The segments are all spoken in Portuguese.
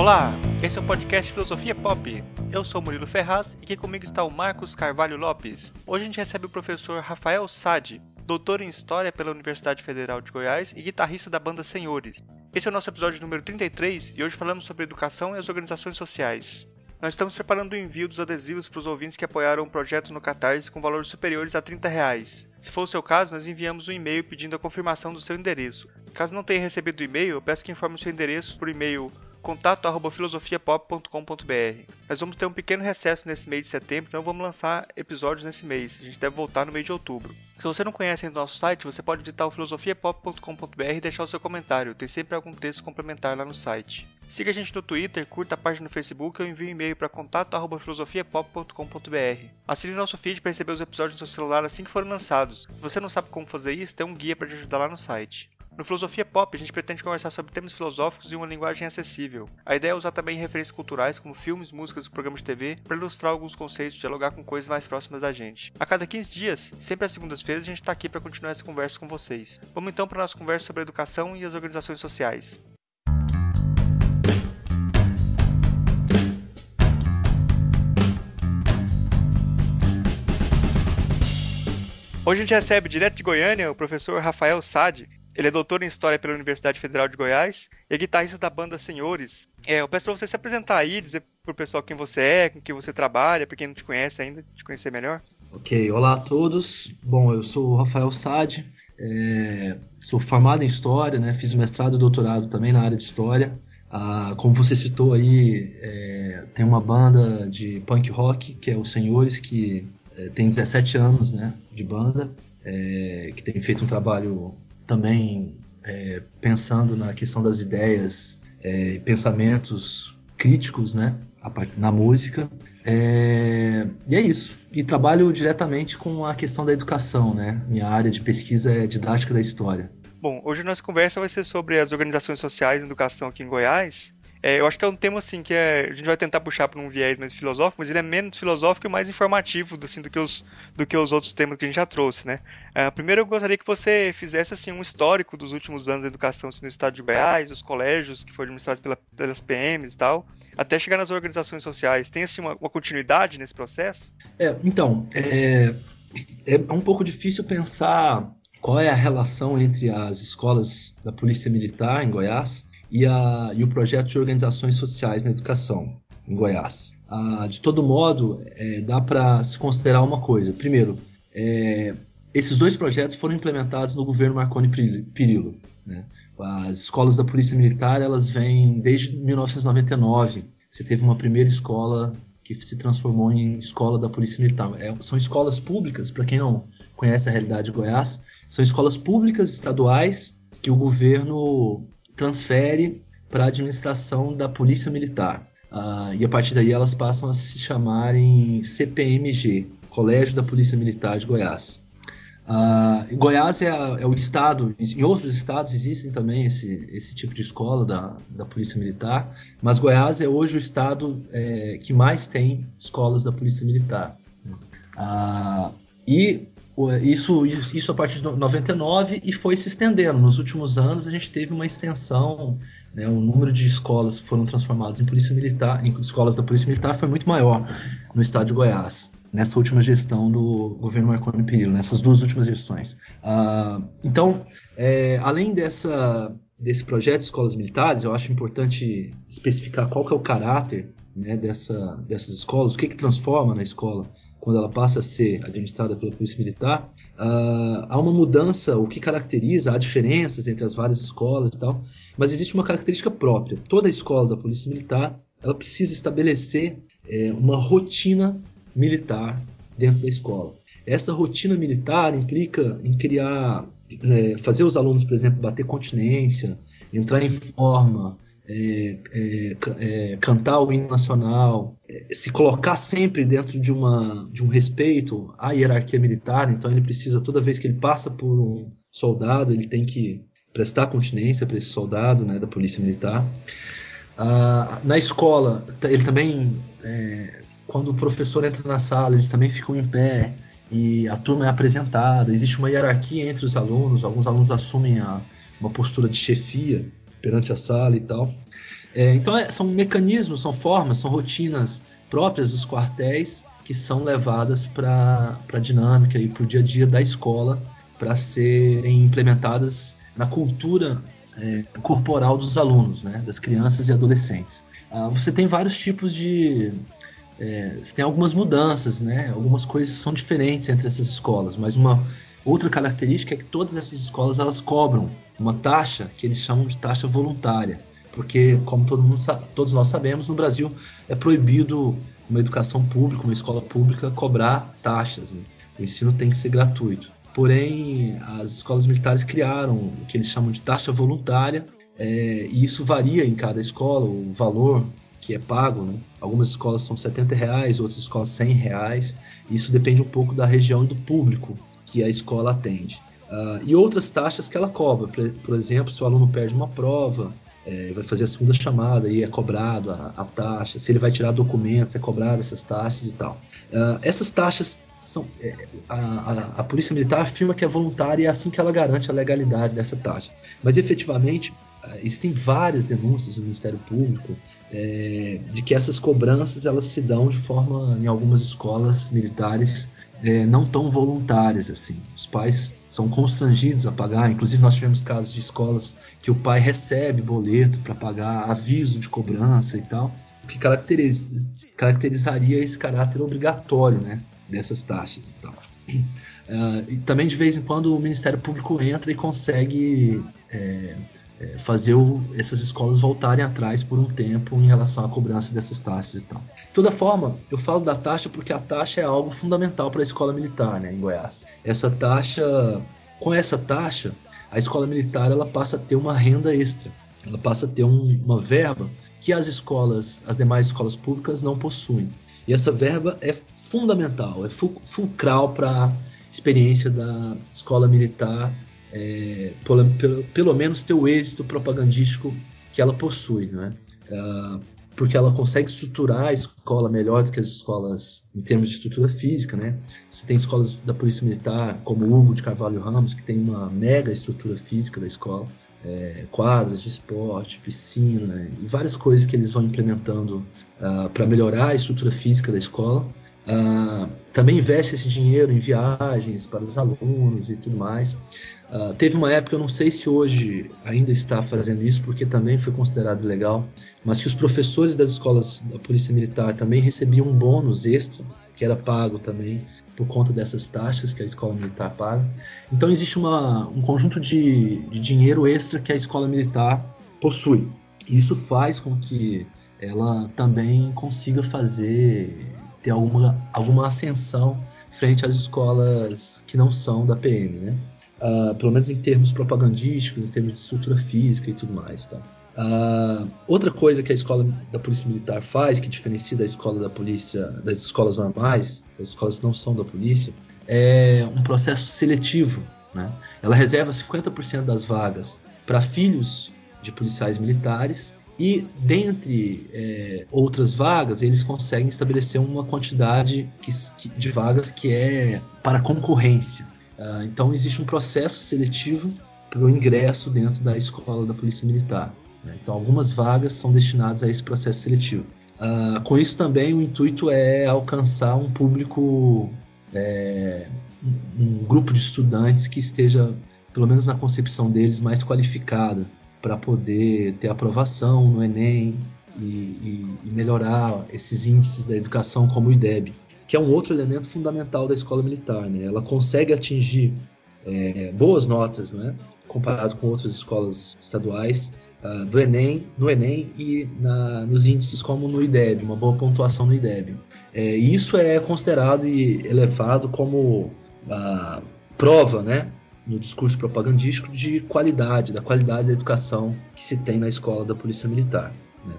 Olá, esse é o podcast Filosofia Pop. Eu sou Murilo Ferraz e aqui comigo está o Marcos Carvalho Lopes. Hoje a gente recebe o professor Rafael Sade, doutor em História pela Universidade Federal de Goiás e guitarrista da banda Senhores. Esse é o nosso episódio número 33 e hoje falamos sobre educação e as organizações sociais. Nós estamos preparando o envio dos adesivos para os ouvintes que apoiaram o projeto no Catarse com valores superiores a 30 reais. Se for o seu caso, nós enviamos um e-mail pedindo a confirmação do seu endereço. Caso não tenha recebido o e-mail, eu peço que informe o seu endereço por e-mail contato@filosofiapop.com.br. Nós vamos ter um pequeno recesso nesse mês de setembro, então vamos lançar episódios nesse mês. A gente deve voltar no mês de outubro. Se você não conhece ainda o nosso site, você pode visitar o filosofiapop.com.br e deixar o seu comentário. Tem sempre algum texto complementar lá no site. Siga a gente no Twitter, curta a página no Facebook ou envie um e-mail para contato@filosofiapop.com.br. Assine nosso feed para receber os episódios no seu celular assim que forem lançados. Se você não sabe como fazer isso, tem um guia para te ajudar lá no site. No Filosofia Pop, a gente pretende conversar sobre temas filosóficos e uma linguagem acessível. A ideia é usar também referências culturais, como filmes, músicas e programas de TV, para ilustrar alguns conceitos e dialogar com coisas mais próximas da gente. A cada 15 dias, sempre às segundas-feiras, a gente está aqui para continuar essa conversa com vocês. Vamos então para a nossa conversa sobre a educação e as organizações sociais. Hoje a gente recebe direto de Goiânia o professor Rafael Sade, ele é doutor em História pela Universidade Federal de Goiás e é guitarrista da banda Senhores. É, eu peço para você se apresentar aí, dizer pro pessoal quem você é, com quem você trabalha, para quem não te conhece ainda, te conhecer melhor. Ok, olá a todos. Bom, eu sou o Rafael Sade, é, sou formado em História, né, fiz mestrado e doutorado também na área de História. Ah, como você citou aí, é, tem uma banda de punk rock, que é o Senhores, que é, tem 17 anos né, de banda, é, que tem feito um trabalho também é, pensando na questão das ideias, é, pensamentos críticos, né, na música. É, e é isso. E trabalho diretamente com a questão da educação, né? Minha área de pesquisa é didática da história. Bom, hoje a nossa conversa vai ser sobre as organizações sociais em educação aqui em Goiás. É, eu acho que é um tema assim que é, a gente vai tentar puxar para um viés mais filosófico, mas ele é menos filosófico e mais informativo assim, do, que os, do que os outros temas que a gente já trouxe, né? Uh, primeiro eu gostaria que você fizesse assim um histórico dos últimos anos da educação assim, no estado de Goiás, os colégios que foram administrados pela, pelas PMs e tal, até chegar nas organizações sociais. Tem assim uma, uma continuidade nesse processo? É, então, é, é um pouco difícil pensar qual é a relação entre as escolas da Polícia Militar em Goiás e, a, e o projeto de organizações sociais na educação em Goiás. Ah, de todo modo, é, dá para se considerar uma coisa. Primeiro, é, esses dois projetos foram implementados no governo Marconi Perillo. Né? As escolas da Polícia Militar elas vêm desde 1999. Você teve uma primeira escola que se transformou em escola da Polícia Militar. É, são escolas públicas, para quem não conhece a realidade de Goiás, são escolas públicas estaduais que o governo transfere para a administração da Polícia Militar. Uh, e a partir daí elas passam a se chamarem CPMG, Colégio da Polícia Militar de Goiás. Uh, Goiás é, a, é, o estado, em outros estados existem também esse, esse tipo de escola da, da Polícia Militar, mas Goiás é hoje o estado é, que mais tem escolas da Polícia Militar. Uh, e isso, isso a partir de 99 e foi se estendendo. Nos últimos anos a gente teve uma extensão, né, o número de escolas que foram transformadas em polícia militar, em escolas da polícia militar foi muito maior no estado de Goiás nessa última gestão do governo Marconi Perillo, nessas duas últimas gestões. Uh, então, é, além dessa, desse projeto de escolas militares, eu acho importante especificar qual é o caráter né, dessa, dessas escolas, o que, que transforma na escola quando ela passa a ser administrada pela Polícia Militar, uh, há uma mudança, o que caracteriza, há diferenças entre as várias escolas e tal, mas existe uma característica própria. Toda escola da Polícia Militar ela precisa estabelecer é, uma rotina militar dentro da escola. Essa rotina militar implica em criar, é, fazer os alunos, por exemplo, bater continência, entrar em forma, é, é, é, cantar o hino nacional, é, se colocar sempre dentro de, uma, de um respeito à hierarquia militar, então ele precisa, toda vez que ele passa por um soldado, ele tem que prestar continência para esse soldado né, da polícia militar. Ah, na escola, ele também, é, quando o professor entra na sala, eles também ficam em pé e a turma é apresentada, existe uma hierarquia entre os alunos, alguns alunos assumem a, uma postura de chefia, perante a sala e tal. É, então é, são mecanismos, são formas, são rotinas próprias dos quartéis que são levadas para a dinâmica e para o dia a dia da escola para serem implementadas na cultura é, corporal dos alunos, né, das crianças e adolescentes. Ah, você tem vários tipos de. É, você tem algumas mudanças, né, algumas coisas são diferentes entre essas escolas, mas uma outra característica é que todas essas escolas elas cobram uma taxa que eles chamam de taxa voluntária, porque, como todo mundo, todos nós sabemos, no Brasil é proibido uma educação pública, uma escola pública cobrar taxas. Né? O ensino tem que ser gratuito. Porém, as escolas militares criaram o que eles chamam de taxa voluntária, é, e isso varia em cada escola, o valor que é pago. Né? Algumas escolas são 70 reais, outras escolas 100 reais. Isso depende um pouco da região e do público que a escola atende. Uh, e outras taxas que ela cobra, por, por exemplo, se o aluno perde uma prova, é, vai fazer a segunda chamada e é cobrado a, a, taxa, se ele vai tirar documentos, é cobrado essas taxas e tal. Uh, essas taxas são. É, a, a, a, Polícia Militar afirma que é voluntária e é assim que ela garante a legalidade dessa taxa. Mas efetivamente, uh, existem várias denúncias do Ministério Público é, de que essas cobranças elas se dão de forma, em algumas escolas militares, é, não tão voluntárias assim. Os pais são constrangidos a pagar. Inclusive, nós tivemos casos de escolas que o pai recebe boleto para pagar, aviso de cobrança e tal, o que caracteriza, caracterizaria esse caráter obrigatório né, dessas taxas e tal. Uh, e também, de vez em quando, o Ministério Público entra e consegue é, é, fazer o, essas escolas voltarem atrás por um tempo em relação à cobrança dessas taxas e tal. De toda forma, eu falo da taxa porque a taxa é algo fundamental para a escola militar né, em Goiás. Essa taxa, com essa taxa, a escola militar ela passa a ter uma renda extra, ela passa a ter um, uma verba que as escolas, as demais escolas públicas não possuem. E essa verba é fundamental, é fulcral para a experiência da escola militar, é, pelo, pelo, pelo, menos ter o êxito propagandístico que ela possui, né? Uh, porque ela consegue estruturar a escola melhor do que as escolas em termos de estrutura física, né? Você tem escolas da Polícia Militar, como o Hugo de Carvalho Ramos, que tem uma mega estrutura física da escola, é, quadras de esporte, piscina e várias coisas que eles vão implementando uh, ah, para melhorar a estrutura física da escola. Uh, também investe esse dinheiro em viagens para os alunos e tudo mais. Uh, teve uma época, eu não sei se hoje ainda está fazendo isso, porque também foi considerado legal, mas que os professores das escolas da Polícia Militar também recebiam um bônus extra, que era pago também por conta dessas taxas que a escola militar paga. Então existe uma, um conjunto de, de dinheiro extra que a escola militar possui. Isso faz com que ela também consiga fazer, ter alguma, alguma ascensão frente às escolas que não são da PM, né? Uh, pelo menos em termos propagandísticos, em termos de estrutura física e tudo mais. Tá? Uh, outra coisa que a escola da polícia militar faz, que diferencia da escola da polícia, das escolas normais, das escolas que não são da polícia, é um processo seletivo. Né? Ela reserva 50% das vagas para filhos de policiais militares e dentre é, outras vagas eles conseguem estabelecer uma quantidade que, que, de vagas que é para concorrência. Uh, então existe um processo seletivo para o ingresso dentro da escola da Polícia Militar. Né? Então algumas vagas são destinadas a esse processo seletivo. Uh, com isso também o intuito é alcançar um público, é, um grupo de estudantes que esteja, pelo menos na concepção deles, mais qualificada para poder ter aprovação no Enem e, e, e melhorar esses índices da educação como o IDEB que é um outro elemento fundamental da escola militar. Né? Ela consegue atingir é, boas notas, né? comparado com outras escolas estaduais, uh, do Enem, no Enem e na, nos índices como no IDEB, uma boa pontuação no IDEB. É, isso é considerado e elevado como uh, prova, né, no discurso propagandístico de qualidade, da qualidade da educação que se tem na escola da Polícia Militar. Né?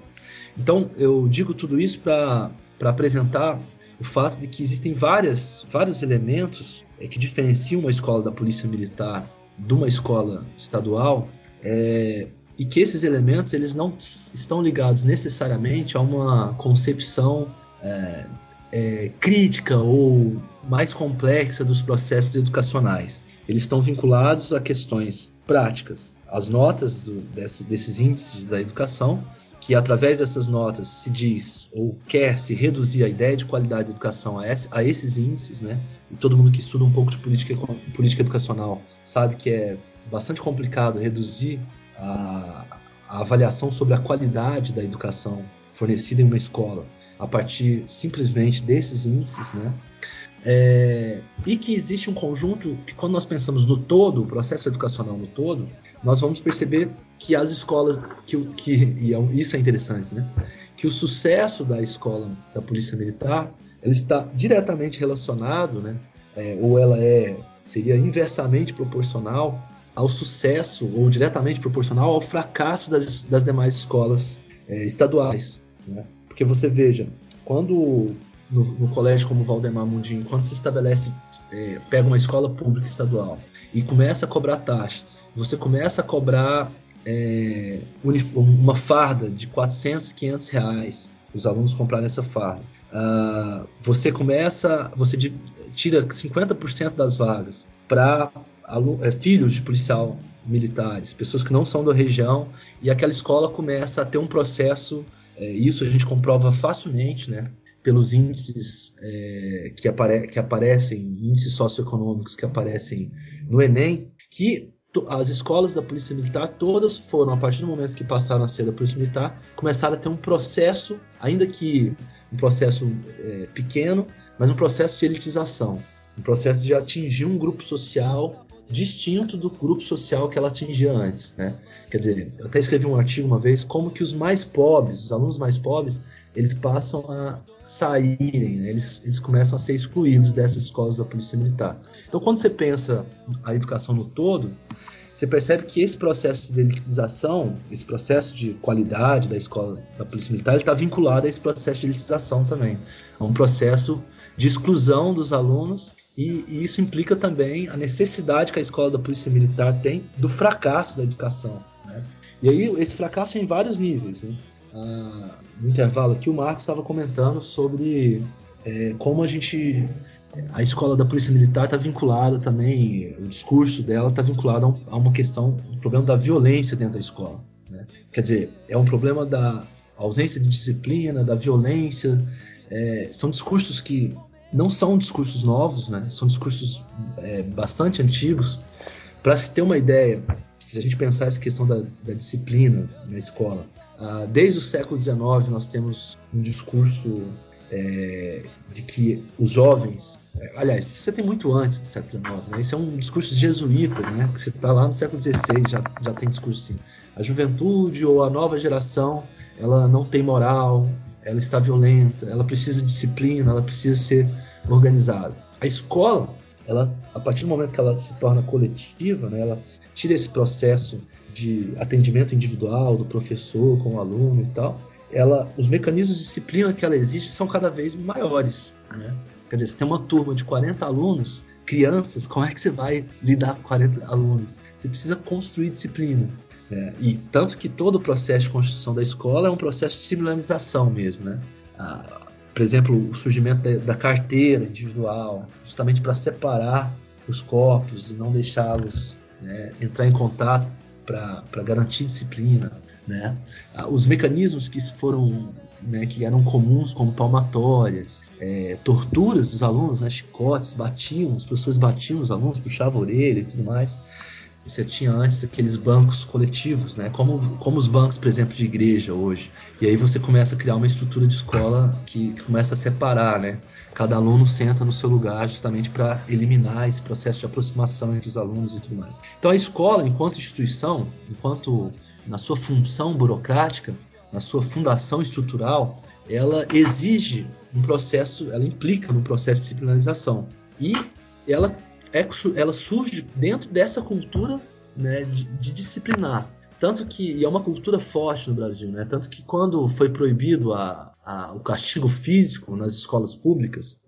Então, eu digo tudo isso para apresentar o fato de que existem várias, vários elementos é, que diferenciam uma escola da polícia militar de uma escola estadual é, e que esses elementos eles não estão ligados necessariamente a uma concepção é, é, crítica ou mais complexa dos processos educacionais. Eles estão vinculados a questões práticas, as notas do, desse, desses índices da educação que através dessas notas se diz ou quer se reduzir a ideia de qualidade de educação a, esse, a esses índices, né? E todo mundo que estuda um pouco de política, política educacional sabe que é bastante complicado reduzir a, a avaliação sobre a qualidade da educação fornecida em uma escola a partir simplesmente desses índices, né? É, e que existe um conjunto que, quando nós pensamos no todo, o processo educacional no todo, nós vamos perceber que as escolas, que, que e é isso é interessante, né? Que o sucesso da escola da Polícia Militar ele está diretamente relacionado, né? É, ou ela é seria inversamente proporcional ao sucesso ou diretamente proporcional ao fracasso das, das demais escolas é, estaduais, né? Porque você veja, quando no, no, colégio como Valdemar Mundim, quando se estabelece, é, pega uma escola pública estadual e começa a cobrar taxas, você começa a cobrar é, uma farda de 400, 500 reais, os alunos comprarem essa farda. Uh, você começa, você tira 50% das vagas para é, filhos de policial militares, pessoas que não são da região, e aquela escola começa a ter um processo, é, isso a gente comprova facilmente, né? Pelos índices é, que, apare que aparecem, índices socioeconômicos que aparecem no Enem, que as escolas da Polícia Militar todas foram, a partir do momento que passaram a ser da Polícia Militar, começaram a ter um processo, ainda que um processo é, pequeno, mas um processo de elitização, um processo de atingir um grupo social distinto do grupo social que ela atingia antes, né? Quer dizer, eu até escrevi um artigo uma vez como que os mais pobres, os alunos mais pobres, eles passam a saírem, né? eles, eles começam a ser excluídos dessas escolas da Polícia Militar. Então, quando você pensa a educação no todo, você percebe que esse processo de elitização, esse processo de qualidade da escola da Polícia Militar, está vinculado a esse processo de elitização também. É um processo de exclusão dos alunos e, e, isso implica também a necessidade que a escola da Polícia Militar tem do fracasso da educação. Né? E aí esse fracasso é em vários níveis. Né? Ah, no intervalo aqui o Marcos estava comentando sobre é, como a gente a escola da polícia militar está vinculada também o discurso dela está vinculado a, a, uma questão o um problema da violência dentro da escola né? quer dizer é um problema da ausência de disciplina da violência é, são discursos que não são discursos novos né são discursos é, bastante antigos para se ter uma ideia se a gente pensar essa questão da, da disciplina na escola ah, desde o século XIX nós temos um discurso é, de que os jovens, é, aliás, isso você tem muito antes do século XIX, né? Isso é um discurso jesuíta, né? Que você está lá no século XVI já já tem discurso assim. A juventude ou a nova geração, ela não tem moral, ela está violenta, ela precisa de disciplina, ela precisa ser organizada. A escola, ela, a partir do momento que ela se torna coletiva, né? Ela tira esse processo de atendimento individual do professor com o aluno e tal, ela, os mecanismos de disciplina que ela exige são cada vez maiores. Né? Quer dizer, se tem uma turma de 40 alunos, crianças, como é que você vai lidar com 40 alunos? Você precisa construir disciplina. Né? E tanto que todo o processo de construção da escola é um processo de simulanização mesmo. Né? Ah, por exemplo, o surgimento da, da carteira individual, justamente para separar os corpos e não deixá-los né, entrar em contato para garantir disciplina, né? Ah, os mecanismos que foram né, que eram comuns, como palmatórias, é, torturas dos alunos, né, chicotes, batiam, as pessoas batiam os alunos, puxavam a orelha e tudo mais. Você tinha antes aqueles bancos coletivos, né, como, como os bancos, por exemplo, de igreja hoje. E aí você começa a criar uma estrutura de escola que, que começa a separar, né? Cada aluno senta no seu lugar justamente para eliminar esse processo de aproximação entre os alunos e tudo mais. Então a escola, enquanto instituição, enquanto na sua função burocrática, na sua fundação estrutural, ela exige um processo, ela implica no processo de disciplinarização. E ela, é, ela surge dentro dessa cultura né, de, de disciplinar. Tanto que e é uma cultura forte no Brasil, né? Tanto que quando foi proibido a, a, o castigo físico nas escolas públicas,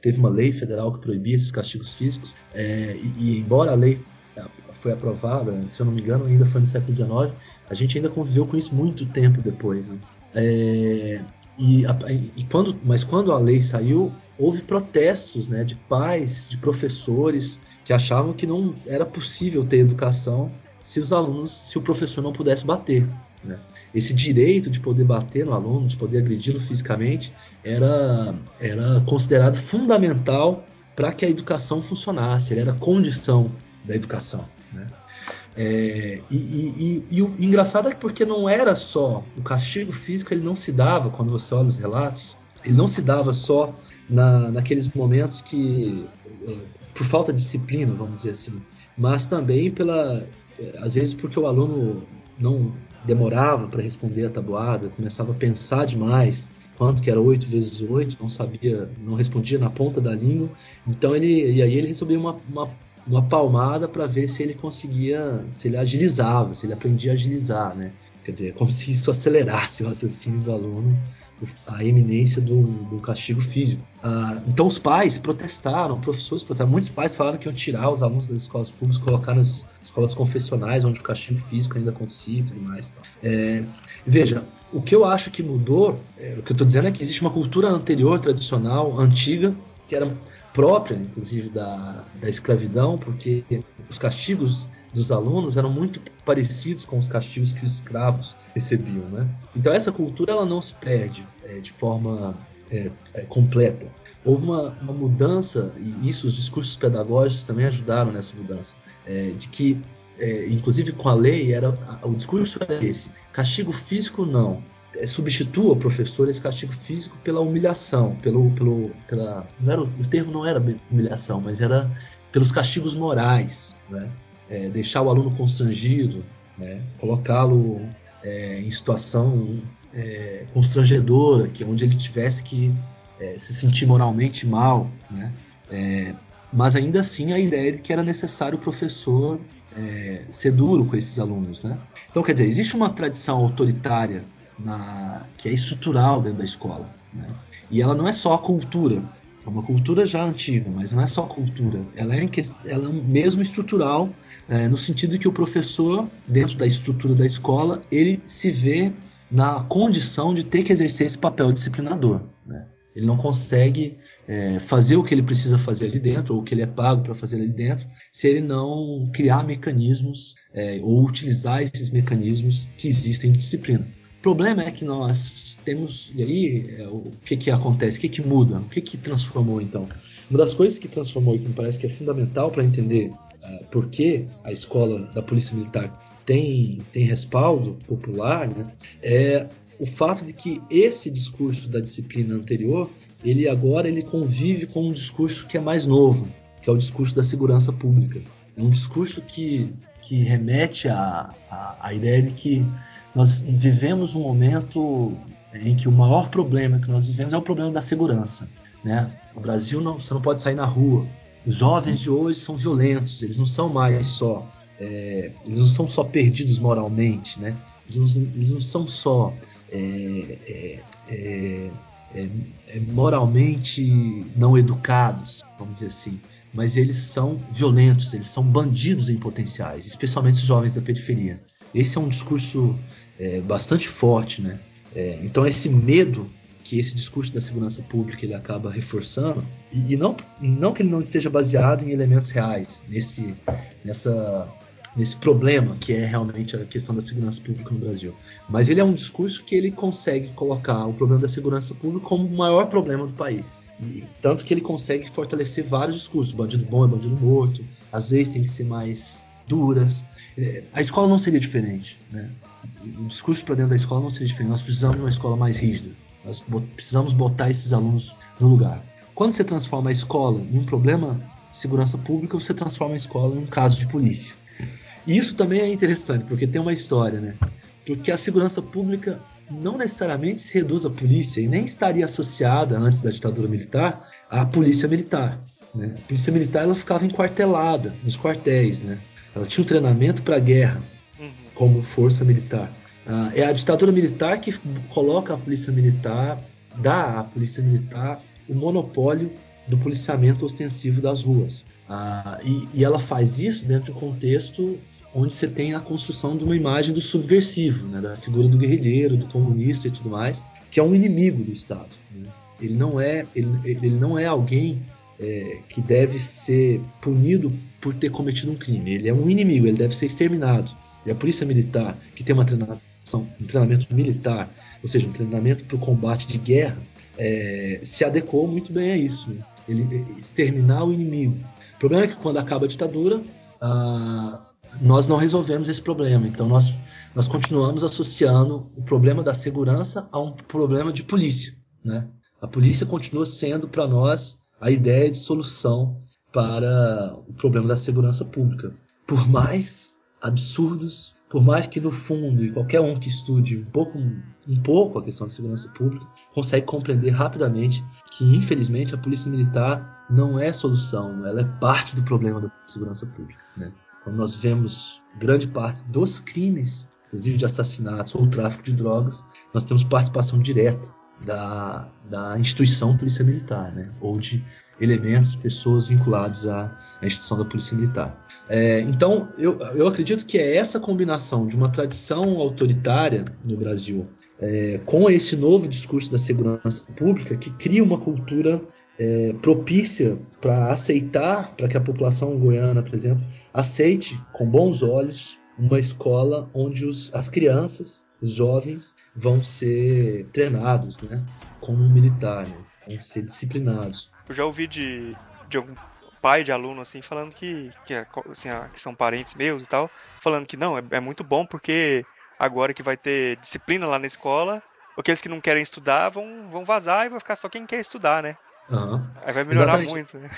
teve uma lei federal que proibia esses castigos físicos, é, e, e, embora a lei é, foi aprovada, se eu não me engano, ainda foi no século XIX, a gente ainda conviveu com isso muito tempo depois. Né? É, e, e, quando, mas quando a lei saiu, houve protestos né, de pais, de professores que achavam que não era possível ter educação se os alunos, se o professor não pudesse bater. Né? esse direito de poder bater no aluno, de poder agredi-lo fisicamente, era, era considerado fundamental para que a educação funcionasse, ele era condição da educação. Né? É, e, e, e, e, o engraçado é porque não era só o castigo físico, ele não se dava, quando você olha os relatos, ele não se dava só na, naqueles momentos que, é, por falta de disciplina, vamos dizer assim, mas também pela, é, às vezes porque o aluno não demorava para responder a tabuada, começava a pensar demais, quanto que era 8 vezes 8, não sabia, não respondia na ponta da língua. Então ele e aí ele recebia uma, uma uma palmada para ver se ele conseguia, se ele agilizava, se ele aprendia a agilizar, né? Quer dizer, como se isso acelerasse o raciocínio do aluno, a eminência do, do castigo físico. Ah, então os pais protestaram, professores protestaram, muitos pais falaram que iam tirar os alunos das escolas públicas, colocar nas escolas confessionais, onde o castigo físico ainda acontecia e tudo mais. Então. É, veja, o que eu acho que mudou, é, o que eu estou dizendo é que existe uma cultura anterior, tradicional, antiga, que era própria, inclusive, da, da escravidão, porque os castigos dos alunos eram muito parecidos com os castigos que os escravos recebiam, né? Então essa cultura ela não se perde é, de forma é, é, completa. Houve uma, uma, mudança e isso os discursos pedagógicos também ajudaram nessa mudança, é, de que é, inclusive com a lei era o discurso era esse: castigo físico não, substitua o professor esse castigo físico pela humilhação, pelo, pelo, pela, era, o termo não era humilhação, mas era pelos castigos morais, né? É, deixar o aluno constrangido, né? colocá-lo é, em situação é, constrangedora, que onde ele tivesse que é, se sentir moralmente mal, né? É, mas ainda assim a ideia de que era necessário o professor ser duro com esses alunos, né? Então quer dizer existe uma tradição autoritária na, que é estrutural dentro da escola. Né? E ela não é só cultura, é uma cultura já antiga, mas não é só cultura, ela é, ela é mesmo estrutural, é, no sentido que o professor, dentro da estrutura da escola, ele se vê na condição de ter que exercer esse papel disciplinador. Né? Ele não consegue é, fazer o que ele precisa fazer ali dentro, ou o que ele é pago para fazer ali dentro, se ele não criar mecanismos é, ou utilizar esses mecanismos que existem de disciplina. Problema é que nós temos. E aí, é, o que, que acontece? O que, que muda? O que, que transformou então? Uma das coisas que transformou e que me parece que é fundamental para entender uh, por que a escola da Polícia Militar tem, tem respaldo popular né, é o fato de que esse discurso da disciplina anterior ele agora ele convive com um discurso que é mais novo, que é o discurso da segurança pública. É um discurso que, que remete à, à, à ideia de que nós vivemos um momento em que o maior problema que nós vivemos é o problema da segurança. Né? O Brasil não, você não pode sair na rua. Os jovens de hoje são violentos, eles não são mais só, é, eles não são só perdidos moralmente, né? Eles não, eles não são só é, é, é, é, é moralmente não educados, vamos dizer assim, mas eles são violentos, eles são bandidos em potenciais, especialmente os jovens da periferia. Esse é um discurso é, bastante forte, né? É, então esse medo que esse discurso da segurança pública ele acaba reforçando e, e, não não que ele não esteja baseado em elementos reais nesse nessa nesse problema que é realmente a questão da segurança pública no Brasil, mas ele é um discurso que ele consegue colocar o problema da segurança pública como o maior problema do país. E, tanto que ele consegue fortalecer vários discursos. Bandido bom é bandido morto. As leis têm que ser mais duras. É, a escola não seria diferente, né? O discurso para dentro da escola não seria diferente. Nós precisamos de uma escola mais rígida. Nós precisamos botar esses alunos no lugar. Quando você transforma a escola em um problema de segurança pública, você transforma a escola em um caso de polícia. E isso também é interessante, porque tem uma história, né? Porque a segurança pública não necessariamente se reduz à polícia e nem estaria associada, antes da ditadura militar, à polícia militar. Né? A polícia militar ela ficava enquartelada nos quartéis, né? Ela tinha um treinamento para a guerra uhum. como força militar. Ah, é a ditadura militar que coloca a polícia militar, dá à polícia militar o monopólio do policiamento ostensivo das ruas. Ah, e, e, ela faz isso dentro de um contexto onde você tem a construção de uma imagem do subversivo, né, da figura do guerrilheiro, do comunista e tudo mais, que é um inimigo do Estado. Né? Ele não é ele, ele não é alguém é, que deve ser punido por ter cometido um crime. Ele é um inimigo, ele deve ser exterminado. E a polícia militar, que tem uma são um treinamento militar, ou seja, um treinamento para o combate de guerra, é, se adequou muito bem a isso. Né? Ele exterminar o inimigo. O problema é que quando acaba a ditadura, nós não resolvemos esse problema. Então nós nós continuamos associando o problema da segurança a um problema de polícia, né? A polícia continua sendo para nós a ideia de solução para o problema da segurança pública. Por mais absurdos, por mais que no fundo, e qualquer um que estude um pouco, um pouco a questão da segurança pública, consegue compreender rapidamente que, infelizmente, a polícia militar não é solução, ela é parte do problema da segurança pública. Né? Quando nós vemos grande parte dos crimes, inclusive de assassinatos ou tráfico de drogas, nós temos participação direta da, da instituição polícia militar, né? ou de elementos, pessoas vinculadas à, à instituição da polícia militar. É, então, eu, eu acredito que é essa combinação de uma tradição autoritária no Brasil é, com esse novo discurso da segurança pública que cria uma cultura é, propícia para aceitar, para que a população goiana, por exemplo, aceite com bons olhos uma escola onde os, as crianças, os jovens, vão ser treinados, né, como um militar, né, vão ser disciplinados. Eu já ouvi de, de algum pai de aluno assim falando que que, é assim, que são parentes meus e tal, falando que não é, é muito bom porque agora que vai ter disciplina lá na escola, aqueles que não querem estudar vão, vão vazar e vai ficar só quem quer estudar, né? Uhum. Aí vai melhorar exatamente. muito. Né?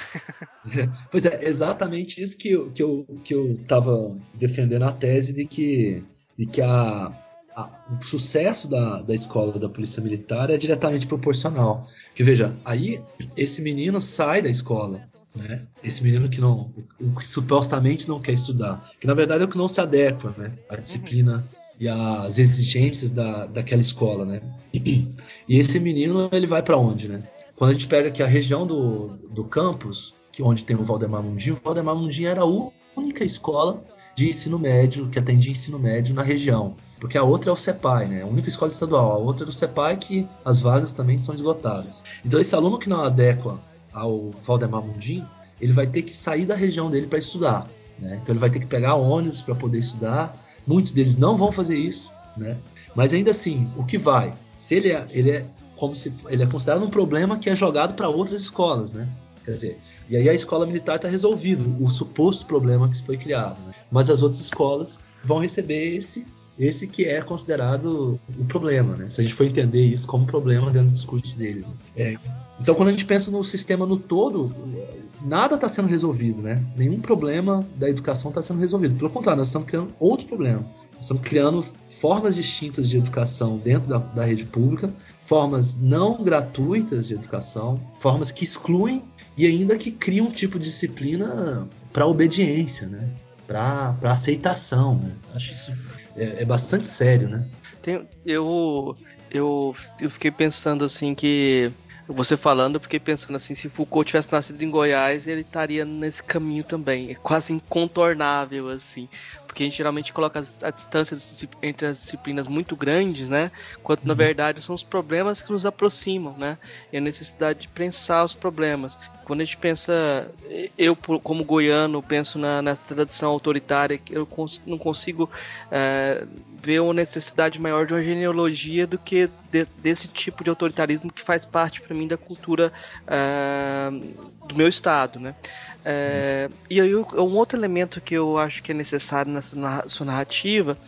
pois é, exatamente isso que eu, que, eu, que eu tava defendendo a tese de que, de que a, o sucesso da, da escola da polícia militar é diretamente proporcional. Que veja, aí esse menino sai da escola, né? Esse menino que não, o que supostamente não quer estudar, que na verdade é o que não se adequa, né? À disciplina e às exigências da, daquela escola, né? E esse menino ele vai para onde, né? Quando a gente pega aqui a região do, do campus, que onde tem o Valdemar Mundinho, o Valdemar Mundinho era a única escola de ensino médio, que atendia ensino médio na região. Porque a outra é o CEPAI, né? A única escola estadual. A outra é o CEPAI, que as vagas também são esgotadas. Então, esse aluno que não adequa ao Valdemar Mundinho, ele vai ter que sair da região dele para estudar. Né? Então, ele vai ter que pegar ônibus para poder estudar. Muitos deles não vão fazer isso, né? Mas ainda assim, o que vai? Se ele é, ele é como se ele é considerado um problema que é jogado para outras escolas, né? Quer dizer, e aí a escola militar está resolvido o suposto problema que foi criado, né? mas as outras escolas vão receber esse esse que é considerado o problema, né? Se a gente for entender isso como problema dentro do discurso deles. Né? É, então, quando a gente pensa no sistema no todo, nada está sendo resolvido, né? Nenhum problema da educação está sendo resolvido. Pelo contrário, nós estamos criando outro problema. Estamos criando formas distintas de educação dentro da, da rede pública, formas não gratuitas de educação, formas que excluem e ainda que criam um tipo de disciplina para obediência, né? para aceitação. Né? Acho isso é, é, bastante sério, né? Tem, eu, eu, eu fiquei pensando assim que você falando, eu fiquei pensando assim, se Foucault tivesse nascido em Goiás, ele estaria nesse caminho também. É quase incontornável, assim porque a gente geralmente coloca a distância entre as disciplinas muito grandes, né? Quando na uhum. verdade são os problemas que nos aproximam, né? E a necessidade de pensar os problemas. Quando a gente pensa, eu como goiano penso na, nessa tradição autoritária, eu não consigo é, ver uma necessidade maior de uma genealogia do que de, desse tipo de autoritarismo que faz parte para mim da cultura é, do meu estado, né? É, e aí um outro elemento que eu acho que é necessário na sua narrativa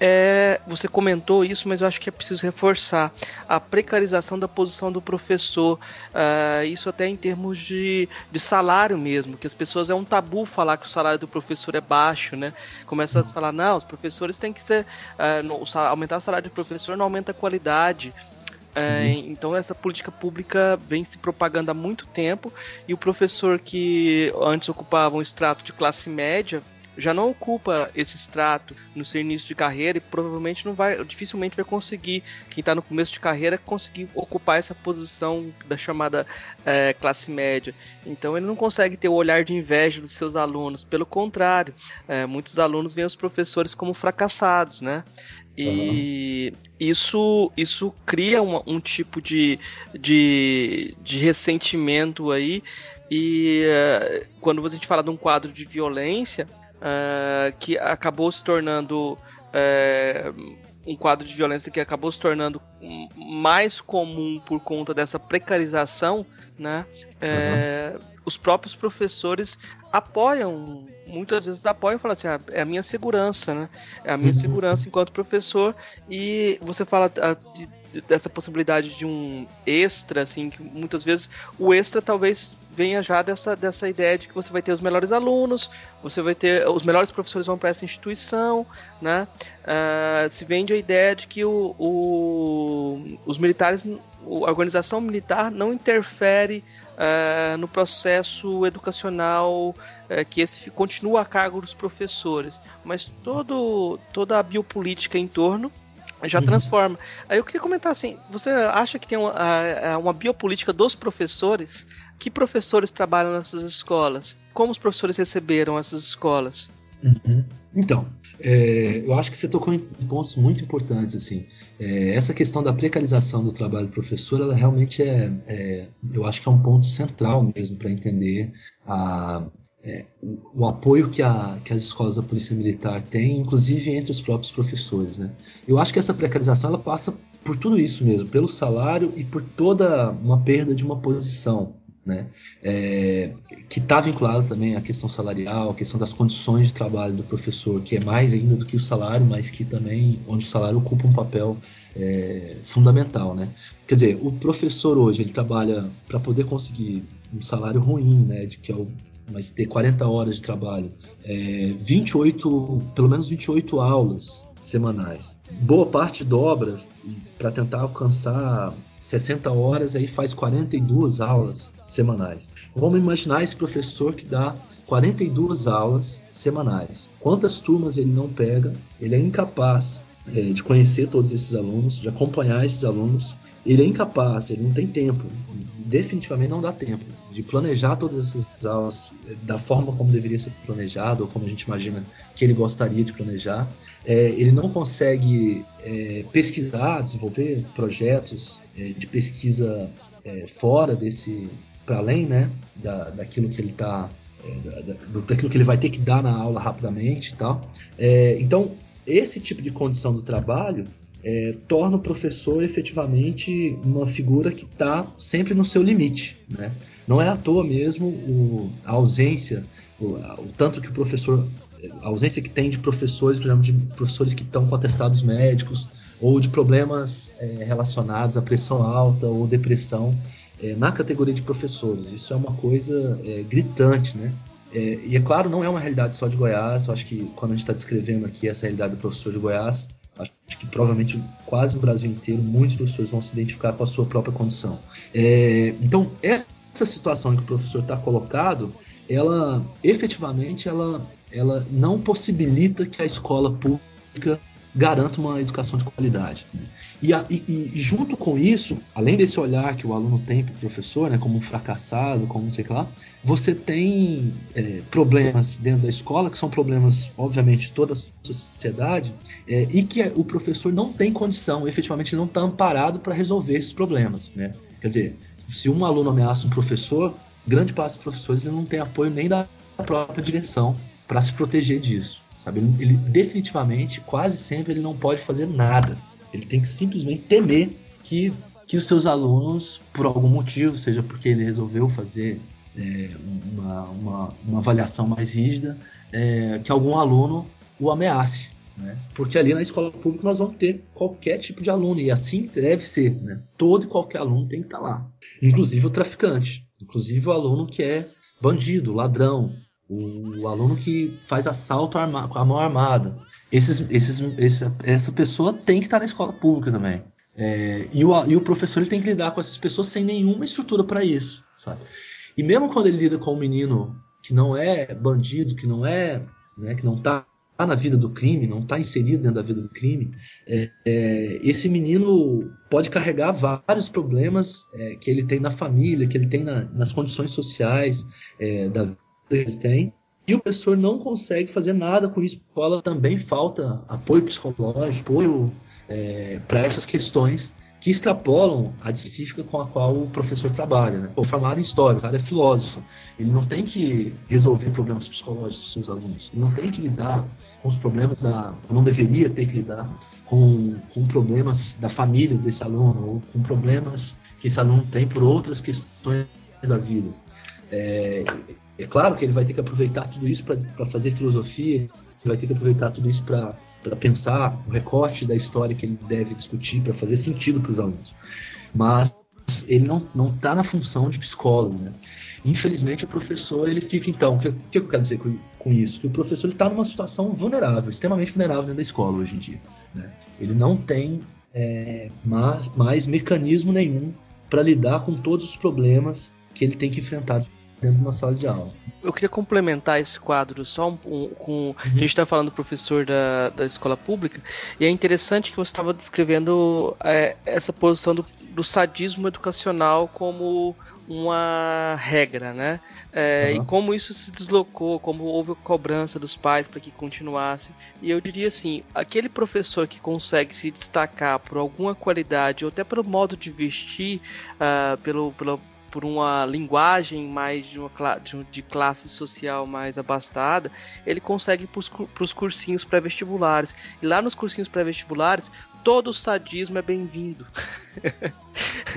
é, você comentou isso, mas eu acho que é preciso reforçar a precarização da posição do professor. Uh, isso até em termos de, de salário mesmo, que as pessoas é um tabu falar que o salário do professor é baixo, né? Começa a falar, não, os professores têm que ser. Uh, aumentar o salário do professor não aumenta a qualidade. É, uhum. Então essa política pública vem se propagando há muito tempo e o professor que antes ocupava um extrato de classe média já não ocupa esse extrato no seu início de carreira e provavelmente não vai, dificilmente vai conseguir, quem está no começo de carreira, conseguir ocupar essa posição da chamada é, classe média. Então ele não consegue ter o olhar de inveja dos seus alunos, pelo contrário, é, muitos alunos veem os professores como fracassados, né? E uhum. isso, isso cria um, tipo de, de, de, ressentimento aí. E uh, quando a gente fala de um quadro de violência, uh, que acabou se tornando uh, um quadro de violência que acabou se tornando mais comum por conta dessa precarização, né? É, uhum. Os próprios professores apoiam, muitas vezes apoiam e falam assim, ah, é a minha segurança, né? É a minha uhum. segurança enquanto professor e você fala ah, de, dessa possibilidade de um extra, assim, que muitas vezes o extra talvez venha já dessa, dessa ideia de que você vai ter os melhores alunos, você vai ter os melhores professores vão para essa instituição, né? Uh, se vende a ideia de que o, o, os militares, a organização militar não interfere uh, no processo educacional uh, que esse continua a cargo dos professores, mas todo, toda a biopolítica em torno já uhum. transforma. Aí eu queria comentar assim: você acha que tem uma, uma biopolítica dos professores? Que professores trabalham nessas escolas? Como os professores receberam essas escolas? Uhum. Então, é, eu acho que você tocou em pontos muito importantes. assim. É, essa questão da precarização do trabalho do professor, ela realmente é, é eu acho que é um ponto central mesmo para entender a, é, o, o, apoio que, a, que, as escolas da Polícia Militar têm, inclusive entre os próprios professores. Né? Eu acho que essa precarização ela passa por tudo isso mesmo, pelo salário e por toda uma perda de uma posição. Né? É, que está vinculada também à questão salarial, à questão das condições de trabalho do professor, que é mais ainda do que o salário, mas que também onde o salário ocupa um papel é, fundamental, né? Quer dizer, o professor hoje ele trabalha para poder conseguir um salário ruim, né? De que é o mas ter 40 horas de trabalho, é, 28, pelo menos 28 aulas semanais. Boa parte dobra para tentar alcançar 60 horas, aí faz 42 aulas semanais. Vamos imaginar esse professor que dá 42 aulas semanais. Quantas turmas ele não pega? Ele é incapaz é, de conhecer todos esses alunos, de acompanhar esses alunos. Ele é incapaz, ele não tem tempo, definitivamente não dá tempo de planejar todas essas aulas da forma como deveria ser planejado ou como a gente imagina que ele gostaria de planejar. É, ele não consegue é, pesquisar, desenvolver projetos é, de pesquisa é, fora desse, para além, né, da, daquilo que ele está, é, da, daquilo que ele vai ter que dar na aula rapidamente e tal. É, então, esse tipo de condição do trabalho é, torna o professor efetivamente uma figura que está sempre no seu limite. Né? Não é à toa mesmo o, a ausência, o, o, tanto que o professor, a ausência que tem de professores, por exemplo, de professores que estão com atestados médicos ou de problemas é, relacionados à pressão alta ou depressão é, na categoria de professores. Isso é uma coisa é, gritante, né? É, e é claro, não é uma realidade só de Goiás. Eu acho que quando a gente está descrevendo aqui essa realidade do professor de Goiás, acho que provavelmente quase no Brasil inteiro muitos professores vão se identificar com a sua própria condição. É, então, essa situação em que o professor está colocado, ela efetivamente ela, ela não possibilita que a escola pública garanta uma educação de qualidade. Né? E, a, e, e, junto com isso, além desse olhar que o aluno tem para o professor, né, como um fracassado, como não sei o que lá, você tem é, problemas dentro da escola, que são problemas, obviamente, de toda a sociedade, é, e que o professor não tem condição, efetivamente não está amparado para resolver esses problemas. Né? Quer dizer, se um aluno ameaça um professor, grande parte dos professores não tem apoio nem da própria direção para se proteger disso. Sabe? Ele, ele, definitivamente, quase sempre, ele não pode fazer nada. Ele tem que simplesmente temer que, que os seus alunos, por algum motivo, seja porque ele resolveu fazer é, uma, uma, uma, avaliação mais rígida, é, que algum aluno o ameace. Né? Porque ali na escola pública nós vamos ter qualquer tipo de aluno, e assim deve ser. Né? Todo e qualquer aluno tem que estar lá, inclusive o traficante, inclusive o aluno que é bandido, ladrão, o aluno que faz assalto com a mão armada. Esses, esses, essa, essa pessoa tem que estar na escola pública também. É, e, o, e o professor ele tem que lidar com essas pessoas sem nenhuma estrutura para isso, sabe? E mesmo quando ele lida com um menino que não é bandido, que não é, né, que não está na vida do crime, não está inserido dentro da vida do crime, é, é, esse menino pode carregar vários problemas é, que ele tem na família, que ele tem na, nas condições sociais é, da vida ele tem. E o professor não consegue fazer nada com isso. A escola também falta apoio psicológico, apoio é, para essas questões que extrapolam a específica com a qual o professor trabalha. Né? O formado em história, o cara é filósofo, ele não tem que resolver problemas psicológicos dos seus alunos, ele não tem que lidar com os problemas da. não deveria ter que lidar com, com problemas da família desse aluno, ou com problemas que esse aluno tem por outras questões da vida. É, é claro que ele vai ter que aproveitar tudo isso para fazer filosofia, ele vai ter que aproveitar tudo isso para pensar o recorte da história que ele deve discutir, para fazer sentido para os alunos. Mas ele não está na função de psicólogo. Né? Infelizmente, o professor ele fica, então, o que, que, eu quero dizer com, com isso? Que o professor está numa situação vulnerável, extremamente vulnerável dentro da escola hoje em dia. Né? Ele não tem é, mais, mais mecanismo nenhum para lidar com todos os problemas que ele tem que enfrentar dentro de uma sala de aula. Eu queria complementar esse quadro só um, um, com. Uhum. A gente está falando do professor da, da escola pública, e é interessante que você estava descrevendo é, essa posição do, do sadismo educacional como uma regra, né? É, uhum. E como isso se deslocou, como houve cobrança dos pais para que continuasse. E eu diria assim: aquele professor que consegue se destacar por alguma qualidade, ou até pelo modo de vestir, uh, pelo, pelo por uma linguagem mais de, uma, de, classe social mais abastada, ele consegue para os cursinhos pré-vestibulares. E lá nos cursinhos pré-vestibulares, todo sadismo é bem-vindo.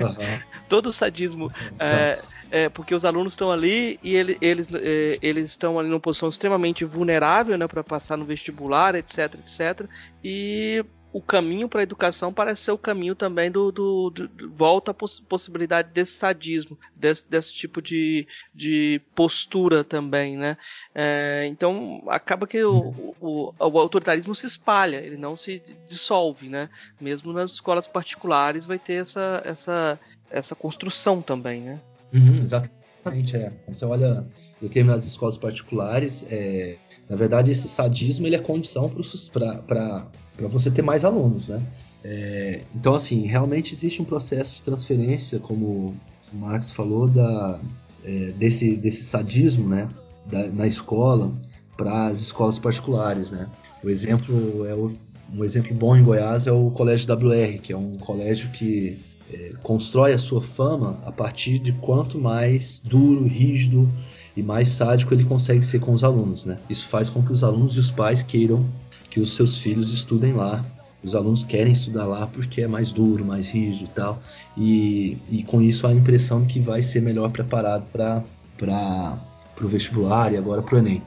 Uhum. todo sadismo. Uhum. É, é, porque os alunos estão ali e ele, eles, é, eles estão ali numa posição extremamente vulnerável né, para passar no vestibular, etc, etc. E o caminho para a educação parece ser o caminho também do, do, do, volta à poss possibilidade desse sadismo, desse, desse tipo de, de postura também, né? É, então acaba que o, o, o, autoritarismo se espalha, ele não se dissolve, né? Mesmo nas escolas particulares vai ter essa, essa, essa construção também, né? Uhum, exatamente, é. Você olha determinadas escolas particulares, é, na verdade esse sadismo ele é condição para para você ter mais alunos, né? É, então, assim, realmente existe um processo de transferência, como o Marx falou, da, é, desse, desse sadismo, né, da, na escola para as escolas particulares, né? O exemplo é o, um exemplo bom em Goiás é o Colégio WR, que é um colégio que é, constrói a sua fama a partir de quanto mais duro, rígido e mais sádico ele consegue ser com os alunos, né? Isso faz com que os alunos e os pais queiram que os seus filhos estudem lá. Os alunos querem estudar lá porque é mais duro, mais rígido e tal. E, e com isso a impressão que vai ser melhor preparado para o vestibular e agora para o Enem.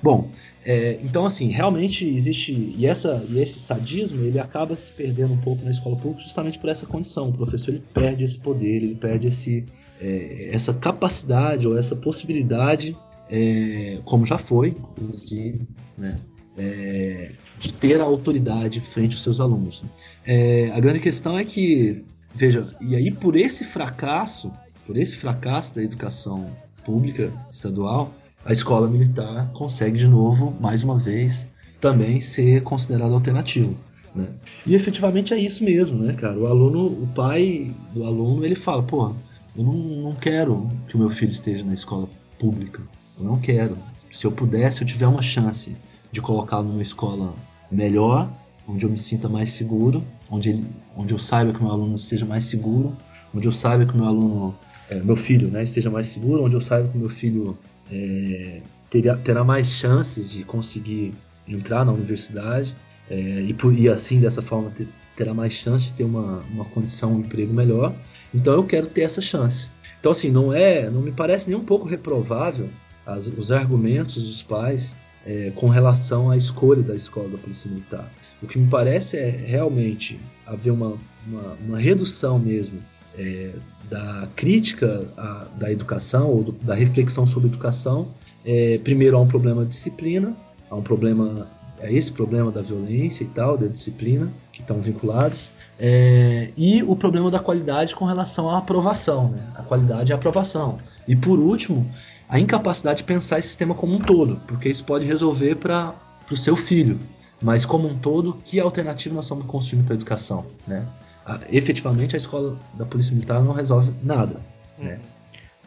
Bom, é, então assim, realmente existe. E, essa, e esse sadismo ele acaba se perdendo um pouco na escola pública justamente por essa condição. O professor ele perde esse poder, ele perde esse, é, essa capacidade ou essa possibilidade, é, como já foi, inclusive, né, é, de ter a autoridade frente aos seus alunos. É, a grande questão é que, veja, e aí por esse fracasso, por esse fracasso da educação pública estadual, a escola militar consegue de novo, mais uma vez, também ser considerada alternativa. Né? E efetivamente é isso mesmo, né, cara? O aluno, o pai do aluno, ele fala, pô, eu não, não quero que o meu filho esteja na escola pública. Eu não quero. Se eu pudesse, eu tiver uma chance de colocá-lo numa escola melhor, onde eu me sinta mais seguro, onde, ele, onde eu saiba que meu aluno esteja mais seguro, onde eu saiba que meu aluno, é, meu filho, né, esteja mais seguro, onde eu saiba que meu filho é, terá, terá mais chances de conseguir entrar na universidade é, e, por, e assim dessa forma ter, terá mais chances de ter uma, uma condição, um emprego melhor. Então eu quero ter essa chance. Então assim não é, não me parece nem um pouco reprovável as, os argumentos dos pais é, com relação à escolha da escola da Polícia Militar. O que me parece é realmente haver uma, uma, uma redução mesmo é, da crítica à, da educação ou do, da reflexão sobre educação. É, primeiro, há um problema de disciplina, há um problema, é esse problema da violência e tal, da disciplina, que estão vinculados. É, e o problema da qualidade com relação à aprovação, né? a qualidade e a aprovação. E por último, a incapacidade de pensar esse sistema como um todo, porque isso pode resolver para o seu filho. Mas como um todo, que alternativa nós estamos construindo para a educação? Né? A, efetivamente, a escola da Polícia Militar não resolve nada. Hum. Né?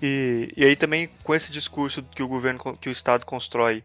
E, e aí também com esse discurso que o governo, que o Estado constrói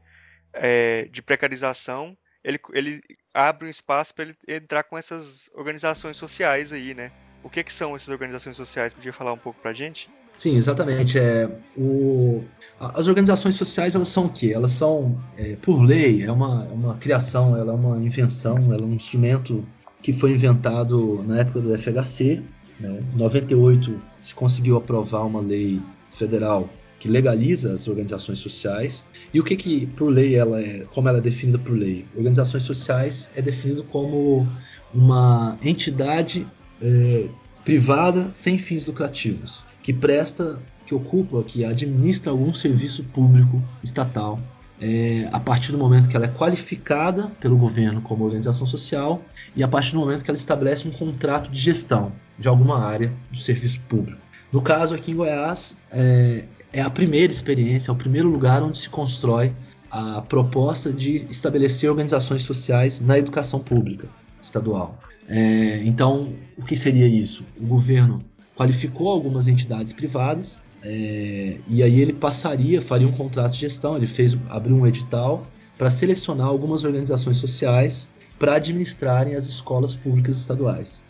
é, de precarização, ele, ele abre um espaço para ele entrar com essas organizações sociais aí, né? O que, que são essas organizações sociais? Podia falar um pouco pra gente? Sim, exatamente. É, o, as organizações sociais elas são o quê? Elas são, é, por lei, é uma, é uma criação, ela é uma invenção, ela é um instrumento que foi inventado na época do FHC. Né? Em 98 se conseguiu aprovar uma lei federal que legaliza as organizações sociais. E o que que por lei ela é, como ela é definida por lei? Organizações sociais é definido como uma entidade é, privada sem fins lucrativos que presta, que ocupa, que administra algum serviço público estatal é, a partir do momento que ela é qualificada pelo governo como organização social e a partir do momento que ela estabelece um contrato de gestão de alguma área do serviço público. No caso aqui em Goiás, é, é a primeira experiência, é o primeiro lugar onde se constrói a proposta de estabelecer organizações sociais na educação pública estadual. É, então, o que seria isso? O governo qualificou algumas entidades privadas é, e aí ele passaria, faria um contrato de gestão, ele fez abriu um edital para selecionar algumas organizações sociais para administrarem as escolas públicas estaduais.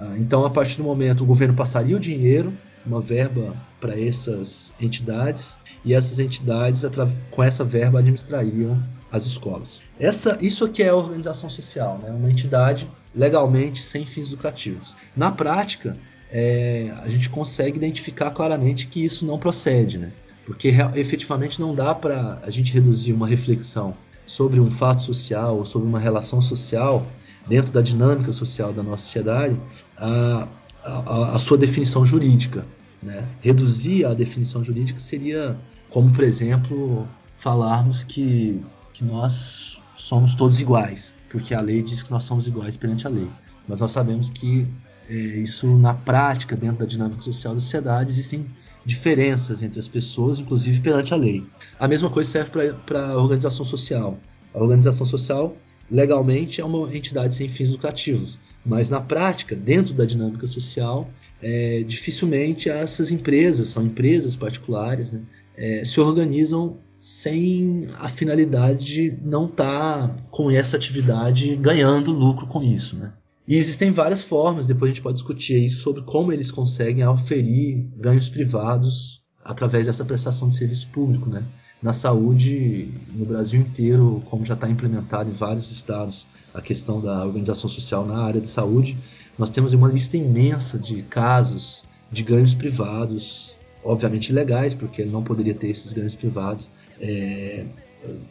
Ah, então, a partir do momento, o governo passaria o dinheiro, uma verba para essas entidades, e essas entidades, com essa verba, administrariam as escolas. Essa, isso aqui é a organização social, né? uma entidade legalmente sem fins lucrativos. Na prática, é, a gente consegue identificar claramente que isso não procede, né? porque efetivamente não dá para a gente reduzir uma reflexão sobre um fato social ou sobre uma relação social dentro da dinâmica social da nossa sociedade a, a, a sua definição jurídica. Né? Reduzir a definição jurídica seria, como por exemplo, falarmos que, que nós somos todos iguais, porque a lei diz que nós somos iguais perante a lei. Mas nós sabemos que é, isso na prática, dentro da dinâmica social da sociedade, existem diferenças entre as pessoas, inclusive perante a lei. A mesma coisa serve para a organização social. A organização social, legalmente, é uma entidade sem fins lucrativos, mas na prática, dentro da dinâmica social, é, dificilmente essas empresas, são empresas particulares, né, é, se organizam sem a finalidade de não estar tá com essa atividade ganhando lucro com isso. Né? E existem várias formas, depois a gente pode discutir isso, sobre como eles conseguem oferir ganhos privados através dessa prestação de serviço público. Né? Na saúde, no Brasil inteiro, como já está implementado em vários estados, a questão da organização social na área de saúde, nós temos uma lista imensa de casos de ganhos privados, obviamente ilegais, porque ele não poderia ter esses ganhos privados, é,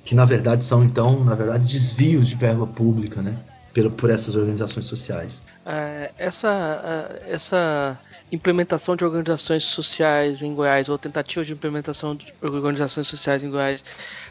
que na verdade são então, na verdade, desvios de verba pública, né? Por essas organizações sociais. É, essa, é, essa implementação de organizações sociais em Goiás, ou tentativa de implementação de organizações sociais em Goiás,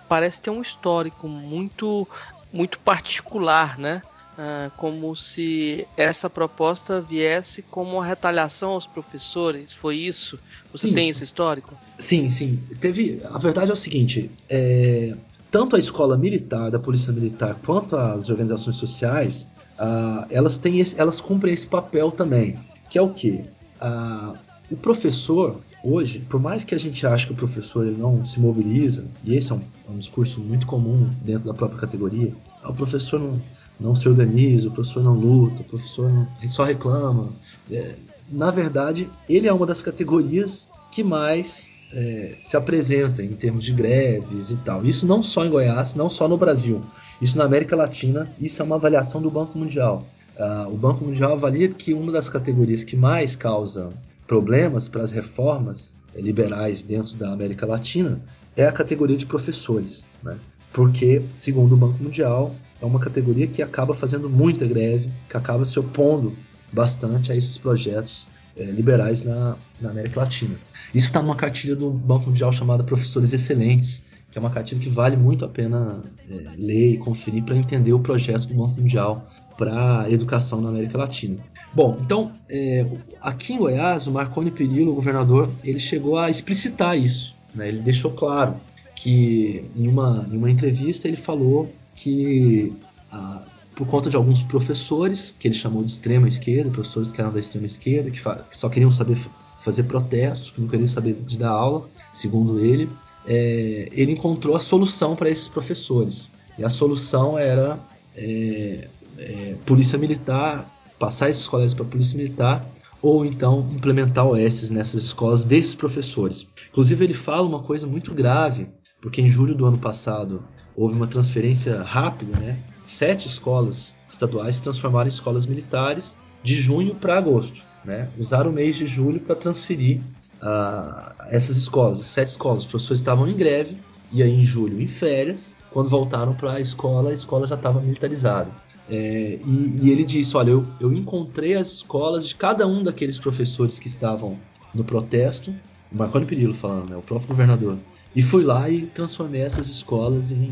parece ter um histórico muito, muito particular, né? Ah, como se essa proposta viesse como uma retaliação aos professores. Foi isso? Você sim. tem esse histórico? Sim, sim. Teve. A verdade é o seguinte: é, tanto a escola militar, da polícia militar, quanto as organizações sociais, uh, elas têm esse, elas cumprem esse papel também, que é o que uh, o professor hoje, por mais que a gente ache que o professor ele não se mobiliza, e esse é um, é um discurso muito comum dentro da própria categoria, o professor não, não se organiza, o professor não luta, o professor não, só reclama. É, na verdade, ele é uma das categorias que mais é, se apresenta em termos de greves e tal. Isso não só em Goiás, não só no Brasil. Isso na América Latina, isso é uma avaliação do Banco Mundial. Uh, o Banco Mundial avalia que uma das categorias que mais causa problemas para as reformas liberais dentro da América Latina é a categoria de professores. Né? Porque, segundo o Banco Mundial, é uma categoria que acaba fazendo muita greve, que acaba se opondo bastante a esses projetos é, liberais na, na, América Latina. Isso está numa cartilha do Banco Mundial chamada Professores Excelentes, que é uma cartilha que vale muito a pena é, ler e conferir para entender o projeto do Banco Mundial para educação na América Latina. Bom, então, é, aqui em Goiás, o Marconi Perillo, o governador, ele chegou a explicitar isso. Né? Ele deixou claro que, em uma, em uma entrevista, ele falou que a, por conta de alguns professores, que ele chamou de extrema esquerda, professores que eram da extrema esquerda, que, que só queriam saber fazer protestos, que não queriam saber de dar aula, segundo ele, é, ele encontrou a solução para esses professores. E a solução era é, é, polícia militar, passar esses colégios para polícia militar, ou então implementar OS nessas escolas desses professores. Inclusive ele fala uma coisa muito grave, porque em julho do ano passado houve uma transferência rápida, né? Sete escolas estaduais se transformaram em escolas militares de junho para agosto, né? Usaram o mês de julho para transferir uh, essas escolas, sete escolas. Os professores estavam em greve e aí em julho em férias. Quando voltaram para a escola, a escola já estava militarizada. É, e, e, ele disse: Olha, eu, eu encontrei as escolas de cada um daqueles professores que estavam no protesto, o Marconi Perillo falando, né, o próprio governador, e fui lá e transformei essas escolas em,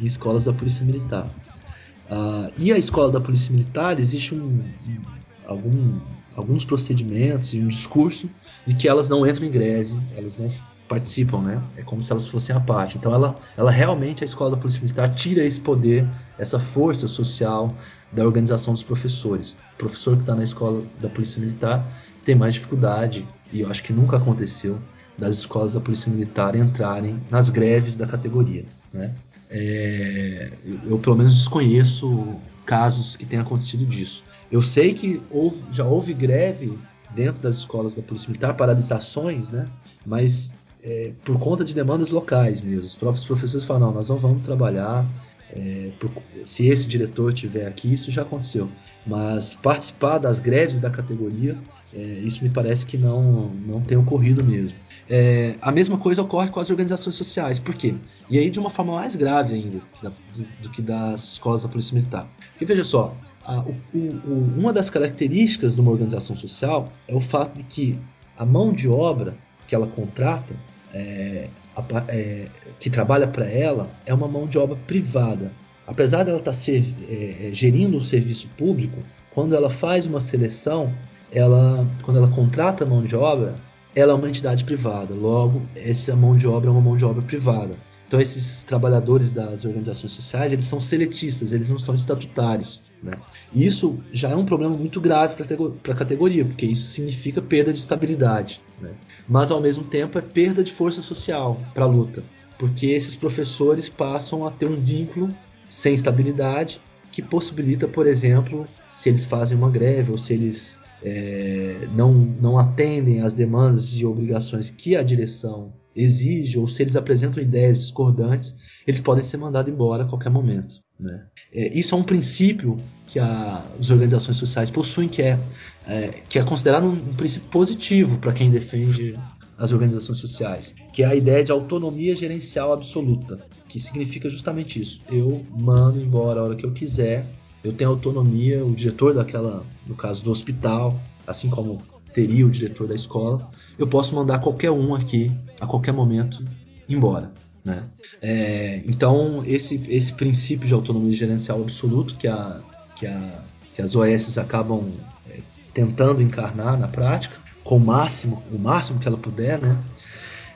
em escolas da Polícia Militar. Uh, e a escola da Polícia Militar existe um, um, algum, alguns procedimentos e um discurso de que elas não entram em greve, elas não participam, né? É como se elas fossem a parte. Então ela, ela realmente, a escola da Polícia Militar tira esse poder, essa força social da organização dos professores. O professor que está na escola da Polícia Militar tem mais dificuldade, e eu acho que nunca aconteceu, das escolas da Polícia Militar entrarem nas greves da categoria, né? É, eu, pelo menos desconheço casos que tenham acontecido disso. Eu sei que houve, já houve greve dentro das escolas da Polícia Militar, paralisações, né? Mas é, por conta de demandas locais mesmo. Os próprios professores falam, não, nós não vamos trabalhar é, por, se esse diretor tiver aqui, isso já aconteceu. Mas participar das greves da categoria, é, isso me parece que não, não tem ocorrido mesmo. É, a mesma coisa ocorre com as organizações sociais. Por quê? E aí de uma forma mais grave ainda do, que das escolas da Polícia Militar. Porque veja só, a, o, o, uma das características de uma organização social é o fato de que a mão de obra que ela contrata, é, é, que trabalha para ela, é uma mão de obra privada. Apesar dela estar tá ser, é, é, gerindo um serviço público, quando ela faz uma seleção, ela, quando ela contrata a mão de obra, ela é uma entidade privada. Logo, essa mão de obra é uma mão de obra privada. Então, esses trabalhadores das organizações sociais, eles são seletistas, eles não são estatutários. Né? Isso já é um problema muito grave para a categoria, porque isso significa perda de estabilidade. Né? Mas, ao mesmo tempo, é perda de força social para a luta, porque esses professores passam a ter um vínculo sem estabilidade que possibilita, por exemplo, se eles fazem uma greve ou se eles é, não, não atendem às demandas e obrigações que a direção exige, ou se eles apresentam ideias discordantes, eles podem ser mandados embora a qualquer momento. Né? É, isso é um princípio que a, as organizações sociais possuem, que é, é que é considerado um, um princípio positivo para quem defende as organizações sociais, que é a ideia de autonomia gerencial absoluta, que significa justamente isso. Eu mando embora a hora que eu quiser eu tenho autonomia, o diretor daquela, no caso do hospital, assim como teria o diretor da escola, eu posso mandar qualquer um aqui, a qualquer momento, embora. Né? É, então, esse, esse princípio de autonomia gerencial absoluto que, a, que, a, que as OS acabam é, tentando encarnar na prática, com o máximo, o máximo que ela puder, né?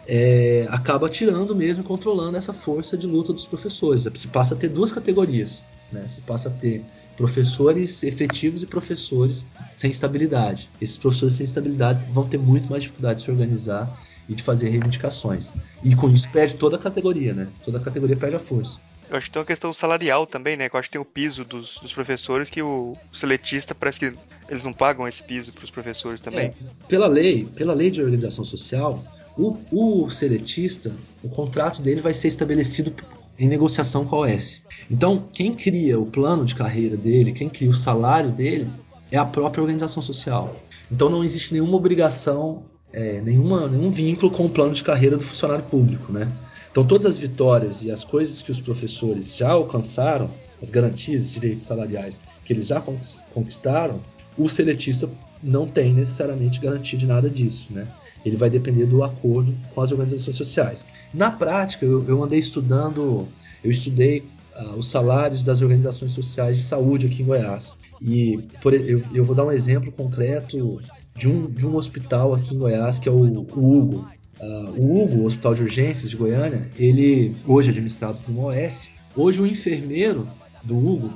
É, acaba tirando mesmo controlando essa força de luta dos professores. Se passa a ter duas categorias. Né? Se passa a ter professores efetivos e professores sem estabilidade. Esses professores sem estabilidade vão ter muito mais dificuldade de se organizar e de fazer reivindicações. E com isso perde toda a categoria, né? Toda a categoria perde a força. Eu acho que tem uma questão salarial também, né? Eu acho que tem o piso dos, dos professores que o seletista parece que eles não pagam esse piso para os professores também. É, pela lei, pela lei de organização social, o, o seletista, o contrato dele vai ser estabelecido em negociação com a OS. Então, quem cria o plano de carreira dele, quem cria o salário dele, é a própria organização social. Então, não existe nenhuma obrigação, é, nenhuma, nenhum vínculo com o plano de carreira do funcionário público. Né? Então, todas as vitórias e as coisas que os professores já alcançaram, as garantias, direitos salariais que eles já conquistaram, o seletista não tem necessariamente garantia de nada disso. Né? Ele vai depender do acordo com as organizações sociais. Na prática, eu, eu andei estudando, eu estudei uh, os salários das organizações sociais de saúde aqui em Goiás. E por, eu, eu, vou dar um exemplo concreto de um, de um hospital aqui em Goiás, que é o, o Hugo. Uh, o Hugo, o Hospital de Urgências de Goiânia, ele hoje é administrado por uma OS. Hoje o enfermeiro do Hugo,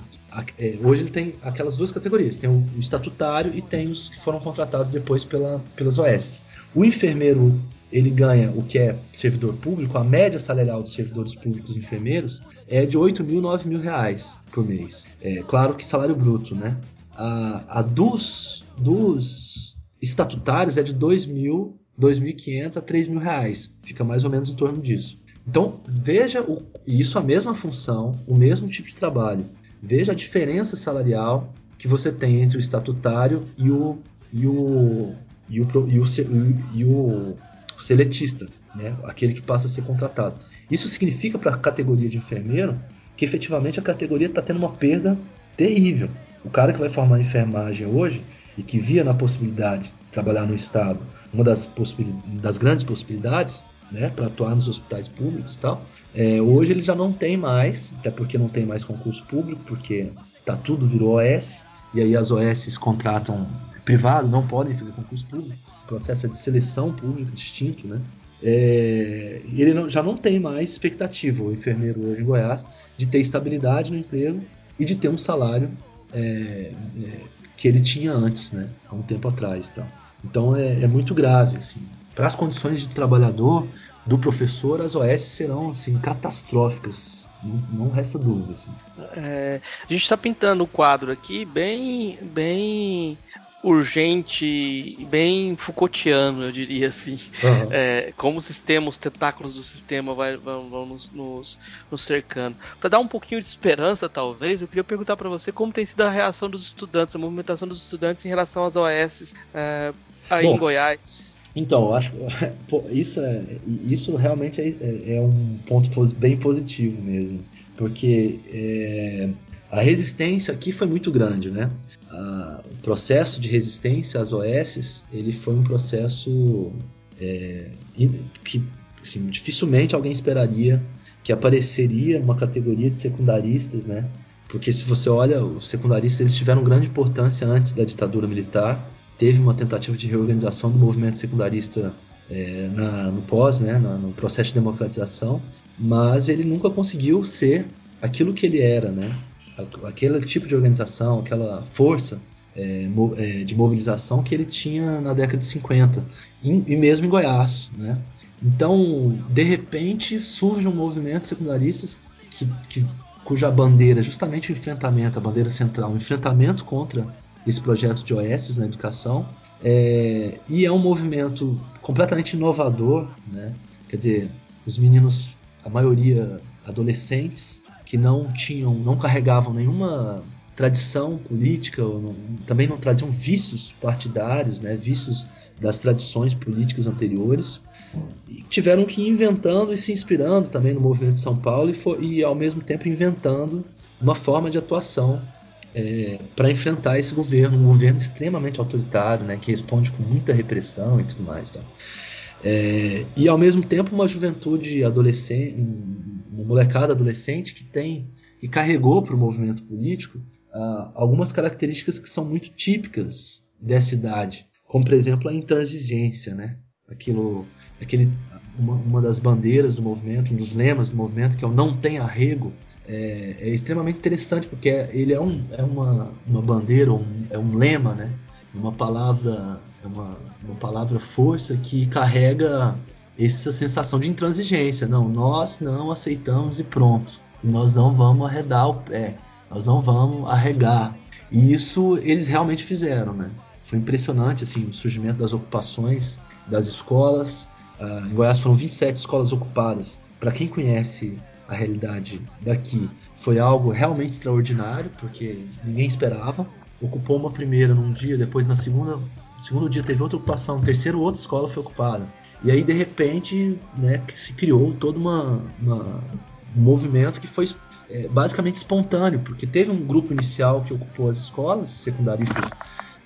é, hoje ele tem aquelas duas categorias, tem o estatutário e tem os que foram contratados depois pela, pelas OS. O enfermeiro ele ganha o que é servidor público, a média salarial dos servidores públicos enfermeiros é de 8 mil, 9 mil reais por mês. É claro que salário bruto, né? A, a dos, dos estatutários é de 2 mil, 2.500 a 3 mil reais. Fica mais ou menos em torno disso. Então, veja o, isso a mesma função, o mesmo tipo de trabalho. Veja a diferença salarial que você tem entre o estatutário e o, e o, e o, e o, e o seletista, né? aquele que passa a ser contratado. Isso significa para a categoria de enfermeiro que efetivamente a categoria está tendo uma perda terrível. O cara que vai formar enfermagem hoje e que via na possibilidade de trabalhar no Estado, uma das, das grandes possibilidades, né, para atuar nos hospitais públicos e tal, é, hoje ele já não tem mais, até porque não tem mais concurso público, porque tá tudo virou OS, e aí as OS contratam privado, não podem fazer concurso público, o processo é de seleção pública distinto, né? É, ele não, já não tem mais expectativa, o enfermeiro hoje em Goiás, de ter estabilidade no emprego e de ter um salário é, é, que ele tinha antes, né? Há um tempo atrás, então. Então é, muito grave, assim. Para as condições de trabalhador, do professor, as OS serão assim catastróficas. Não, não resta dúvida. Assim. É, a gente está pintando o quadro aqui bem, bem urgente, bem Foucaultiano, eu diria assim. Uhum. É, como o sistema, os tentáculos do sistema vai, vão, vão nos, nos, nos, cercando. Para dar um pouquinho de esperança, talvez, eu queria perguntar para você como tem sido a reação dos estudantes, a movimentação dos estudantes em relação às OS é, aí Bom, em Goiás. Então, eu acho isso é isso realmente é, é, é um ponto bem positivo mesmo, porque é, a resistência aqui foi muito grande, né? O processo de resistência às OS ele foi um processo é, que assim, dificilmente alguém esperaria que apareceria uma categoria de secundaristas, né? Porque se você olha, os secundaristas eles tiveram grande importância antes da ditadura militar. Teve uma tentativa de reorganização do movimento secundarista é, na, no pós, né, na, no processo de democratização, mas ele nunca conseguiu ser aquilo que ele era, né? Aquele tipo de organização, aquela força é, é, de mobilização que ele tinha na década de 50 e, mesmo em Goiás, né? Então, de repente, surge um movimento secundaristas que, que, cuja bandeira, justamente o enfrentamento, a bandeira central, o enfrentamento contra esse projeto de OS na educação, é, e é um movimento completamente inovador, né? Quer dizer, os meninos, a maioria adolescentes, que não tinham, não carregavam nenhuma tradição política, não, também não traziam vícios partidários, né, vícios das tradições políticas anteriores, e tiveram que ir inventando e se inspirando também no movimento de São Paulo e, for, e ao mesmo tempo inventando uma forma de atuação é, para enfrentar esse governo, um governo extremamente autoritário, né, que responde com muita repressão e tudo mais. Tá? É, e ao mesmo tempo uma juventude adolescente, uma molecada adolescente que tem e carregou para o movimento político uh, algumas características que são muito típicas dessa idade, como por exemplo a intransigência, né? Aquilo, aquele, uma, uma das bandeiras do movimento, um dos lemas do movimento que é o não tem arrego, é, é extremamente interessante porque ele é, um, é uma, uma bandeira, um, é um lema, né? Uma palavra, é uma, uma palavra força que carrega essa sensação de intransigência. Não, nós não aceitamos e pronto. Nós não vamos arredar o pé. Nós não vamos arregar. E isso eles realmente fizeram, né? Foi impressionante assim, o surgimento das ocupações das escolas. Uh, em Goiás foram 27 escolas ocupadas. Para quem conhece a realidade daqui, foi algo realmente extraordinário, porque ninguém esperava. Ocupou uma primeira num dia, depois na segunda, no segundo dia teve outra ocupação, no terceiro outra escola foi ocupada. E aí, de repente, né, se criou todo uma, uma, um movimento que foi é, basicamente espontâneo, porque teve um grupo inicial que ocupou as escolas, secundaristas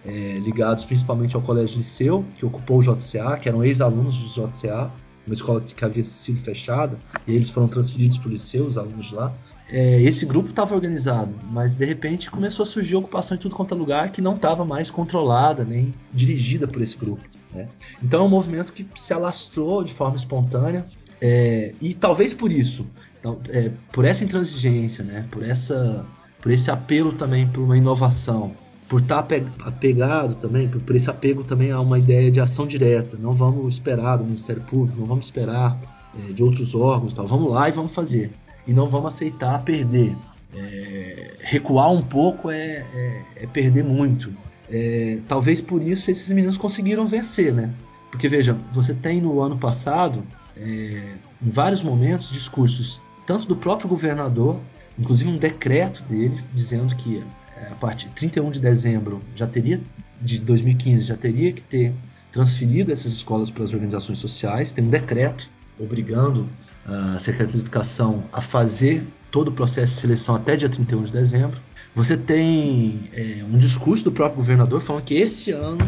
é, ligados principalmente ao Colégio Liceu, que ocupou o JCA, que eram ex-alunos do JCA, uma escola que havia sido fechada, e eles foram transferidos para o Liceu, os alunos de lá. É, esse grupo estava organizado, mas de repente começou a surgir ocupação em tudo quanto é lugar que não estava mais controlada nem dirigida por esse grupo. Né? Então é um movimento que se alastrou de forma espontânea é, e talvez por isso, então, é, por essa intransigência, né? por, essa, por esse apelo também por uma inovação, por estar tá apegado também, por esse apego também a uma ideia de ação direta. Não vamos esperar do Ministério Público, não vamos esperar é, de outros órgãos, tal. vamos lá e vamos fazer. E não vamos aceitar perder. É, recuar um pouco é, é, é perder muito. É, talvez por isso esses meninos conseguiram vencer, né? Porque veja, você tem no ano passado, é, em vários momentos, discursos tanto do próprio governador, inclusive um decreto dele dizendo que é, a partir de 31 de dezembro já teria de 2015 já teria que ter transferido essas escolas para as organizações sociais. Tem um decreto obrigando a Secretaria de Educação a fazer todo o processo de seleção até dia 31 de dezembro. Você tem é, um discurso do próprio governador falando que esse ano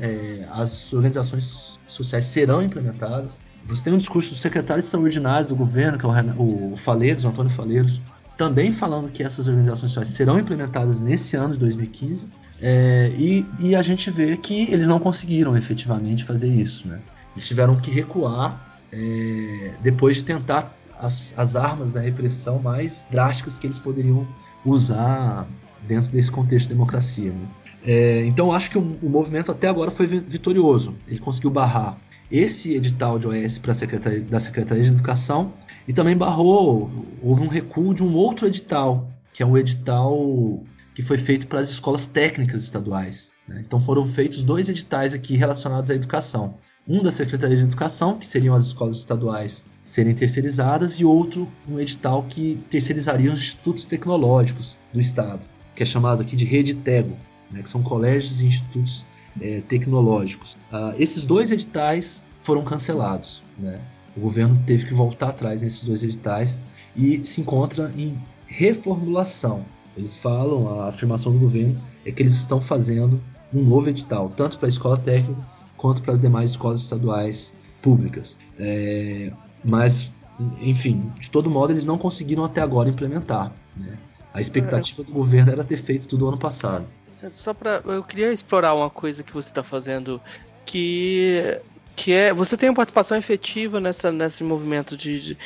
é, as organizações sociais serão implementadas. Você tem um discurso do secretário extraordinário do governo, que é o, o Faleiros, o Antônio Faleiros, também falando que essas organizações sociais serão implementadas nesse ano de 2015. É, e, e, a gente vê que eles não conseguiram efetivamente fazer isso. Né? Eles tiveram que recuar é, depois de tentar as, as armas da repressão mais drásticas que eles poderiam usar dentro desse contexto de democracia. Né? É, então acho que o, o, movimento até agora foi vitorioso. Ele conseguiu barrar esse edital de OS para secretaria, da Secretaria de Educação e também barrou, houve um recuo de um outro edital, que é um edital que foi feito para as escolas técnicas estaduais. Né? Então foram feitos dois editais aqui relacionados à educação. Um da Secretaria de Educação, que seriam as escolas estaduais serem terceirizadas, e outro um edital que terceirizaria os institutos tecnológicos do Estado, que é chamado aqui de Rede Tego né, que são colégios e institutos é, tecnológicos. Ah, esses dois editais foram cancelados. Né? O governo teve que voltar atrás nesses dois editais e se encontra em reformulação. Eles falam, a afirmação do governo é que eles estão fazendo um novo edital, tanto para a escola técnica quanto para as demais escolas estaduais públicas. É, mas, enfim, de todo modo, eles não conseguiram até agora implementar. Né? A expectativa do governo era ter feito tudo ano passado. Só para eu queria explorar uma coisa que você está fazendo que que é você tem uma participação efetiva nessa nesse movimento de, de,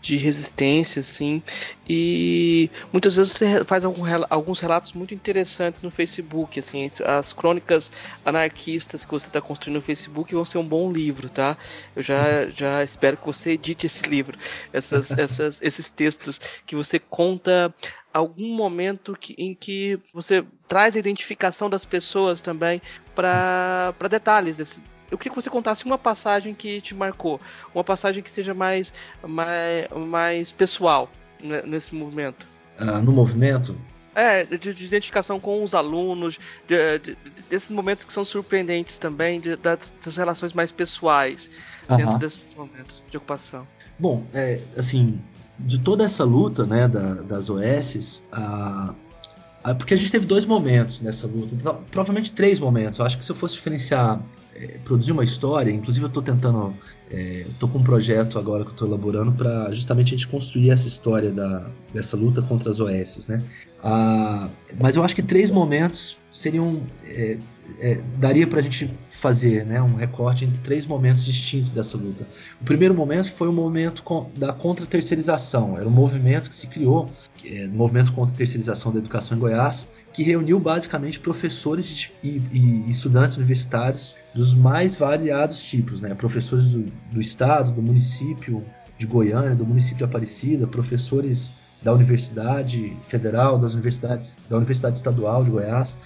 de resistência assim e muitas vezes você faz algum, alguns relatos muito interessantes no Facebook assim as crônicas anarquistas que você está construindo no Facebook vão ser um bom livro tá? Eu já já espero que você edite esse livro essas, essas esses textos que você conta algum momento que, em que você traz a identificação das pessoas também para detalhes desse, eu queria que você contasse uma passagem que te marcou, uma passagem que seja mais, mais, mais pessoal né, nesse movimento. Ah, no movimento? É, de, de, identificação com os alunos, de, de, desses momentos que são surpreendentes também, das relações mais pessoais dentro desses momentos de ocupação. Bom, é, assim, de toda essa luta né, da, das OS, a, a, porque a gente teve dois momentos nessa luta, então, provavelmente três momentos. Eu acho que se eu fosse diferenciar é, produzir uma história, inclusive eu estou tentando, estou é, com um projeto agora que estou elaborando para justamente a gente construir essa história da, dessa luta contra as OS, né? Ah, mas eu acho que três momentos seriam, é, é daria para a gente fazer, né, um recorte entre três momentos distintos dessa luta. O primeiro momento foi o momento da contra-terceirização, era um movimento que se criou, é, movimento contra terceirização da educação em Goiás, que reuniu basicamente professores e, e estudantes universitários dos mais variados tipos, né? professores do, do, estado, do município de Goiânia, do município de Aparecida, professores da Universidade Federal, das universidades, da Universidade Estadual de Goiás,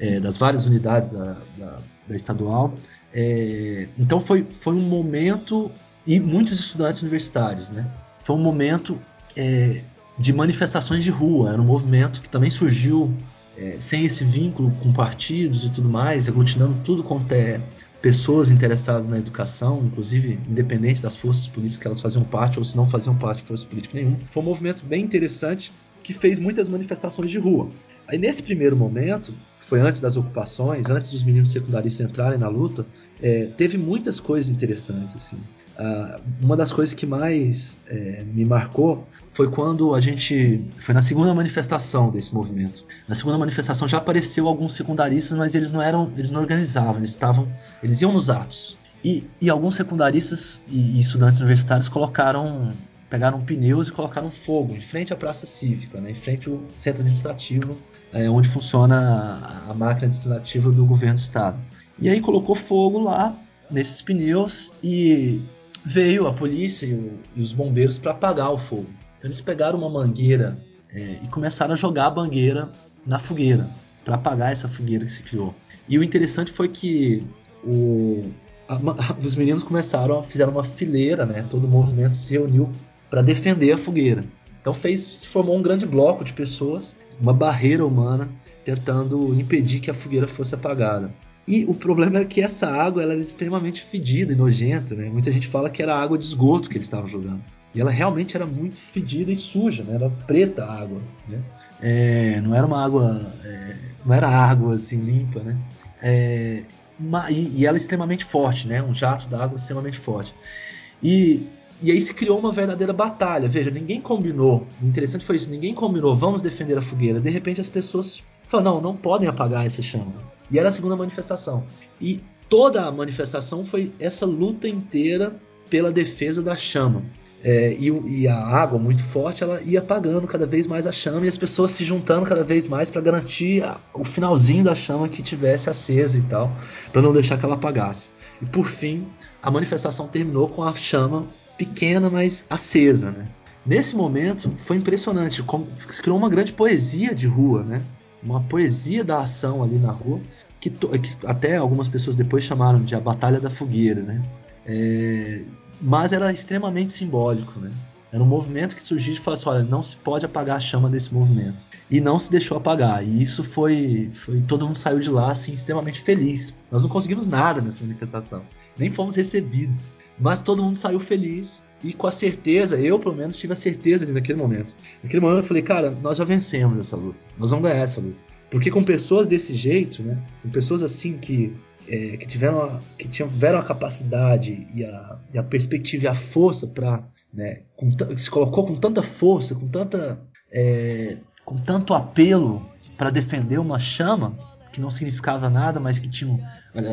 é, das várias unidades da, da, da estadual. É, então foi, foi um momento e muitos estudantes universitários, né? Foi um momento é, de manifestações de rua, era um movimento que também surgiu é, sem esse vínculo com partidos e tudo mais, aglutinando tudo quanto é pessoas interessadas na educação, inclusive independente das forças políticas que elas faziam parte ou se não faziam parte de força política nenhuma. Foi um movimento bem interessante que fez muitas manifestações de rua. Aí nesse primeiro momento, foi antes das ocupações, antes dos meninos secundaristas entrarem na luta, é, teve muitas coisas interessantes assim. Uh, uma das coisas que mais é, me marcou foi quando a gente foi na segunda manifestação desse movimento. Na segunda manifestação já apareceu alguns secundaristas, mas eles não eram, eles não organizavam, eles estavam, eles iam nos atos. E, e alguns secundaristas e, e estudantes universitários colocaram, pegaram pneus e colocaram fogo em frente à praça cívica, né, em frente ao centro administrativo, é, onde funciona a, a máquina administrativa do governo do estado. E aí colocou fogo lá nesses pneus e veio a polícia e, o, e os bombeiros para apagar o fogo. Então eles pegaram uma mangueira é, e começaram a jogar a mangueira na fogueira. para apagar essa fogueira que se criou. E o interessante foi que o, a, os meninos começaram, fizeram uma fileira, né? Todo o movimento se reuniu para defender a fogueira. Então fez, se formou um grande bloco de pessoas, uma barreira humana tentando impedir que a fogueira fosse apagada. E o problema é que essa água ela era extremamente fedida e nojenta, né? Muita gente fala que era água de esgoto que eles estavam jogando. E ela realmente era muito fedida e suja, né? Era preta a água, né? É, não era uma água, é, não era água assim limpa, né? É, uma, e, e, ela é extremamente forte, né? Um jato d'água extremamente forte. E, e aí se criou uma verdadeira batalha. Veja, ninguém combinou. O interessante foi isso. Ninguém combinou. Vamos defender a fogueira. De repente as pessoas falaram, não, não podem apagar essa chama. E era a segunda manifestação. E toda a manifestação foi essa luta inteira pela defesa da chama. É, e, e, a água muito forte ela ia apagando cada vez mais a chama e as pessoas se juntando cada vez mais para garantir a, o finalzinho da chama que tivesse acesa e tal, para não deixar que ela apagasse. E por fim, a manifestação terminou com a chama pequena, mas acesa. Né? Nesse momento foi impressionante, como, se criou uma grande poesia de rua, né? Uma poesia da ação ali na rua, que, que até algumas pessoas depois chamaram de a Batalha da Fogueira. Né? É, mas era extremamente simbólico, né? Era um movimento que surgiu e falou assim, olha, não se pode apagar a chama desse movimento. E não se deixou apagar. E isso foi, foi todo mundo saiu de lá assim extremamente feliz. Nós não conseguimos nada nessa manifestação, nem fomos recebidos, mas todo mundo saiu feliz e com a certeza, eu pelo menos tive a certeza ali naquele momento. Naquele momento eu falei, cara, nós já vencemos essa luta. Nós vamos ganhar essa luta. Porque com pessoas desse jeito, né? Com pessoas assim que é, que tiveram a, que tiveram a capacidade e a, e a perspectiva e a força para né, se colocou com tanta força, com tanta é, com tanto apelo para defender uma chama que não significava nada, mas que tinha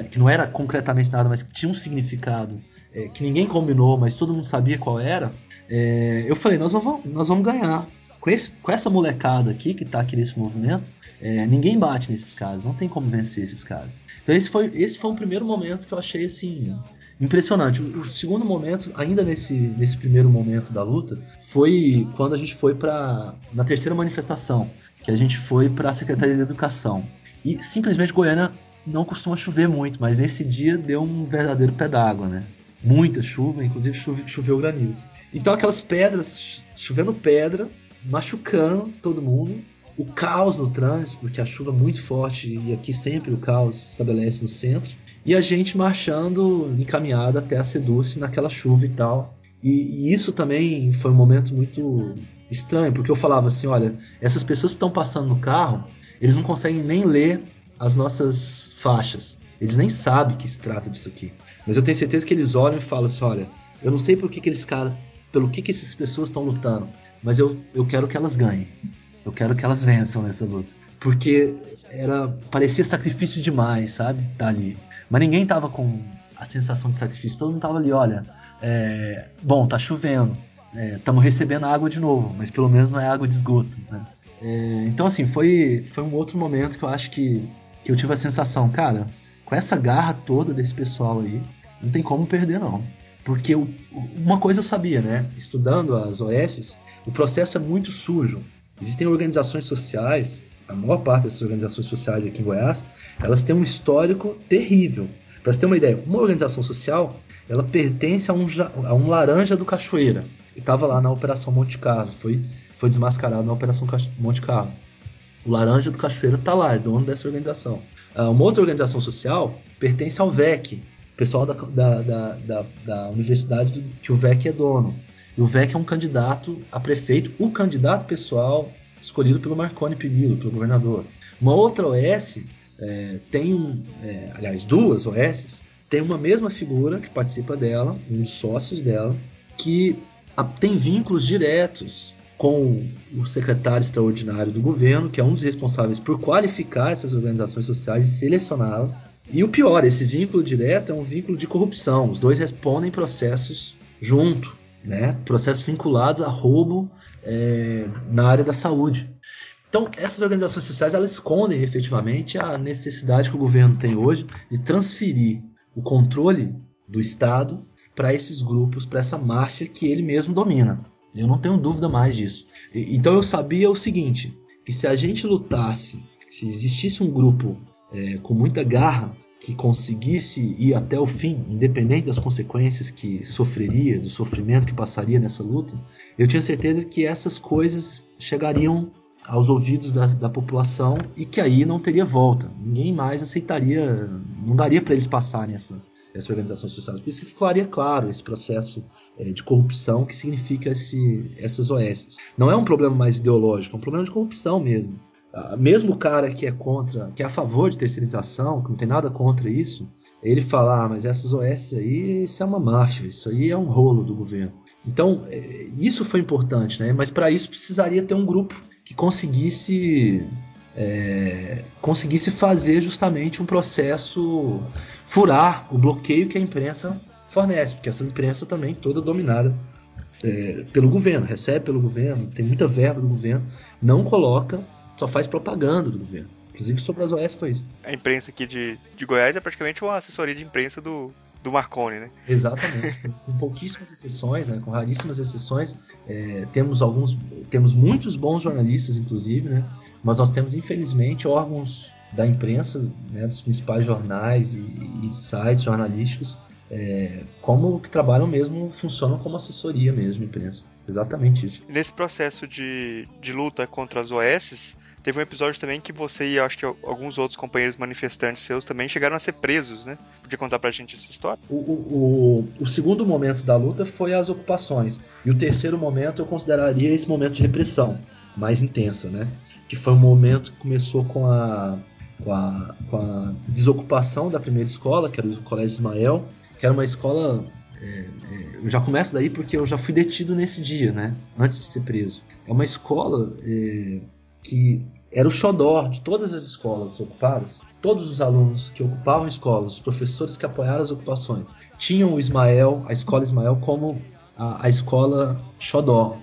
que não era concretamente nada, mas que tinha um significado é, que ninguém combinou, mas todo mundo sabia qual era. É, eu falei, nós vamos, nós vamos ganhar. Com, esse, com essa molecada aqui que está aqui nesse movimento, é, ninguém bate nesses caras, não tem como vencer esses caras. Então esse foi, esse foi um primeiro momento que eu achei assim impressionante. O, o segundo momento, ainda nesse, nesse primeiro momento da luta, foi quando a gente foi para na terceira manifestação, que a gente foi para a Secretaria de Educação. E simplesmente Goiânia não costuma chover muito, mas nesse dia deu um verdadeiro pé d'água, né? Muita chuva, inclusive chove, choveu granizo. Então aquelas pedras, chovendo pedra, machucando todo mundo o caos no trânsito, porque a chuva é muito forte e aqui sempre o caos se estabelece no centro, e a gente marchando encaminhada até a Seduce naquela chuva e tal. E, e, isso também foi um momento muito estranho, porque eu falava assim: olha, essas pessoas que estão passando no carro, eles não conseguem nem ler as nossas faixas, eles nem sabem que se trata disso aqui. Mas eu tenho certeza que eles olham e falam assim: olha, eu não sei por que, que eles caras, pelo que, que essas pessoas estão lutando, mas eu, eu quero que elas ganhem. Eu quero que elas vençam nessa luta. Porque era parecia sacrifício demais, sabe? Tá ali. Mas ninguém tava com a sensação de sacrifício. Todo mundo tava ali, olha, é, bom, tá chovendo. Estamos é, recebendo água de novo, mas pelo menos não é água de esgoto. Né? É, então, assim, foi, foi um outro momento que eu acho que, que eu tive a sensação, cara, com essa garra toda desse pessoal aí, não tem como perder, não. Porque eu, uma coisa eu sabia, né? Estudando as OS, o processo é muito sujo. Existem organizações sociais, a maior parte dessas organizações sociais aqui em Goiás, elas têm um histórico terrível. Para você ter uma ideia, uma organização social, ela pertence a um, a um laranja do Cachoeira, que estava lá na Operação Monte Carlo, foi, foi desmascarado na Operação Monte Carlo. O laranja do Cachoeira está lá, é dono dessa organização. Ah, uma outra organização social pertence ao VEC, pessoal da, da, da, da, da universidade do, que o VEC é dono. E o VEC é um candidato a prefeito, o candidato pessoal escolhido pelo Marconi Perillo, pelo governador. Uma outra OS é, tem, um, é, aliás, duas OS, tem uma mesma figura que participa dela, um dos sócios dela, que tem vínculos diretos com o secretário extraordinário do governo, que é um dos responsáveis por qualificar essas organizações sociais e selecioná-las. E o pior, esse vínculo direto é um vínculo de corrupção. Os dois respondem processos junto né? processos vinculados a roubo é, na área da saúde. Então, essas organizações sociais elas escondem efetivamente a necessidade que o governo tem hoje de transferir o controle do Estado para esses grupos, para essa máfia que ele mesmo domina. Eu não tenho dúvida mais disso. Então eu sabia o seguinte, que se a gente lutasse Se existisse um grupo é, com muita garra que conseguisse ir até o fim, independente das consequências que sofreria, do sofrimento que passaria nessa luta, eu tinha certeza que essas coisas chegariam aos ouvidos da, da população e que aí não teria volta. Ninguém mais aceitaria, não daria para eles passarem essa, essa organização social. Por isso ficaria claro esse processo é, de corrupção que significa esse, essas OS. Não é um problema mais ideológico, é um problema de corrupção mesmo. Ah, mesmo o cara que é contra, que é a favor de terceirização, que não tem nada contra isso, ele fala, ah, mas essas OS aí, isso é uma máfia, isso aí é um rolo do governo. Então, é, isso foi importante, né? Mas para isso precisaria ter um grupo que conseguisse é, conseguisse fazer justamente um processo furar o bloqueio que a imprensa fornece, porque essa imprensa também toda dominada é, pelo governo, recebe pelo governo, tem muita verba do governo, não coloca, só faz propaganda do governo. Inclusive sobre as OS foi isso. A imprensa aqui de, de Goiás é praticamente uma assessoria de imprensa do, do Marconi, né? Exatamente. com pouquíssimas exceções, né? com raríssimas exceções. É, temos alguns, temos muitos bons jornalistas, inclusive, né? Mas nós temos, infelizmente, órgãos da imprensa, né, dos principais jornais e, e sites jornalísticos, é, como que trabalham mesmo, funcionam como assessoria mesmo, imprensa. Exatamente isso. Nesse processo de, de luta contra as OS, teve um episódio também que você e acho que alguns outros companheiros manifestantes seus também chegaram a ser presos, né? Podia contar pra gente essa história? O, o, o, o segundo momento da luta foi as ocupações. E o terceiro momento eu consideraria esse momento de repressão mais intensa, né? Que foi um momento que começou com a com a, com a desocupação da primeira escola, que era o Colégio Ismael, que era uma escola. É, é, eu já começo daí porque eu já fui detido nesse dia, né? Antes de ser preso. É uma escola é, que era o xodó de todas as escolas ocupadas. Todos os alunos que ocupavam escolas, os professores que apoiaram as ocupações, tinham o Ismael, a escola Ismael, como a, a escola xodó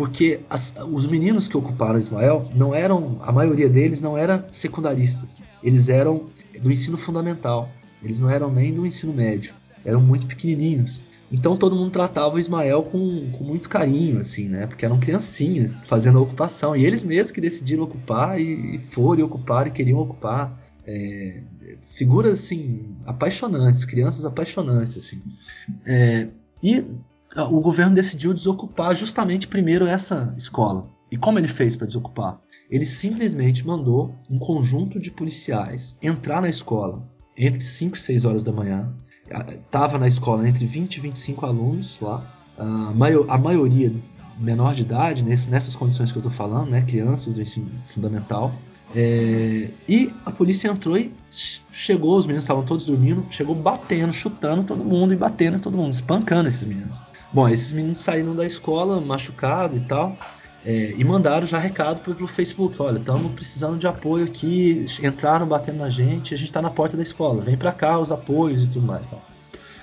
porque as, os meninos que ocuparam Ismael não eram, a maioria deles não eram secundaristas, eles eram do ensino fundamental, eles não eram nem do ensino médio, eram muito pequenininhos. Então todo mundo tratava o Ismael com, com muito carinho, assim, né? Porque eram criancinhas fazendo a ocupação. E eles mesmos que decidiram ocupar e, e foram e e queriam ocupar. É, figuras, assim, apaixonantes, crianças apaixonantes, assim. É, e o governo decidiu desocupar justamente primeiro essa escola. E como ele fez para desocupar? Ele simplesmente mandou um conjunto de policiais entrar na escola entre 5 e 6 horas da manhã. Estava na escola entre 20 e 25 alunos lá. A, maior, a maioria menor de idade, nesse, nessas condições que eu estou falando, né, crianças do ensino fundamental. É, e a polícia entrou e chegou, os meninos estavam todos dormindo, chegou batendo, chutando todo mundo e batendo todo mundo, espancando esses meninos. Bom, esses meninos saíram da escola machucados e tal. É, e mandaram já recado pelo Facebook, olha, estamos precisando de apoio aqui, entraram batendo na gente, a gente está na porta da escola, vem para cá os apoios e tudo mais. Tal.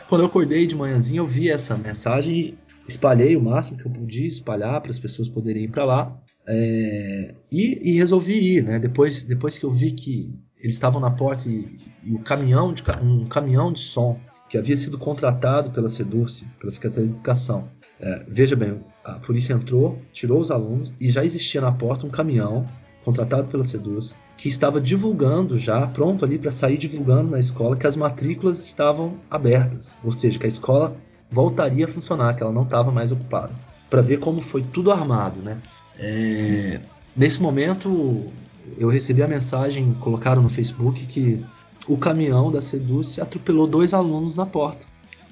Quando eu acordei de manhãzinha, eu vi essa mensagem e espalhei o máximo que eu podia espalhar para as pessoas poderem ir para lá. É, e, e, resolvi ir, né? Depois, depois que eu vi que eles estavam na porta e, e o caminhão de, um caminhão de som que havia sido contratado pela SEDURSE, pela Secretaria de Educação. É, veja bem, a polícia entrou, tirou os alunos e já existia na porta um caminhão contratado pela SEDURSE que estava divulgando já, pronto ali para sair divulgando na escola que as matrículas estavam abertas, ou seja, que a escola voltaria a funcionar, que ela não estava mais ocupada. Para ver como foi tudo armado, né? É, nesse momento eu recebi a mensagem, colocaram no Facebook que o caminhão da Seduce atropelou dois alunos na porta.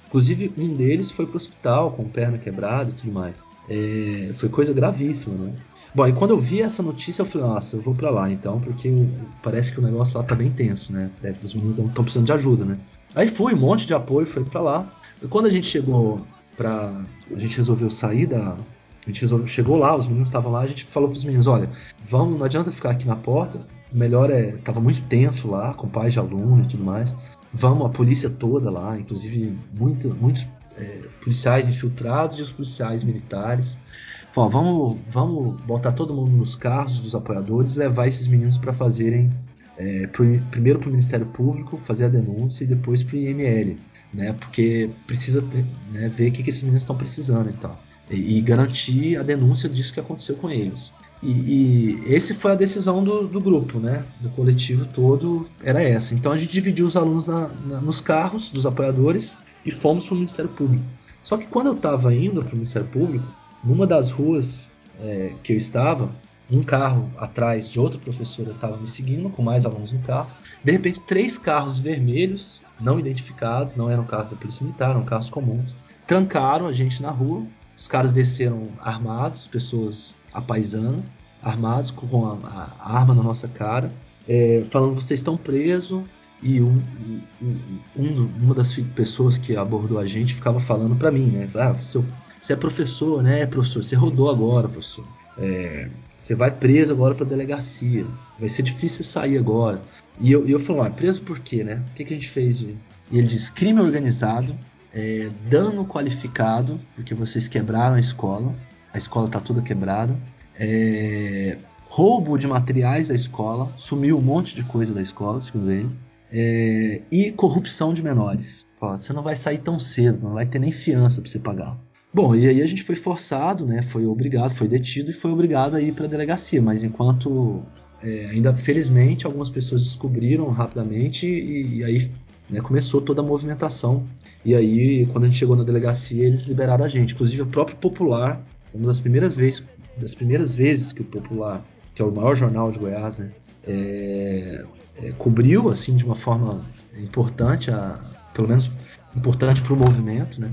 Inclusive, um deles foi para o hospital com perna quebrada e tudo mais. É, foi coisa gravíssima, né? Bom, e quando eu vi essa notícia, eu falei, nossa, eu vou para lá então, porque parece que o negócio lá tá bem tenso, né? É, os meninos estão precisando de ajuda, né? Aí fui, um monte de apoio, foi para lá. E quando a gente chegou pra. A gente resolveu sair da. A gente resolveu, chegou lá, os meninos estavam lá, a gente falou pros meninos, olha, vamos, não adianta ficar aqui na porta, melhor é. Tava muito tenso lá, com pais de aluno e tudo mais. Vamos, a polícia toda lá, inclusive muito, muitos é, policiais infiltrados e os policiais militares. Falou, vamos, vamos botar todo mundo nos carros dos apoiadores e levar esses meninos para fazerem. É, pro, primeiro para o Ministério Público fazer a denúncia e depois para o IML, né? Porque precisa né, ver o que, que esses meninos estão precisando e tal. E garantir a denúncia disso que aconteceu com eles. E, e esse foi a decisão do, do, grupo, né? Do coletivo todo, era essa. Então a gente dividiu os alunos na, na, nos carros dos apoiadores e fomos para o Ministério Público. Só que quando eu estava indo para o Ministério Público, numa das ruas é, que eu estava, um carro atrás de outra professora estava me seguindo, com mais alunos no carro. De repente, três carros vermelhos, não identificados, não eram carros da Polícia Militar, eram carros comuns, trancaram a gente na rua. Os caras desceram armados, pessoas apaisando, armados com a, a arma na nossa cara, é, falando: vocês estão presos. E um, um, um, uma das pessoas que abordou a gente ficava falando para mim, né? Ah, você, você é professor, né, professor? Você rodou agora, professor. É, você vai preso agora para delegacia. Vai ser difícil sair agora. E eu, eu falo, ah, preso por quê, né? O que, que a gente fez? E ele diz: crime organizado, é, dano qualificado, porque vocês quebraram a escola, a escola está toda quebrada, é, roubo de materiais da escola, sumiu um monte de coisa da escola, segundo ele, é, e corrupção de menores. você não vai sair tão cedo, não vai ter nem fiança para você pagar. Bom, e aí a gente foi forçado, né? Foi obrigado, foi detido e foi obrigado a ir para a delegacia. Mas enquanto é, ainda felizmente algumas pessoas descobriram rapidamente e, e aí né, começou toda a movimentação. E aí quando a gente chegou na delegacia eles liberaram a gente. Inclusive o próprio Popular, uma das primeiras vezes, das primeiras vezes que o Popular, que é o maior jornal de Goiás, né, é, é, cobriu assim de uma forma importante, a, pelo menos importante para o movimento, né?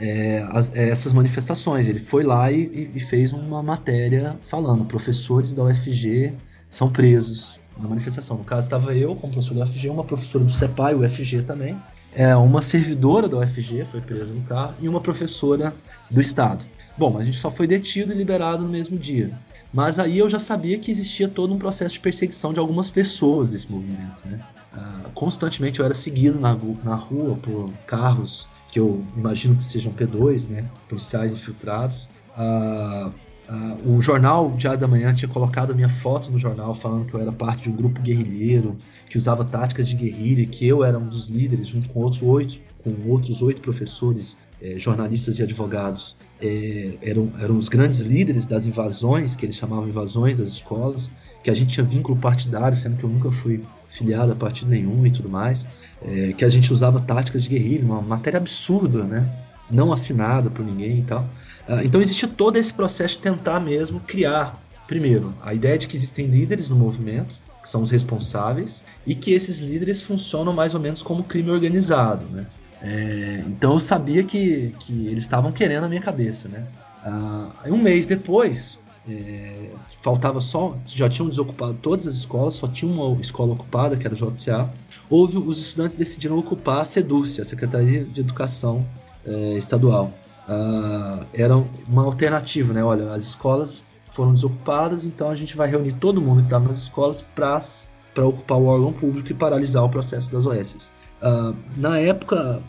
É, as, é, essas manifestações. Ele foi lá e, e, fez uma matéria falando: professores da UFG são presos na manifestação. No caso, estava eu como professor da UFG, uma professora do CEPAI, UFG também, é, uma servidora da UFG foi presa no carro e uma professora do Estado. Bom, a gente só foi detido e liberado no mesmo dia. Mas aí eu já sabia que existia todo um processo de perseguição de algumas pessoas desse movimento. Né? Ah, constantemente eu era seguido na, na rua por carros que eu imagino que sejam P2, né, policiais infiltrados. Ah, ah, o jornal Diário da Manhã tinha colocado a minha foto no jornal falando que eu era parte de um grupo guerrilheiro que usava táticas de guerrilha e que eu era um dos líderes junto com outros oito, com outros oito professores, eh, jornalistas e advogados. Eh, eram, eram os grandes líderes das invasões, que eles chamavam invasões das escolas, que a gente tinha vínculo partidário, sendo que eu nunca fui filiado a partido nenhum e tudo mais é, que a gente usava táticas de guerrilha, uma matéria absurda, né? Não assinada por ninguém e tal. Ah, então existia todo esse processo de tentar mesmo criar, primeiro, a ideia de que existem líderes no movimento, que são os responsáveis, e que esses líderes funcionam mais ou menos como crime organizado, né? É, então eu sabia que, que eles estavam querendo a minha cabeça, né? Ah, um mês depois, é, faltava só, já tinham desocupado todas as escolas, só tinha uma escola ocupada, que era o JCA, houve os estudantes decidiram ocupar a SEDUC, a Secretaria de Educação é, Estadual. Ah, era uma alternativa, né? Olha, as escolas foram desocupadas, então a gente vai reunir todo mundo que estava nas escolas para ocupar o órgão público e paralisar o processo das OS. Ah, na época,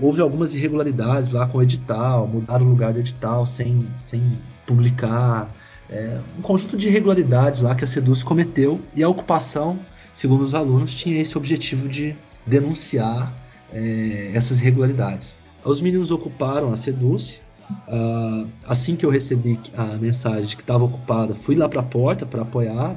houve algumas irregularidades lá com o edital, mudaram o lugar do edital sem, sem publicar, é, um conjunto de irregularidades lá que a SEDUC cometeu e a ocupação segundo os alunos, tinha esse objetivo de denunciar é, essas irregularidades. Os meninos ocuparam a Seduce. Uh, assim que eu recebi a mensagem de que estava ocupada, fui lá para a porta para apoiar.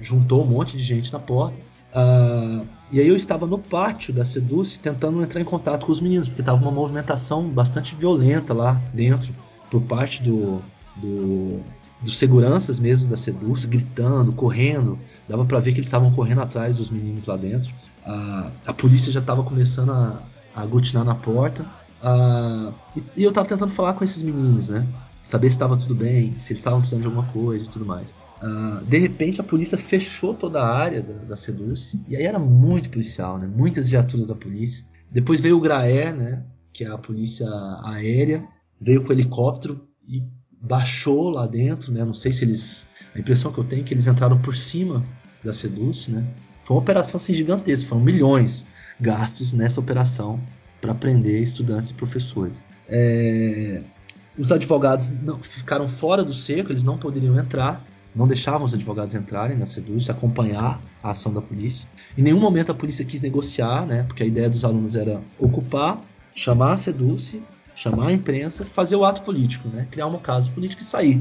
Juntou um monte de gente na porta. Uh, e aí eu estava no pátio da Seduce tentando entrar em contato com os meninos, porque estava uma movimentação bastante violenta lá dentro, por parte do, do dos seguranças mesmo da Seduce, gritando, correndo. Dava para ver que eles estavam correndo atrás dos meninos lá dentro. A, a polícia já estava começando a, a aglutinar na porta. A, e, e, eu estava tentando falar com esses meninos, né? Saber se estava tudo bem, se eles estavam precisando de alguma coisa e tudo mais. Uh, de repente a polícia fechou toda a área da, da Seduce e aí era muito policial, né? Muitas viaturas da polícia. Depois veio o Graer, né? Que é a polícia aérea, veio com helicóptero e baixou lá dentro, né? Não sei se eles. A impressão que eu tenho é que eles entraram por cima da Seduz, né? Foi uma operação assim, gigantesca, foram milhões gastos nessa operação para prender estudantes e professores. É... Os advogados não, ficaram fora do cerco, eles não poderiam entrar, não deixavam os advogados entrarem na Seduz, acompanhar a ação da polícia. Em nenhum momento a polícia quis negociar, né? Porque a ideia dos alunos era ocupar, chamar a Seduz chamar a imprensa, fazer o ato político, né? criar um caso político e sair.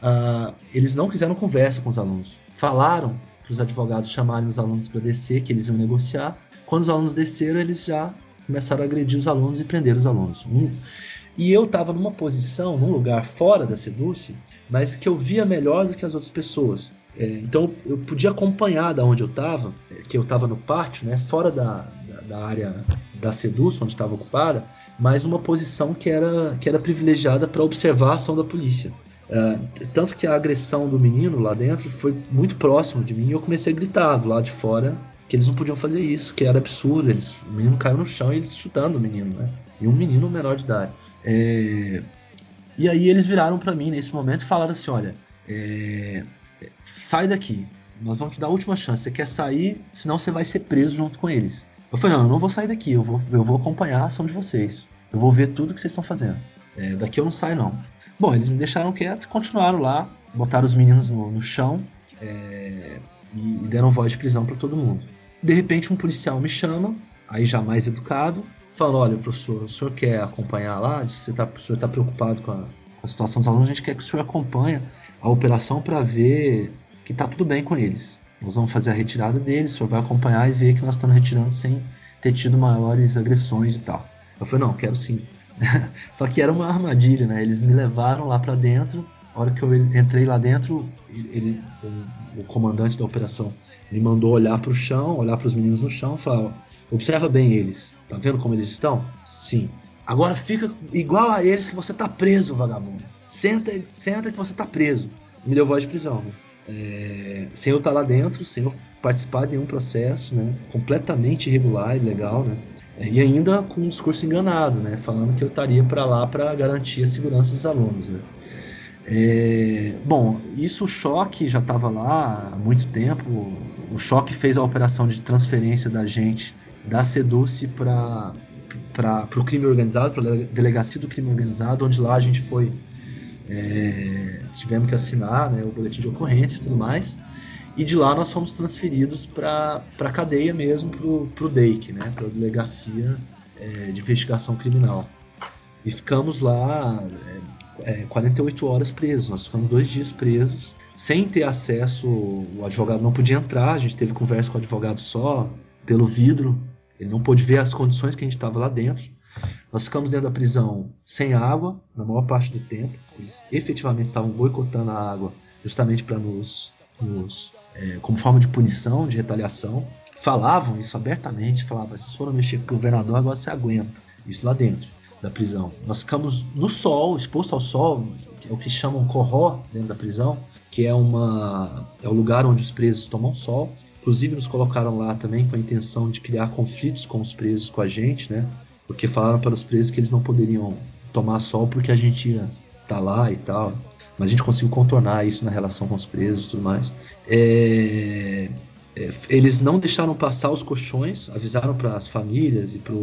uh, eles não quiseram conversa com os alunos. Falaram para os advogados chamarem os alunos para descer, que eles iam negociar. Quando os alunos desceram, eles já começaram a agredir os alunos e prender os alunos. Um, e eu estava numa posição, num lugar fora da Seduce, mas que eu via melhor do que as outras pessoas. É, então eu podia acompanhar da onde eu estava, é, que eu estava no pátio, né, fora da, da, da área da Seduce, onde estava ocupada, mas uma posição que era, que era privilegiada para observar a ação da polícia. É, tanto que a agressão do menino lá dentro foi muito próximo de mim e eu comecei a gritar do lado de fora que eles não podiam fazer isso, que era absurdo. Eles, o menino caiu no chão e eles chutando o menino, né? E um menino menor de idade. É... E aí eles viraram para mim nesse momento e falaram assim: olha, é... sai daqui, nós vamos te dar a última chance. Você quer sair, senão você vai ser preso junto com eles. Eu falei: não, eu não vou sair daqui, eu vou, eu vou acompanhar a ação de vocês. Eu vou ver tudo que vocês estão fazendo. É, daqui eu não saio, não. Bom, eles me deixaram quieto, continuaram lá, botaram os meninos no, no chão é, e, e deram voz de prisão para todo mundo. De repente, um policial me chama, aí já mais educado, fala: Olha, professor, o senhor quer acompanhar lá? Você tá, o senhor está preocupado com a, com a, situação dos alunos, a gente quer que o senhor acompanhe a operação para ver que está tudo bem com eles. Nós vamos fazer a retirada deles, o senhor vai acompanhar e ver que nós estamos retirando sem ter tido maiores agressões e tal. Eu falei: Não, quero sim. Só que era uma armadilha, né? Eles me levaram lá para dentro. A hora que eu entrei lá dentro, ele, o, o comandante da operação me mandou olhar para o chão, olhar para os meninos no chão, falar: observa bem eles. Tá vendo como eles estão? Sim. Agora fica igual a eles que você tá preso, vagabundo. Senta, senta que você tá preso. Me deu voz de prisão. Né? É, sem eu estar tá lá dentro, sem eu participar de nenhum processo, né? Completamente irregular e legal, né? E ainda com um discurso enganado, né? Falando que eu estaria para lá para garantir a segurança dos alunos, né? É, bom, isso o choque já estava lá há muito tempo. O choque fez a operação de transferência da gente da Seduce para o crime organizado, para a delegacia do crime organizado, onde lá a gente foi. É, tivemos que assinar né, o boletim de ocorrência e tudo mais. E de lá nós fomos transferidos para a cadeia mesmo, para o DEIC, né, para a Delegacia é, de Investigação Criminal. E ficamos lá é, 48 é, horas presos. Nós ficamos dois dias presos, sem ter acesso. O advogado não podia entrar, a gente teve conversa com o advogado só pelo vidro. Ele não pôde ver as condições que a gente estava lá dentro. Nós ficamos dentro da prisão sem água na maior parte do tempo. Eles efetivamente estavam boicotando a água justamente para nos, nos é, como forma de punição, de retaliação. Falavam isso abertamente, falavam, vocês foram mexer com o governador, agora você aguenta. Isso lá dentro da prisão. Nós ficamos no sol, exposto ao sol, é o que chamam corró dentro da prisão, que é uma é o lugar onde os presos tomam sol. Inclusive nos colocaram lá também com a intenção de criar conflitos com os presos com a gente, né? Porque falaram para os presos que eles não poderiam tomar sol porque a gente ia estar tá lá e tal. Mas a gente conseguiu contornar isso na relação com os presos e tudo mais. É, é, eles não deixaram passar os colchões, avisaram para as famílias e para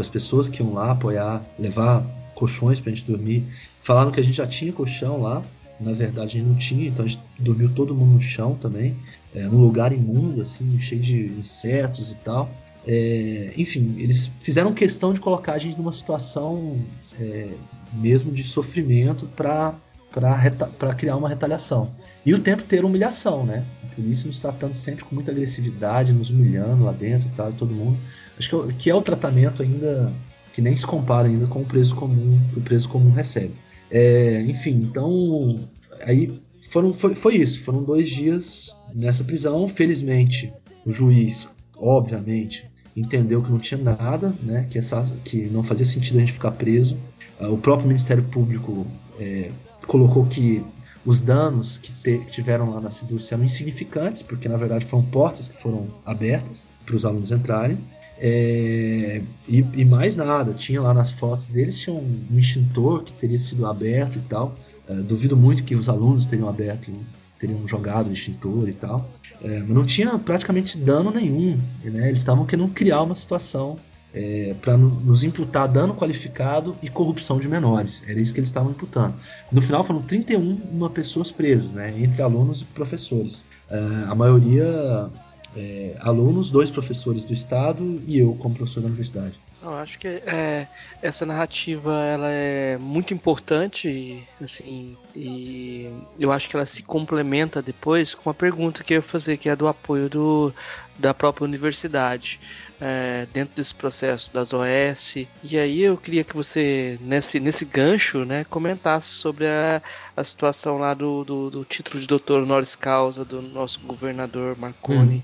as pessoas que iam lá apoiar, levar colchões para a gente dormir. Falaram que a gente já tinha colchão lá, na verdade a gente não tinha, então a gente dormiu todo mundo no chão também, é, num lugar imundo, assim, cheio de insetos e tal. É, enfim, eles fizeram questão de colocar a gente numa situação é, mesmo de sofrimento para para criar uma retaliação. E o tempo ter humilhação, né? A polícia nos tratando sempre com muita agressividade, nos humilhando lá dentro e tal, todo mundo. Acho que, é que é o tratamento ainda que nem se compara ainda com o preso comum que o preso comum recebe. É, enfim, então aí foram, foi, foi isso. Foram dois dias nessa prisão. Felizmente, o juiz, obviamente, entendeu que não tinha nada, né? Que, essa, que não fazia sentido a gente ficar preso. Ah, o próprio Ministério Público é, colocou que os danos que, te, que tiveram lá na Sidúrcia eram insignificantes, porque na verdade foram portas que foram abertas para os alunos entrarem. É, e, e, mais nada, tinha lá nas fotos deles tinha um, um extintor que teria sido aberto e tal. É, duvido muito que os alunos teriam aberto, teriam jogado o extintor e tal. É, mas não tinha praticamente dano nenhum. Né? Eles estavam querendo criar uma situação é, para nos imputar dano qualificado e corrupção de menores. Era isso que eles estavam imputando. No final foram 31 pessoas presas, né, entre alunos e professores. É, a maioria é, alunos, dois professores do estado e eu como professor da universidade. Eu acho que é, essa narrativa ela é muito importante, assim, e eu acho que ela se complementa depois com a pergunta que eu ia fazer, que é do apoio do, da própria universidade é, dentro desse processo das OS. E aí eu queria que você, nesse, nesse gancho, né, comentasse sobre a, a situação lá do, do, do título de doutor honoris causa do nosso governador Marconi.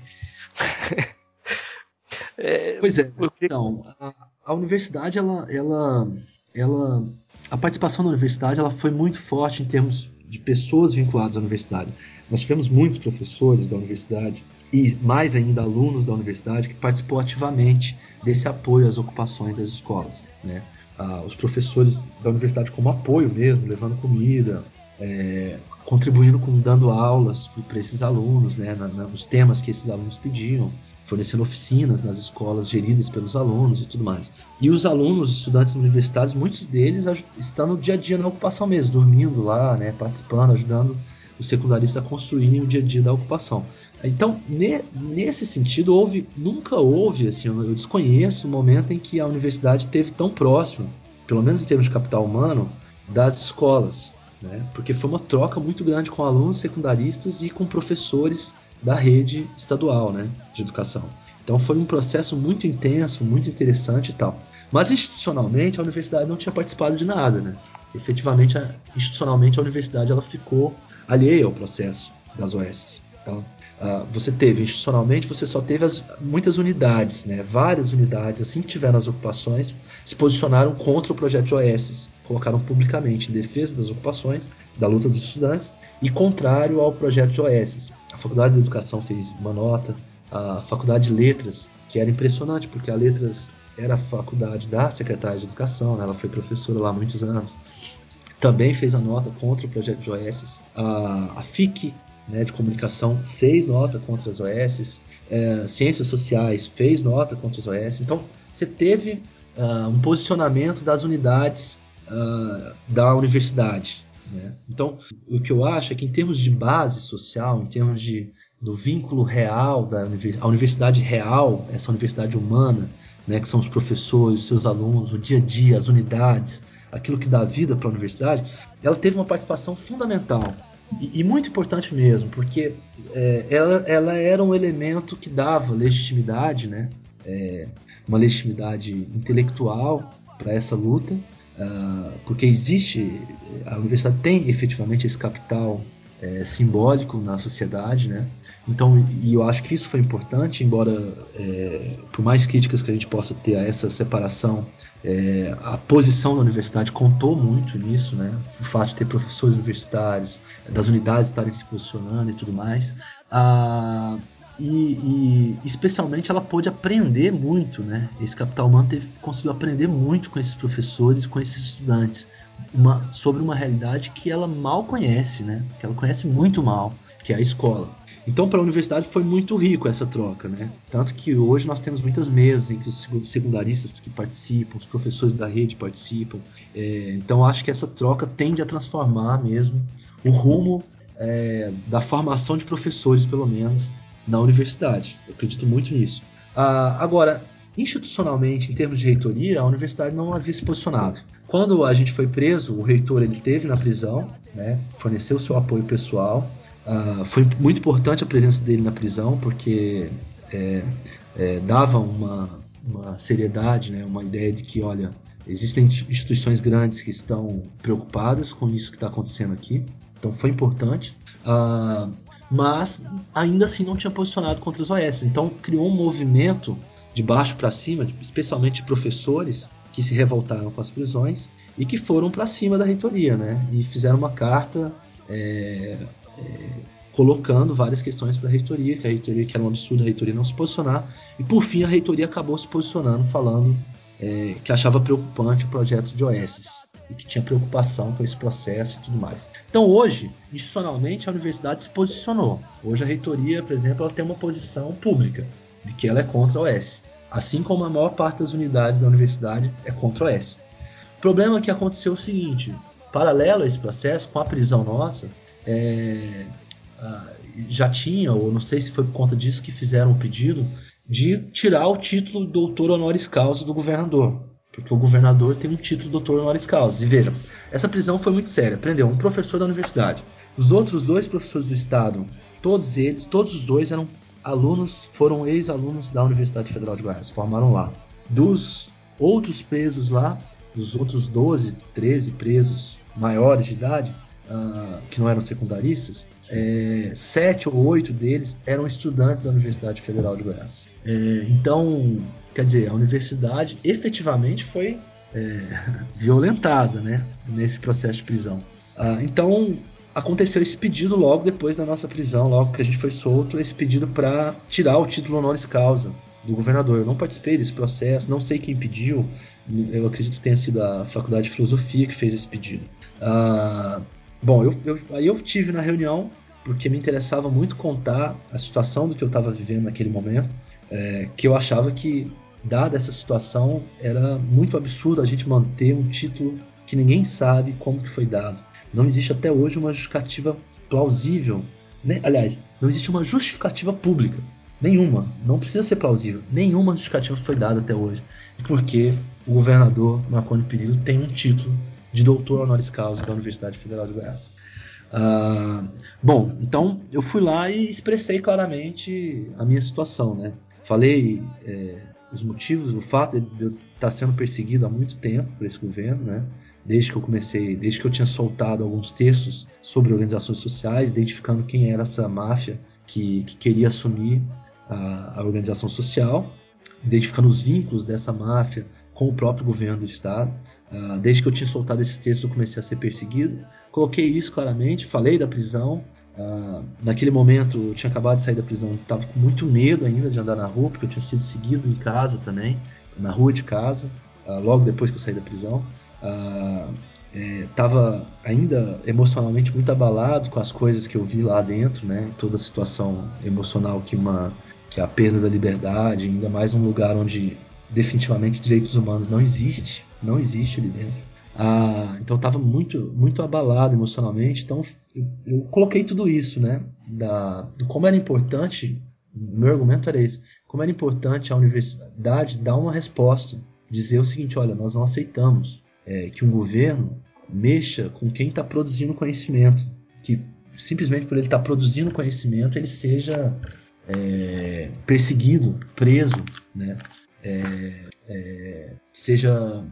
Hum. É, pois é. Então, a, a, universidade, ela, ela, ela, a participação da universidade, ela foi muito forte em termos de pessoas vinculadas à universidade. Nós tivemos muitos professores da universidade e mais ainda alunos da universidade que participou ativamente desse apoio às ocupações das escolas, né? Ah, os professores da universidade como apoio mesmo, levando comida, é, contribuindo com dando aulas para esses alunos, né, na, na, nos temas que esses alunos pediam fornecendo oficinas nas escolas geridas pelos alunos e tudo mais. E os alunos, estudantes universitários, muitos deles estão no dia a dia na ocupação mesmo, dormindo lá, né, participando, ajudando os secundaristas a construírem o dia a dia da ocupação. Então, ne, nesse sentido, houve, nunca houve, assim, eu desconheço o momento em que a universidade teve tão próximo, pelo menos em termos de capital humano, das escolas, né? porque foi uma troca muito grande com alunos secundaristas e com professores da rede estadual né, de educação. Então foi um processo muito intenso, muito interessante e tal. Mas institucionalmente a universidade não tinha participado de nada, né? Efetivamente, institucionalmente a universidade ela ficou alheia ao processo das OS. Então, uh, você teve institucionalmente, você só teve as, muitas unidades, né? Várias unidades, assim que tiveram as ocupações, se posicionaram contra o projeto de OS, colocaram publicamente em defesa das ocupações, da luta dos estudantes e contrário ao projeto de OS. A Faculdade de Educação fez uma nota, a Faculdade de Letras, que era impressionante, porque a Letras era a faculdade da Secretaria de Educação, né? ela foi professora lá há muitos anos, também fez a nota contra o projeto de OS. A, a FIC, né, de comunicação, fez nota contra as OS. É, Ciências Sociais fez nota contra as OS. Então, você teve uh, um posicionamento das unidades uh, da universidade. Né? Então, o que eu acho é que em termos de base social, em termos de, do vínculo real da a universidade real, essa universidade humana, né, que são os professores, os seus alunos, o dia a dia, as unidades, aquilo que dá vida para a universidade, ela teve uma participação fundamental e, muito importante mesmo, porque é, ela, ela, era um elemento que dava legitimidade, né, é, uma legitimidade intelectual para essa luta Uh, porque existe, a universidade tem efetivamente esse capital é, simbólico na sociedade, né? Então, e eu acho que isso foi importante, embora é, por mais críticas que a gente possa ter a essa separação, é, a posição da universidade contou muito nisso, né? O fato de ter professores universitários, das unidades estarem se posicionando e tudo mais. Ah, e, e, especialmente ela pôde aprender muito, né? Esse capital humano teve, conseguiu aprender muito com esses professores, com esses estudantes, uma, sobre uma realidade que ela mal conhece, né? Que ela conhece muito mal, que é a escola. Então, para a universidade foi muito rico essa troca, né? Tanto que hoje nós temos muitas mesas em que os secundaristas que participam, os professores da rede participam. É, então, acho que essa troca tende a transformar mesmo o rumo é, da formação de professores, pelo menos, na universidade. Eu acredito muito nisso. Ah, agora, institucionalmente, em termos de reitoria, a universidade não havia se posicionado. Quando a gente foi preso, o reitor ele teve na prisão, né, forneceu seu apoio pessoal. Ah, foi muito importante a presença dele na prisão, porque é, é, dava uma, uma seriedade, né, uma ideia de que, olha, existem instituições grandes que estão preocupadas com isso que está acontecendo aqui. Então foi importante. Ah, mas ainda assim não tinha posicionado contra os OS. Então criou um movimento de baixo para cima, especialmente professores que se revoltaram com as prisões e que foram para cima da reitoria, né? E fizeram uma carta é, é, colocando várias questões para a reitoria, que a reitoria que era um absurdo a reitoria não se posicionar. E por fim a reitoria acabou se posicionando, falando é, que achava preocupante o projeto de OS e que tinha preocupação com esse processo e tudo mais. Então hoje, institucionalmente, a universidade se posicionou. Hoje a reitoria, por exemplo, ela tem uma posição pública de que ela é contra a OS, assim como a maior parte das unidades da universidade é contra a OS. O problema é que aconteceu o seguinte: paralelo a esse processo, com a prisão nossa, é, já tinha, ou não sei se foi por conta disso que fizeram o pedido, de tirar o título doutor honoris causa do governador. Porque o governador tem um título doutor honoris causa. E veja, essa prisão foi muito séria. Prendeu um professor da universidade. Os outros dois professores do estado, todos eles, todos os dois eram alunos, foram ex-alunos da Universidade Federal de Goiás, formaram lá. Dos outros presos lá, dos outros 12, 13 presos maiores de idade, uh, que não eram secundaristas, é, sete ou oito deles eram estudantes da Universidade Federal de Goiás. É, então, quer dizer, a universidade efetivamente foi é, violentada né, nesse processo de prisão. Ah, então, aconteceu esse pedido logo depois da nossa prisão, logo que a gente foi solto, esse pedido para tirar o título honoris causa do governador. Eu não participei desse processo, não sei quem pediu, eu acredito que tenha sido a Faculdade de Filosofia que fez esse pedido. Ah, Bom, eu, eu, aí eu tive na reunião porque me interessava muito contar a situação do que eu estava vivendo naquele momento, é, que eu achava que, dada essa situação, era muito absurdo a gente manter um título que ninguém sabe como que foi dado. Não existe até hoje uma justificativa plausível, né? aliás, não existe uma justificativa pública, nenhuma, não precisa ser plausível, nenhuma justificativa foi dada até hoje, porque o governador Marconi Perillo tem um título de doutor honoris causa da Universidade Federal de Goiás. Uh, bom, então eu fui lá e expressei claramente a minha situação, né? Falei é, os motivos, o fato de eu estar sendo perseguido há muito tempo por esse governo, né? Desde que eu comecei, desde que eu tinha soltado alguns textos sobre organizações sociais, identificando quem era essa máfia que, que queria assumir a, a organização social, identificando os vínculos dessa máfia com o próprio governo do estado. Uh, desde que eu tinha soltado esses textos, eu comecei a ser perseguido. Coloquei isso claramente, falei da prisão. Uh, naquele momento, eu tinha acabado de sair da prisão, estava com muito medo ainda de andar na rua, porque eu tinha sido seguido em casa também, na rua de casa, uh, logo depois que eu saí da prisão. Estava é, ainda emocionalmente muito abalado com as coisas que eu vi lá dentro, né? Toda a situação emocional que uma que a perda da liberdade, ainda mais um lugar onde definitivamente direitos humanos não existe, não existe ali dentro. Ah, então estava muito muito abalado emocionalmente. Então eu, eu, coloquei tudo isso, né? Da, do como era importante. Meu argumento era esse: como era importante a universidade dar uma resposta, dizer o seguinte: olha, nós não aceitamos é, que um governo mexa com quem está produzindo conhecimento, que simplesmente por ele estar tá produzindo conhecimento ele seja é, perseguido, preso, né? É, é, seja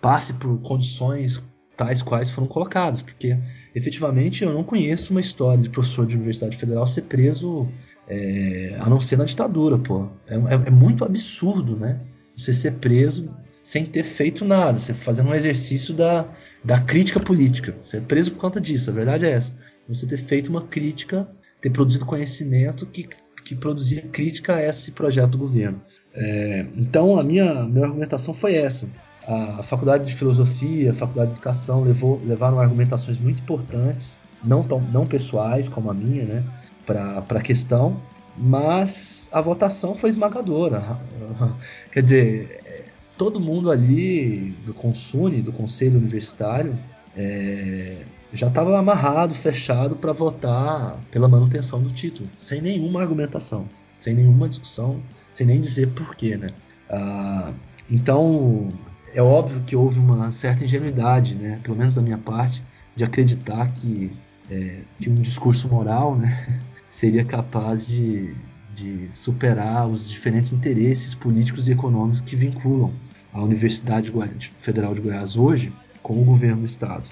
passe por condições tais quais foram colocadas, porque efetivamente eu não conheço uma história de professor de universidade federal ser preso é, a não ser na ditadura, pô. É, é, é, muito absurdo, né? Você ser preso sem ter feito nada, você fazendo um exercício da, da crítica política. Você é preso por conta disso, a verdade é essa. Você ter feito uma crítica, ter produzido conhecimento que, que produzia crítica a esse projeto do governo. É, então a minha, minha argumentação foi essa. A faculdade de filosofia, a faculdade de educação levou, levaram argumentações muito importantes, não, tão, não pessoais como a minha, né, para a questão, mas a votação foi esmagadora. Quer dizer, todo mundo ali do Consune, do Conselho Universitário, é, já estava amarrado, fechado para votar pela manutenção do título, sem nenhuma argumentação, sem nenhuma discussão, sem nem dizer porquê, né? Ah, então, é óbvio que houve uma certa ingenuidade, né, pelo menos da minha parte, de acreditar que, é, que um discurso moral né, seria capaz de, de superar os diferentes interesses políticos e econômicos que vinculam a Universidade Federal de Goiás hoje com o governo do Estado.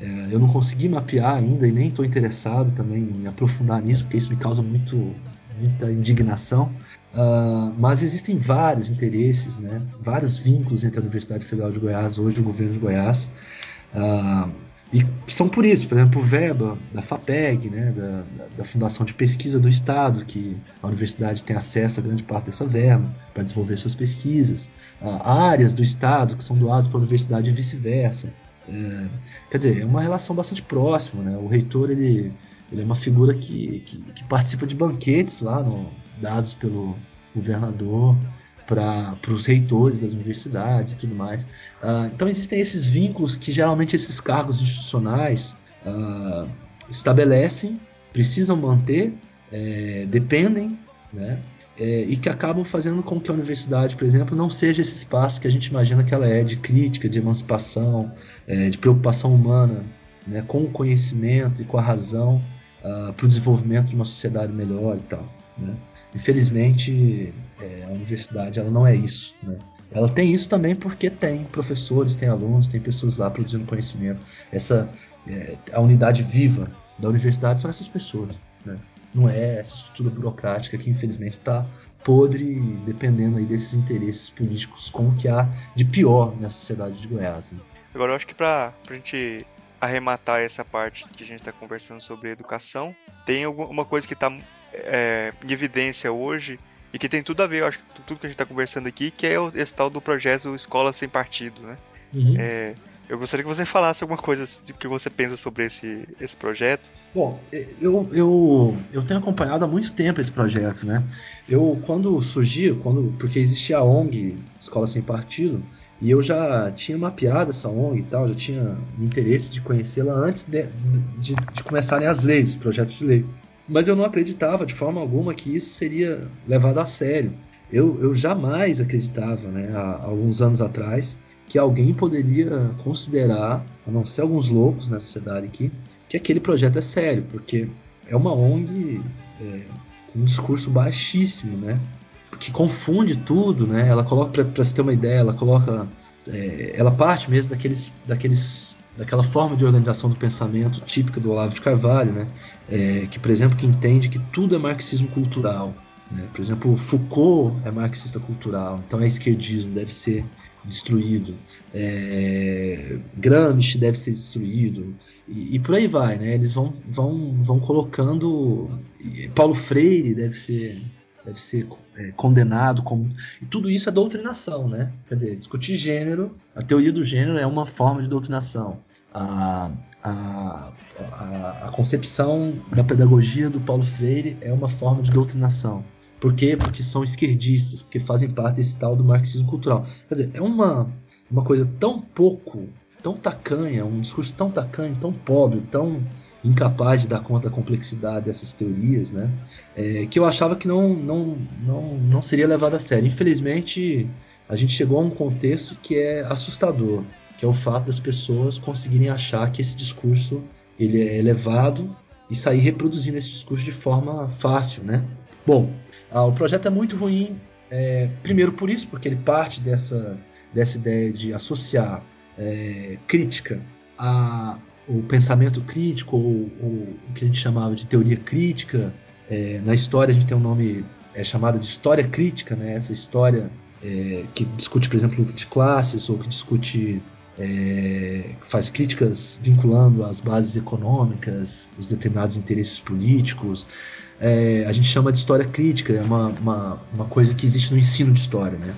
É, eu não consegui mapear ainda e nem estou interessado também em aprofundar nisso, porque isso me causa muito, muita indignação. Uh, mas existem vários interesses, né, vários vínculos entre a Universidade Federal de Goiás, hoje o governo de Goiás. Uh, e são por isso, por exemplo, o verba da FAPEG, né, da, da, Fundação de Pesquisa do Estado, que a universidade tem acesso a grande parte dessa verba para desenvolver suas pesquisas, uh, áreas do Estado que são doadas para a universidade e vice-versa. É, quer dizer, é uma relação bastante próxima. Né? O reitor ele, ele é uma figura que, que, que participa de banquetes lá, no, dados pelo governador para os reitores das universidades e tudo mais. Uh, então existem esses vínculos que geralmente esses cargos institucionais uh, estabelecem precisam manter, é, dependem, né? É, e que acabam fazendo com que a universidade, por exemplo, não seja esse espaço que a gente imagina que ela é de crítica, de emancipação, é, de preocupação humana, né, com o conhecimento e com a razão uh, para o desenvolvimento de uma sociedade melhor e tal. Né? Infelizmente, é, a universidade ela não é isso. Né? Ela tem isso também porque tem professores, tem alunos, tem pessoas lá produzindo conhecimento. Essa é, a unidade viva da universidade são essas pessoas. Né? Não é essa estrutura burocrática que infelizmente está podre, dependendo aí desses interesses políticos com o que há de pior na sociedade de Goiás. Né? Agora eu acho que para a gente arrematar essa parte que a gente está conversando sobre educação, tem alguma coisa que está é, em evidência hoje e que tem tudo a ver, eu acho que tudo que a gente está conversando aqui, que é esse tal do projeto Escola Sem Partido, né? Uhum. É, eu gostaria que você falasse alguma coisa que você pensa sobre esse, esse projeto. Bom, eu, eu, eu tenho acompanhado há muito tempo esse projeto, né? Eu, quando surgiu, quando, porque existia a ONG Escola Sem Partido, e eu já tinha mapeado essa ONG e tal, já tinha interesse de conhecê-la antes de, de, de, começarem as leis, os projetos de lei. Mas eu não acreditava de forma alguma que isso seria levado a sério. Eu, eu jamais acreditava, né, há alguns anos atrás, que alguém poderia considerar, a não ser alguns loucos na sociedade aqui, que aquele projeto é sério, porque é uma ONG é, com um discurso baixíssimo, né? Que confunde tudo, né? Ela coloca, para você ter uma ideia, ela coloca, é, ela parte mesmo daqueles, daqueles, daquela forma de organização do pensamento típica do Olavo de Carvalho, né? É, que, por exemplo, que entende que tudo é marxismo cultural. Né? Por exemplo, Foucault é marxista cultural, então é esquerdismo, deve ser destruído. É, Gramsci deve ser destruído e, e, por aí vai, né? Eles vão, vão, vão colocando Paulo Freire deve ser deve ser é, condenado como e tudo isso é doutrinação, né? Quer dizer, discutir gênero, a teoria do gênero é uma forma de doutrinação. A, a, a, a concepção da pedagogia do Paulo Freire é uma forma de doutrinação. Por quê? Porque são esquerdistas, porque fazem parte desse tal do marxismo cultural. Quer dizer, é uma, uma coisa tão pouco, tão tacanha, um discurso tão tacanho, tão pobre, tão incapaz de dar conta da complexidade dessas teorias, né? É, que eu achava que não, não, não, não seria levado a sério. Infelizmente, a gente chegou a um contexto que é assustador, que é o fato das pessoas conseguirem achar que esse discurso ele é elevado e sair reproduzindo esse discurso de forma fácil, né? Bom, ah, o projeto é muito ruim, é, primeiro por isso, porque ele parte dessa, dessa ideia de associar é, crítica a, o pensamento crítico, ou, ou, o que a gente chamava de teoria crítica. É, na história a gente tem um nome é chamado de história crítica, né? essa história é, que discute, por exemplo, luta de classes, ou que discute, é, faz críticas vinculando as bases econômicas, os determinados interesses políticos. É, a gente chama de história crítica, é uma, uma, uma coisa que existe no ensino de história, né?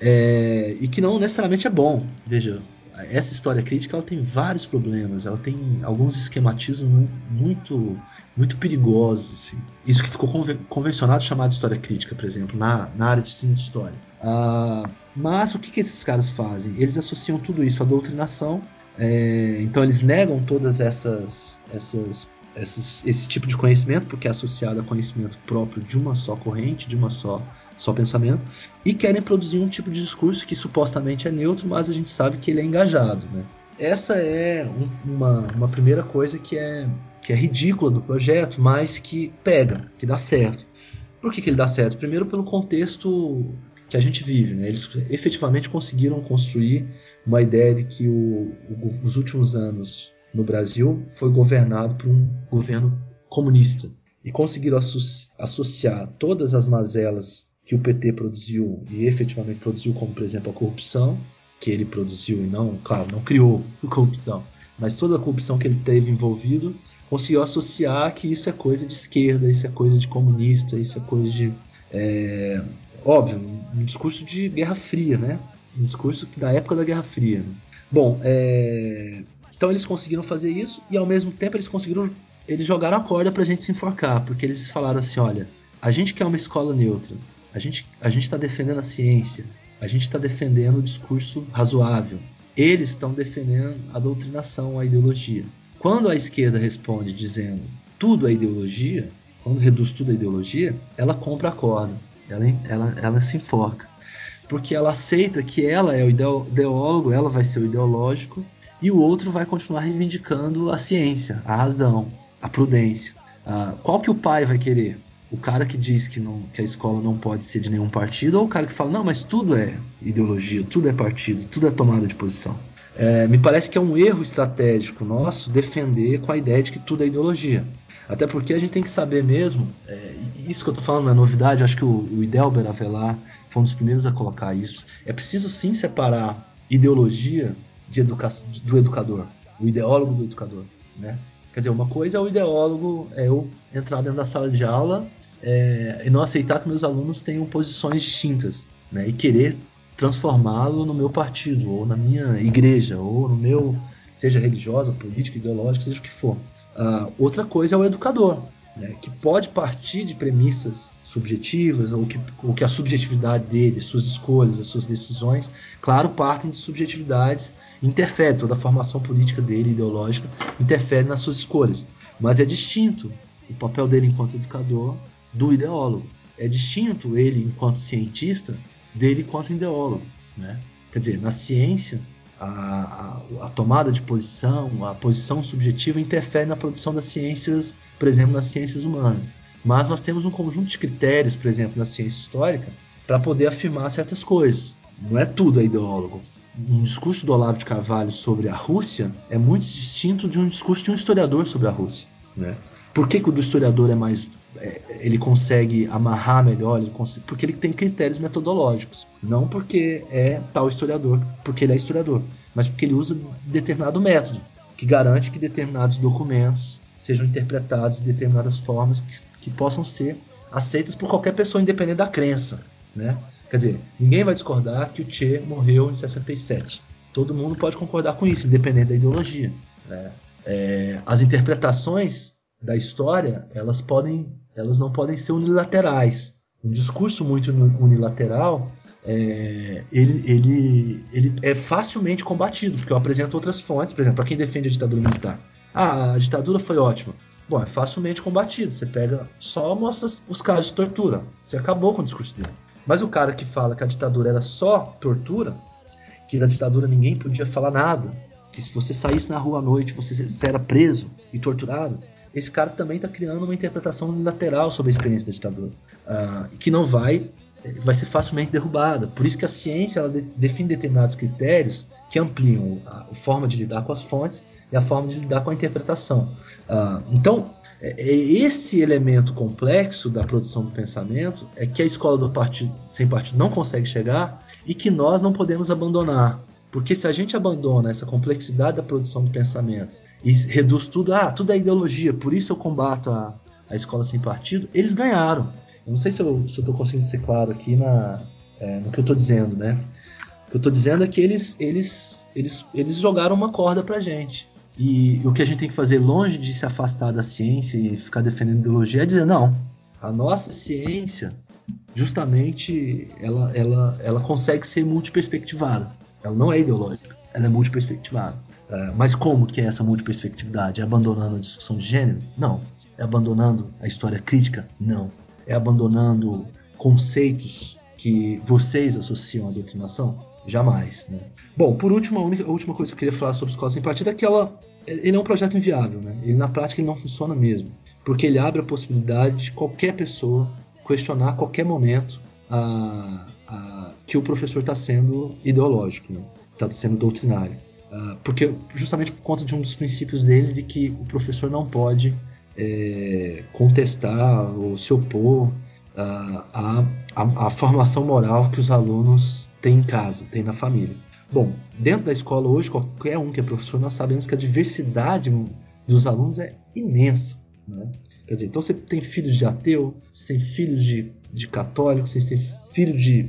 É, e que não necessariamente é bom. Veja, essa história crítica ela tem vários problemas, ela tem alguns esquematismos muito muito perigosos. Assim. Isso que ficou convencionado chamado de história crítica, por exemplo, na, na área de ensino de história. Ah, mas o que, que esses caras fazem? Eles associam tudo isso à doutrinação, é, então eles negam todas essas, essas essas, esse tipo de conhecimento, porque é associado a conhecimento próprio de uma só corrente, de uma só só pensamento, e querem produzir um tipo de discurso que supostamente é neutro, mas a gente sabe que ele é engajado. Né? Essa é um, uma, uma primeira coisa que é, que é ridícula do projeto, mas que pega, que dá certo. Por que, que ele dá certo? Primeiro, pelo contexto que a gente vive. Né? Eles efetivamente conseguiram construir uma ideia de que o, o, os últimos anos no Brasil foi governado por um governo comunista e conseguiram associar todas as mazelas que o PT produziu e efetivamente produziu, como por exemplo a corrupção, que ele produziu e não, claro, não criou corrupção, mas toda a corrupção que ele teve envolvido, conseguiu associar que isso é coisa de esquerda, isso é coisa de comunista, isso é coisa de. É, óbvio, um discurso de Guerra Fria, né? Um discurso da época da Guerra Fria. Né? Bom, é, então eles conseguiram fazer isso e ao mesmo tempo eles conseguiram. Eles jogaram a corda pra gente se enforcar, porque eles falaram assim: olha, a gente quer uma escola neutra, a gente a está defendendo a ciência, a gente está defendendo o discurso razoável. Eles estão defendendo a doutrinação, a ideologia. Quando a esquerda responde dizendo tudo a ideologia, quando reduz tudo a ideologia, ela compra a corda, ela, ela, ela se enforca. Porque ela aceita que ela é o ideólogo, ela vai ser o ideológico, e o outro vai continuar reivindicando a ciência, a razão, a prudência. Ah, qual que o pai vai querer? O cara que diz que, não, que a escola não pode ser de nenhum partido, ou o cara que fala, não, mas tudo é ideologia, tudo é partido, tudo é tomada de posição. É, me parece que é um erro estratégico nosso defender com a ideia de que tudo é ideologia. Até porque a gente tem que saber mesmo, é, isso que eu estou falando não é novidade, acho que o, o Idelber Avelar foi um dos primeiros a colocar isso. É preciso sim separar ideologia de educa do educador, o ideólogo do educador. Né? Quer dizer, uma coisa é o ideólogo, é eu entrar dentro da sala de aula é, e não aceitar que meus alunos tenham posições distintas né? e querer transformá-lo no meu partido, ou na minha igreja, ou no meu, seja religiosa, política, ideológica, seja o que for. Uh, outra coisa é o educador, né, que pode partir de premissas subjetivas, ou que, ou que a subjetividade dele, suas escolhas, as suas decisões, claro, partem de subjetividades, interfere toda a formação política dele, ideológica, interfere nas suas escolhas. Mas é distinto o papel dele enquanto educador do ideólogo. É distinto ele enquanto cientista dele enquanto ideólogo. Né? Quer dizer, na ciência, a, a, a, tomada de posição, a posição subjetiva interfere na produção das ciências, por exemplo, nas ciências humanas. Mas nós temos um conjunto de critérios, por exemplo, na ciência histórica, para poder afirmar certas coisas. Não é tudo é ideólogo. Um discurso do Olavo de Carvalho sobre a Rússia é muito distinto de um discurso de um historiador sobre a Rússia. Né? Por que, que o do historiador é mais ele consegue amarrar melhor, ele consegue, porque ele tem critérios metodológicos. Não porque é tal historiador, porque ele é historiador, mas porque ele usa determinado método que garante que determinados documentos sejam interpretados de determinadas formas que, que possam ser aceitas por qualquer pessoa, independente da crença. Né? Quer dizer, ninguém vai discordar que o Che morreu em 67. Todo mundo pode concordar com isso, independente da ideologia. Né? É, as interpretações da história, elas podem, elas não podem ser unilaterais. Um discurso muito unilateral, é, ele, ele, ele é facilmente combatido, porque eu apresento outras fontes, por exemplo, para quem defende a ditadura militar. Ah, a ditadura foi ótima. Bom, é facilmente combatido. Você pega, só mostra os casos de tortura. Você acabou com o discurso dele. Mas o cara que fala que a ditadura era só tortura, que na ditadura ninguém podia falar nada, que se você saísse na rua à noite você era preso e torturado, esse cara também está criando uma interpretação unilateral sobre a experiência da ditadura, uh, que não vai vai ser facilmente derrubada. Por isso que a ciência de, define determinados critérios que ampliam a, a, forma de lidar com as fontes e a forma de lidar com a interpretação. Uh, então, é, é esse elemento complexo da produção do pensamento é que a escola do partido sem partido não consegue chegar e que nós não podemos abandonar. Porque se a gente abandona essa complexidade da produção do pensamento e reduz tudo, ah, tudo é ideologia, por isso eu combato a, a escola sem partido, eles ganharam. Eu não sei se eu estou conseguindo ser claro aqui na, é, no que eu estou dizendo, né? O que eu estou dizendo é que eles, eles, eles, eles jogaram uma corda pra gente. E o que a gente tem que fazer, longe de se afastar da ciência e ficar defendendo ideologia, é dizer, não, a nossa ciência, justamente, ela, ela, ela consegue ser multiperspectivada. Ela não é ideológica, ela é multiperspectivada. Uh, mas como que é essa multiperspectividade? É abandonando a discussão de gênero? Não. É abandonando a história crítica? Não. É abandonando conceitos que vocês associam à doutrinação? Jamais. Né? Bom, por último, a, única, a última coisa que eu queria falar sobre escola sem partido é que ela, ele é um projeto inviável. Né? Ele, na prática, ele não funciona mesmo. Porque ele abre a possibilidade de qualquer pessoa questionar a qualquer momento a, a, que o professor está sendo ideológico, está né? sendo doutrinário. Uh, porque justamente por conta de um dos princípios dele de que o professor não pode é, contestar ou se opor uh, à, formação moral que os alunos têm em casa, têm na família. Bom, dentro da escola hoje, qualquer um que é professor, nós sabemos que a diversidade dos alunos é imensa. Né? Quer dizer, então você tem filhos de ateu, você tem filhos de, de católicos, você tem filhos de,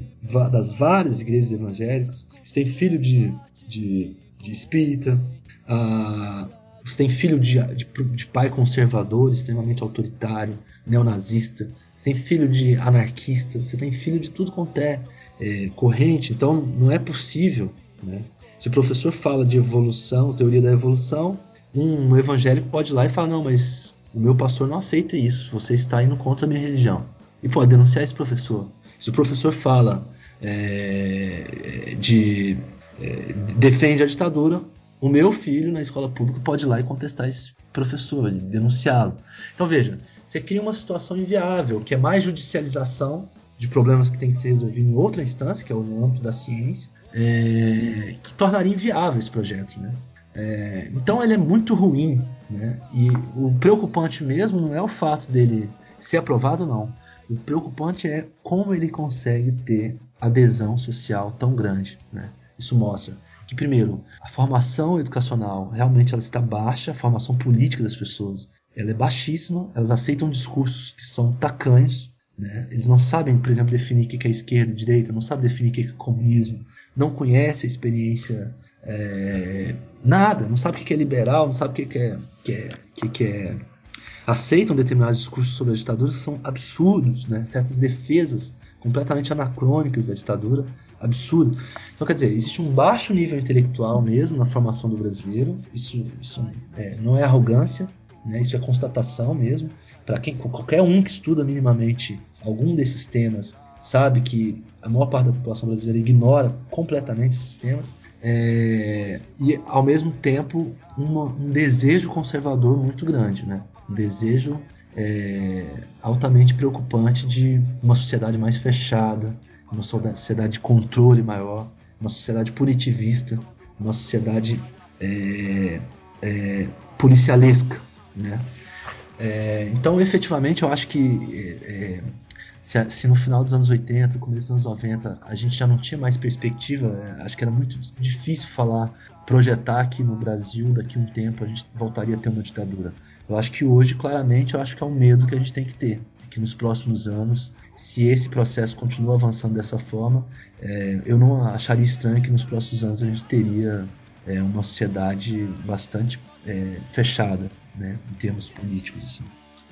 das várias igrejas evangélicas, você tem filho de, de de espírita. Ah, você tem filho de, de, de, pai conservador, extremamente autoritário, neonazista. Você tem filho de anarquista. Você tem filho de tudo quanto é, é corrente. Então não é possível. Né? Se o professor fala de evolução, teoria da evolução, um evangélico pode ir lá e falar: não, mas o meu pastor não aceita isso, você está indo contra a minha religião. E pode denunciar esse professor. Se o professor fala é, de é, defende a ditadura, o meu filho na escola pública pode ir lá e contestar esse professor, denunciá-lo. Então veja, você cria uma situação inviável, que é mais judicialização de problemas que tem que ser resolvido em outra instância, que é o âmbito da ciência, é, que tornaria inviável esse projeto. Né? É, então ele é muito ruim. Né? E o preocupante mesmo não é o fato dele ser aprovado, não. O preocupante é como ele consegue ter adesão social tão grande. Né? Isso mostra que, primeiro, a formação educacional realmente ela está baixa, a formação política das pessoas ela é baixíssima, elas aceitam discursos que são tacanhos, né? eles não sabem, por exemplo, definir o que é esquerda e direita, não sabem definir o que é comunismo, não conhecem a experiência, é, nada, não sabem o que é liberal, não sabem o que é, que é, que, que é aceitam determinados discursos sobre a ditadura que são absurdos, né? certas defesas completamente anacrônicas da ditadura, absurdo. Então, quer dizer, existe um baixo nível intelectual mesmo na formação do brasileiro, isso, isso é, não é arrogância, né? isso é constatação mesmo. Para quem qualquer um que estuda minimamente algum desses temas sabe que a maior parte da população brasileira ignora completamente esses temas. É, e ao mesmo tempo uma, um desejo conservador muito grande, né? um desejo é, altamente preocupante de uma sociedade mais fechada, uma sociedade de controle maior, uma sociedade punitivista, uma sociedade é, é, policialesca. Né? É, então, efetivamente, eu acho que é, se, se, no final dos anos 80, começo dos anos 90, a gente já não tinha mais perspectiva, é, acho que era muito difícil falar, projetar que no Brasil, daqui a um tempo, a gente voltaria a ter uma ditadura. Eu acho que hoje, claramente, eu acho que é um medo que a gente tem que ter. Que nos próximos anos, se esse processo continua avançando dessa forma, é, eu não acharia estranho que nos próximos anos a gente teria é, uma sociedade bastante é, fechada, né, em termos políticos. Assim.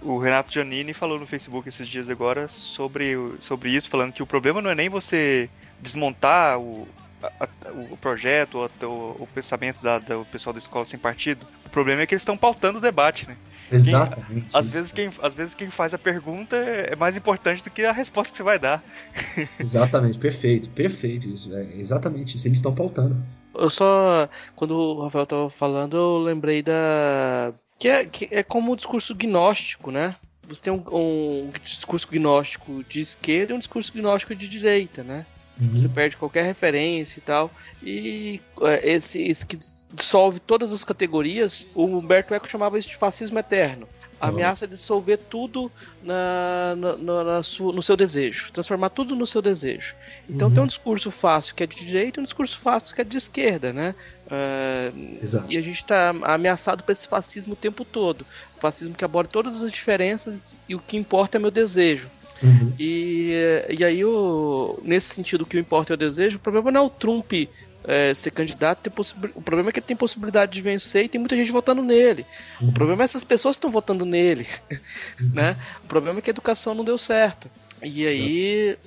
O Renato Giannini falou no Facebook esses dias agora sobre, sobre isso, falando que o problema não é nem você desmontar o, a, o projeto, o, o, pensamento da, do pessoal da escola sem partido. O problema é que eles estão pautando o debate, né? Exatamente. Quem, às, vezes quem, às vezes quem faz a pergunta é mais importante do que a resposta que você vai dar. Exatamente, perfeito, perfeito isso. É exatamente isso. Eles estão pautando. Eu só. Quando o Rafael estava falando, eu lembrei da. Que é, que é como o discurso gnóstico, né? Você tem um, um discurso gnóstico de esquerda e um discurso gnóstico de direita, né? Uhum. Você perde qualquer referência e tal. E é, esse, esse que dissolve todas as categorias, o Humberto Eco chamava isso de fascismo eterno. A uhum. ameaça de dissolver tudo na, na, na, na sua, no seu desejo, transformar tudo no seu desejo. Então uhum. tem um discurso fácil que é de direita e um discurso fácil que é de esquerda, né? Uh, e a gente está ameaçado por esse fascismo o tempo todo. O fascismo que aborda todas as diferenças e o que importa é meu desejo. Uhum. E, e aí, o, nesse sentido, o que importa é o desejo. O problema não é o Trump é, ser candidato, o problema é que ele tem possibilidade de vencer e tem muita gente votando nele. Uhum. O problema é essas pessoas que estão votando nele. Uhum. Né? O problema é que a educação não deu certo. E aí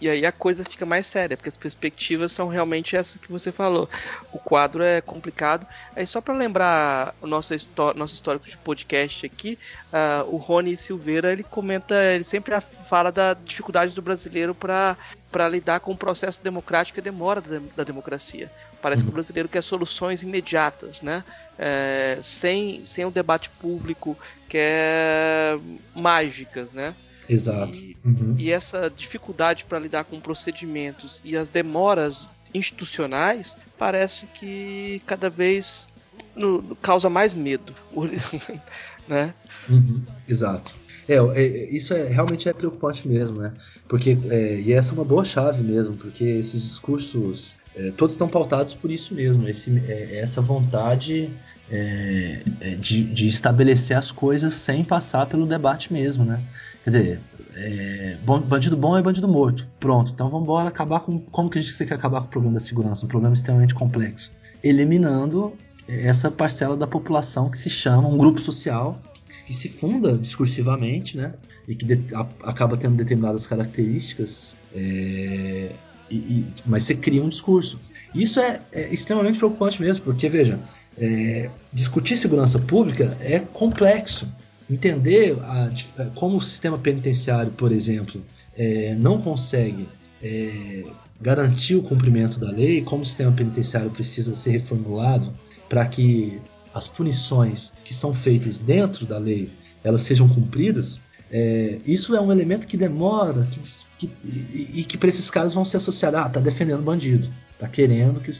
e aí a coisa fica mais séria, porque as perspectivas são realmente essas que você falou. O quadro é complicado. Aí só para lembrar o nosso, nosso histórico de podcast aqui, uh, o Rony Silveira ele comenta, ele sempre fala da dificuldade do brasileiro para lidar com o processo democrático e demora da, da democracia. Parece uhum. que o brasileiro quer soluções imediatas, né? É, sem, sem um debate público, quer mágicas, né? Exato. E, uhum. e essa dificuldade para lidar com procedimentos e as demoras institucionais parece que cada vez no, no, causa mais medo, né? Uhum. Exato. É, é, isso é, realmente é preocupante mesmo, né? Porque, é, e essa é uma boa chave mesmo, porque esses discursos, é, todos estão pautados por isso mesmo, esse, é, essa vontade é, de, de, estabelecer as coisas sem passar pelo debate mesmo, né? Quer dizer, é, bandido bom é bandido morto. Pronto, então vamos embora acabar com. Como que a gente quer acabar com o problema da segurança? Um problema extremamente complexo. Eliminando essa parcela da população que se chama um grupo social que, que se funda discursivamente, né? E que de, a, acaba tendo determinadas características. É, e, e, mas você cria um discurso. Isso é, é extremamente preocupante mesmo, porque veja, é, discutir segurança pública é complexo. entender a, como o sistema penitenciário, por exemplo, é, não consegue é, garantir o cumprimento da lei, como o sistema penitenciário precisa ser reformulado para que as punições que são feitas dentro da lei elas sejam cumpridas, é, isso é um elemento que demora que, que, e, que para esses caras vão se associar, ah, tá defendendo bandido, tá querendo que,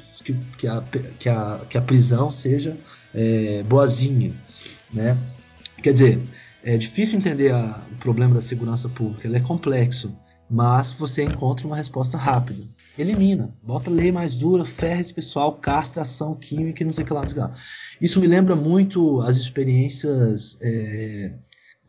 que, a, que, a, que a prisão seja é, boazinha, né? Quer dizer, é difícil entender a, o problema da segurança pública, ele é complexo, mas você encontra uma resposta rápida. Elimina, bota lei mais dura, ferra esse pessoal, castra ação química e não sei o que lá. Sei que lá. Isso me lembra muito as experiências é,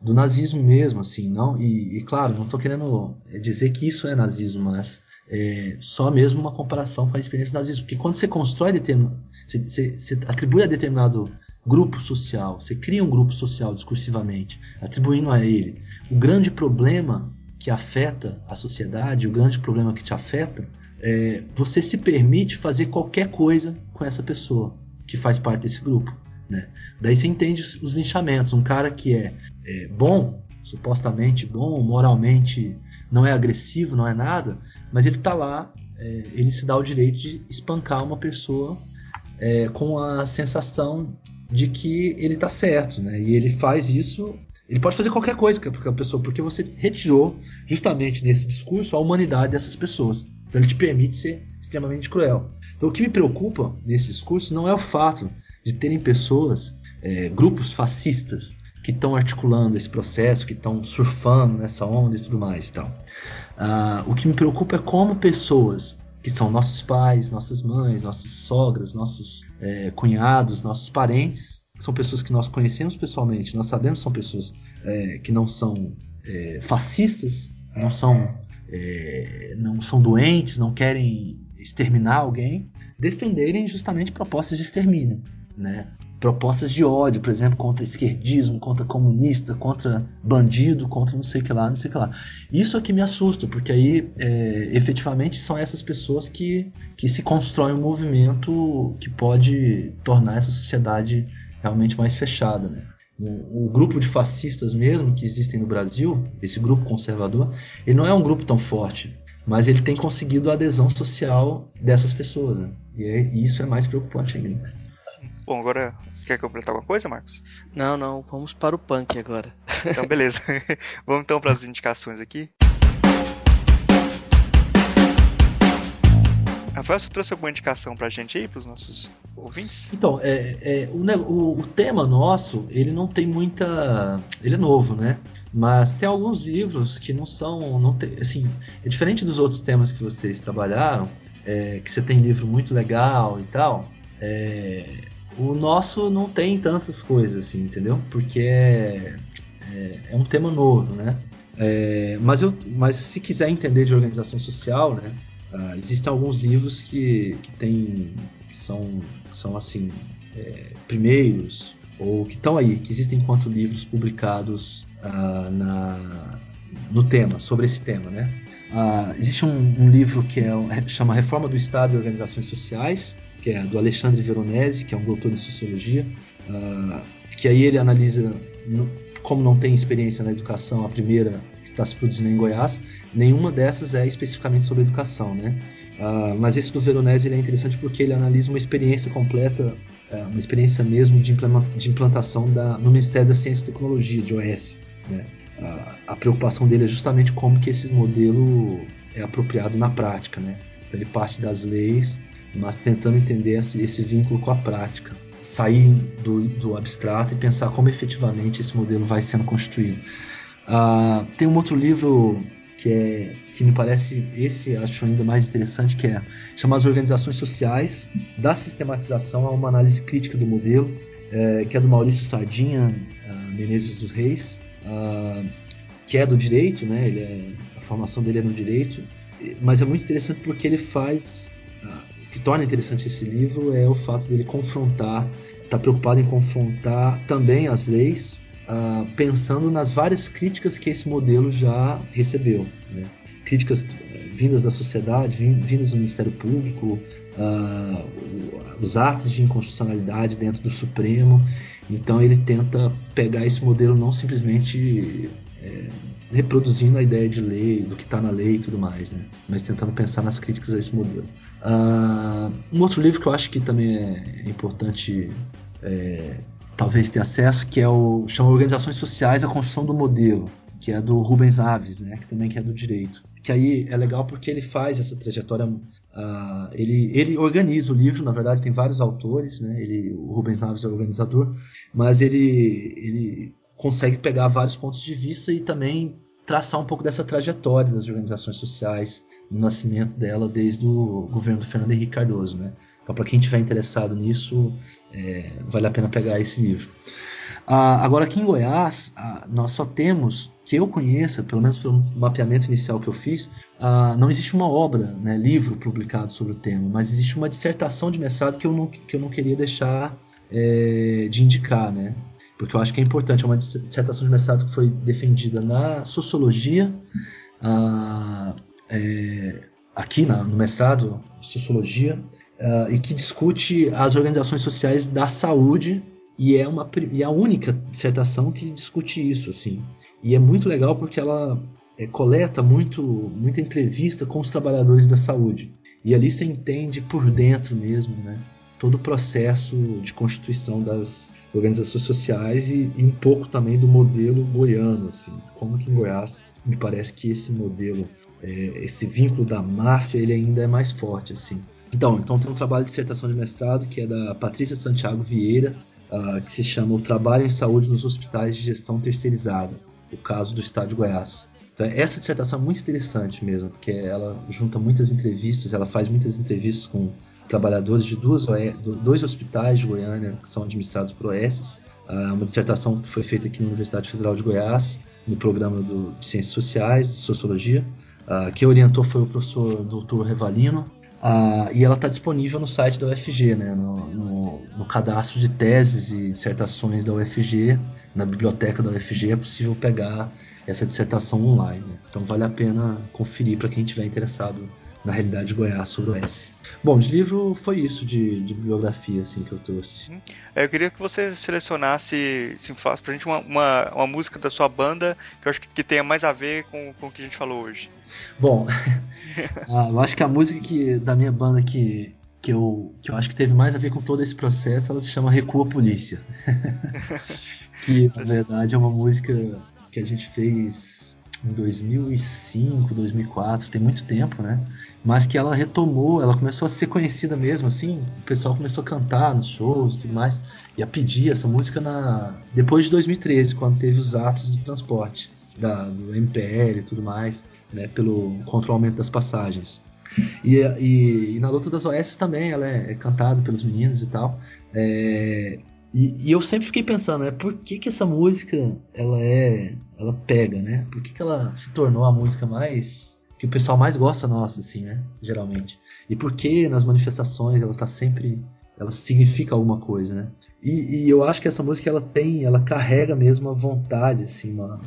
do nazismo mesmo, assim, não? E, e claro, não estou querendo dizer que isso é nazismo, mas é só mesmo uma comparação com a experiência do nazismo, porque quando você constrói determinado, você, você, você atribui a determinado grupo social, você cria um grupo social discursivamente, atribuindo a ele o grande problema que afeta a sociedade, o grande problema que te afeta, é, você se permite fazer qualquer coisa com essa pessoa que faz parte desse grupo. Né? Daí você entende os linchamentos. Um cara que é, é bom, supostamente bom, moralmente não é agressivo, não é nada, mas ele está lá, é, ele se dá o direito de espancar uma pessoa é, com a sensação de que ele está certo, né? E ele faz isso, ele pode fazer qualquer coisa com a pessoa, porque você retirou justamente nesse discurso a humanidade dessas pessoas. Então ele te permite ser extremamente cruel. Então, o que me preocupa nesse discurso não é o fato de terem pessoas, é, grupos fascistas, que estão articulando esse processo, que estão surfando nessa onda e tudo mais. Tal. Ah, o que me preocupa é como pessoas que são nossos pais, nossas mães, nossas sogras, nossos é, cunhados, nossos parentes, são pessoas que nós conhecemos pessoalmente, nós sabemos que são pessoas é, que não são é, fascistas, não são, é, não são doentes, não querem exterminar alguém, defenderem justamente propostas de extermínio, né? Propostas de ódio, por exemplo, contra esquerdismo, contra comunista, contra bandido, contra não sei o que lá, não sei o que lá. Isso é que me assusta, porque aí é, efetivamente são essas pessoas que, que se constroem um movimento que pode tornar essa sociedade realmente mais fechada, né? O, grupo de fascistas mesmo que existem no Brasil, esse grupo conservador, ele não é um grupo tão forte mas ele tem conseguido a adesão social dessas pessoas. Né? E, é, e, isso é mais preocupante ainda. Bom, agora você quer completar alguma coisa, Marcos? Não, não, vamos para o punk agora. Então, beleza. vamos então para as indicações aqui. Rafael, você trouxe alguma indicação para a gente aí, para os nossos ouvintes? Então, é, é o, o, o, tema nosso, ele não tem muita. Ele é novo, né? Mas tem alguns livros que não são. Não tem, assim, é diferente dos outros temas que vocês trabalharam, é, que você tem livro muito legal e tal. É, o nosso não tem tantas coisas, assim, entendeu? Porque é, é, é um tema novo, né? É, mas, eu, mas se quiser entender de organização social, né? Uh, existem alguns livros que, que, tem, que são, são assim, é, primeiros, ou que estão aí, que existem enquanto livros publicados uh, na, no tema, sobre esse tema, né? Uh, existe um, um, livro que é, chama Reforma do Estado e Organizações Sociais, que é do Alexandre Veronese, que é um doutor em sociologia, uh, que aí ele analisa, como não tem experiência na educação, a primeira está se produzindo em Goiás, nenhuma dessas é especificamente sobre educação, né? Uh, mas esse do Veronese é interessante porque ele analisa uma experiência completa, uh, uma experiência mesmo de, implantação da, no Ministério da Ciência e Tecnologia, de OS. Né? A, a, preocupação dele é justamente como que esse modelo é apropriado na prática. Né? Ele parte das leis, mas tentando entender esse, esse vínculo com a prática. Sair do, do, abstrato e pensar como efetivamente esse modelo vai sendo construído. Uh, tem um outro livro que é que me parece esse acho ainda mais interessante que é chama as organizações sociais da sistematização a uma análise crítica do modelo é, que é do Maurício Sardinha uh, Menezes dos Reis uh, que é do direito, né? Ele é, a formação dele é no direito, mas é muito interessante porque ele faz uh, que torna interessante esse livro é o fato dele confrontar, está preocupado em confrontar também as leis, uh, pensando nas várias críticas que esse modelo já recebeu, né? críticas vindas da sociedade, vindas do Ministério Público, uh, os atos de inconstitucionalidade dentro do Supremo. Então ele tenta pegar esse modelo não simplesmente é, reproduzindo a ideia de lei, do que está na lei e tudo mais, né? mas tentando pensar nas críticas a esse modelo. Uh, um outro livro que eu acho que também é importante é, talvez ter acesso, que é o chama Organizações Sociais, a construção do modelo, que é do Rubens Naves, né, que também que é do direito. Que aí é legal porque ele faz essa trajetória Uh, ele, ele organiza o livro, na verdade tem vários autores, né? ele, o Rubens Naves é o organizador, mas ele, ele consegue pegar vários pontos de vista e também traçar um pouco dessa trajetória das organizações sociais, no nascimento dela desde o governo do Fernando Henrique Cardoso. Né? Então, para quem tiver interessado nisso, é, vale a pena pegar esse livro. Uh, agora, aqui em Goiás, uh, nós só temos que eu conheça, pelo menos pelo mapeamento inicial que eu fiz, uh, não existe uma obra, né, livro publicado sobre o tema, mas existe uma dissertação de mestrado que eu não, que eu não queria deixar é, de indicar, né? Porque eu acho que é importante, é uma dissertação de mestrado que foi defendida na sociologia, uh, é, aqui na, no mestrado de sociologia, uh, e que discute as organizações sociais da saúde e é uma e é a única dissertação que discute isso assim e é muito legal porque ela é, coleta muito, muita entrevista com os trabalhadores da saúde. E ali você entende por dentro mesmo, né? Todo o processo de constituição das organizações sociais e, e um pouco também do modelo goiano, assim, como que em Goiás me parece que esse modelo, é, esse vínculo da máfia, ele ainda é mais forte, assim. Então, então tem um trabalho de dissertação de mestrado que é da Patrícia Santiago Vieira, uh, que se chama O Trabalho em Saúde nos Hospitais de Gestão Terceirizada o caso do Estado de Goiás. Então, essa dissertação é muito interessante mesmo, porque ela junta muitas entrevistas, ela faz muitas entrevistas com trabalhadores de duas, dois hospitais de Goiânia que são administrados por OS. Ah, uma dissertação que foi feita aqui na Universidade Federal de Goiás, no programa do, de Ciências Sociais, de Sociologia. Uh, quem orientou foi o professor Dr. Revalino, uh, e ela está disponível no site da UFG, né, no, no, no, cadastro de teses e dissertações da UFG na biblioteca da UFG é possível pegar essa dissertação online. Então vale a pena conferir para quem estiver interessado na realidade de Goiás sobre o S. Bom, de livro foi isso de, de bibliografia assim, que eu trouxe. Uhum. É, eu queria que você selecionasse, se faz pra gente uma, uma, uma, música da sua banda que eu acho que, que tenha mais a ver com, com o que a gente falou hoje. Bom, ah, eu acho que a música que, da minha banda que, que, eu, que eu acho que teve mais a ver com todo esse processo, ela se chama Recua Polícia. que na verdade é uma música que a gente fez em 2005, 2004, tem muito tempo, né? Mas que ela retomou, ela começou a ser conhecida mesmo, assim, o pessoal começou a cantar nos shows e tudo mais, e a pedir essa música na depois de 2013, quando teve os atos de transporte da, do MPL e tudo mais, né, pelo contra o aumento das passagens. E, e, e, na luta das OS também, ela é, é cantada pelos meninos e tal. É, e, e, eu sempre fiquei pensando, né, por que, que essa música ela é, ela pega, né? Por que, que ela se tornou a música mais que o pessoal mais gosta nossa, assim, né? Geralmente. E por que nas manifestações ela tá sempre, ela significa alguma coisa, né? E, e eu acho que essa música ela tem, ela carrega mesmo uma vontade, assim, uma,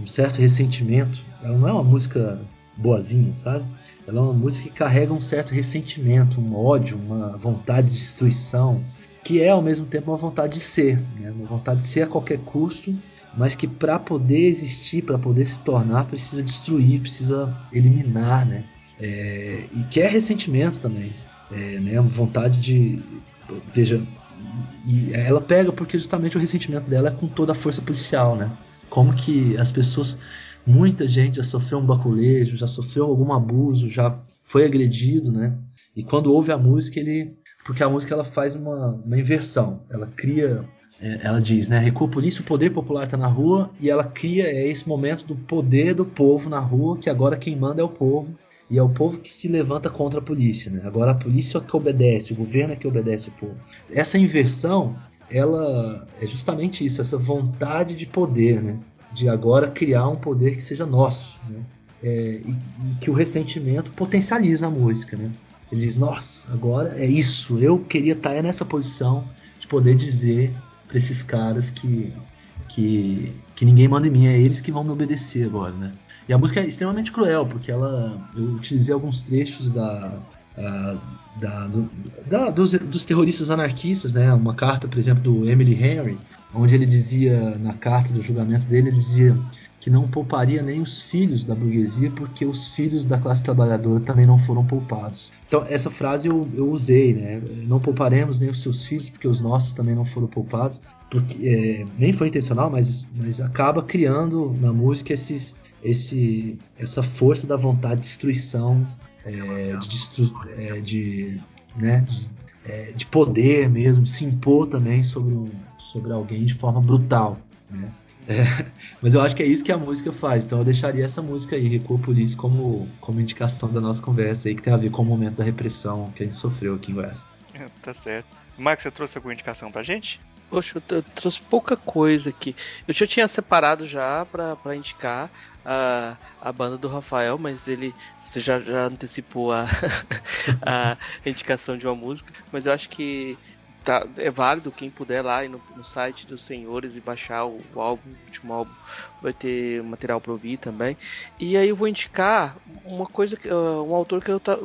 um certo ressentimento. Ela não é uma música boazinha, sabe? Ela é uma música que carrega um certo ressentimento, um ódio, uma vontade de destruição que é ao mesmo tempo uma vontade de ser, né? uma vontade de ser a qualquer custo, mas que para poder existir, para poder se tornar, precisa destruir, precisa eliminar, né? É, e quer ressentimento também, é, né? Uma vontade de, veja, e ela pega porque justamente o ressentimento dela é com toda a força policial, né? Como que as pessoas, muita gente já sofreu um baculejo, já sofreu algum abuso, já foi agredido, né? E quando ouve a música ele porque a música ela faz uma, uma inversão. Ela cria, é, ela diz, né, recua por isso o poder popular está na rua e ela cria é esse momento do poder do povo na rua, que agora quem manda é o povo e é o povo que se levanta contra a polícia, né? Agora a polícia é que obedece, o governo é que obedece o povo. Essa inversão, ela é justamente isso, essa vontade de poder, né? De agora criar um poder que seja nosso, né? É, e, e que o ressentimento potencializa a música, né? Ele diz: Nossa, agora é isso. Eu queria estar nessa posição de poder dizer para esses caras que, que, que ninguém manda em mim, é eles que vão me obedecer agora, né? E a música é extremamente cruel, porque ela. Eu utilizei alguns trechos da. Da, da dos, dos, terroristas anarquistas, né? Uma carta, por exemplo, do Emily Henry, onde ele dizia, na carta do julgamento dele, ele dizia que não pouparia nem os filhos da burguesia, porque os filhos da classe trabalhadora também não foram poupados. Então, essa frase eu, eu usei, né? Não pouparemos nem os seus filhos, porque os nossos também não foram poupados. Porque, é, nem foi intencional, mas, mas acaba criando na música esses, esse, essa força da vontade de destruição, é, de, destru, é, de, né, de, é, de, poder mesmo, se impor também sobre, um, sobre alguém de forma brutal. Né? É, mas eu acho que é isso que a música faz. Então eu deixaria essa música aí, Recuo Polícia, como, como indicação da nossa conversa aí, que tem a ver com o momento da repressão que a gente sofreu aqui em Goiás. É, tá certo. Marcos, você trouxe alguma indicação pra gente? Poxa, eu, trouxe pouca coisa aqui. Eu já tinha separado já para indicar a, a banda do Rafael, mas ele você já, já antecipou a, a indicação de uma música. Mas eu acho que tá, é válido quem puder lá ir no, no site dos senhores e baixar o, o, álbum, o último álbum, vai ter material para ouvir também. E aí eu vou indicar uma coisa, uh, um autor que eu tá,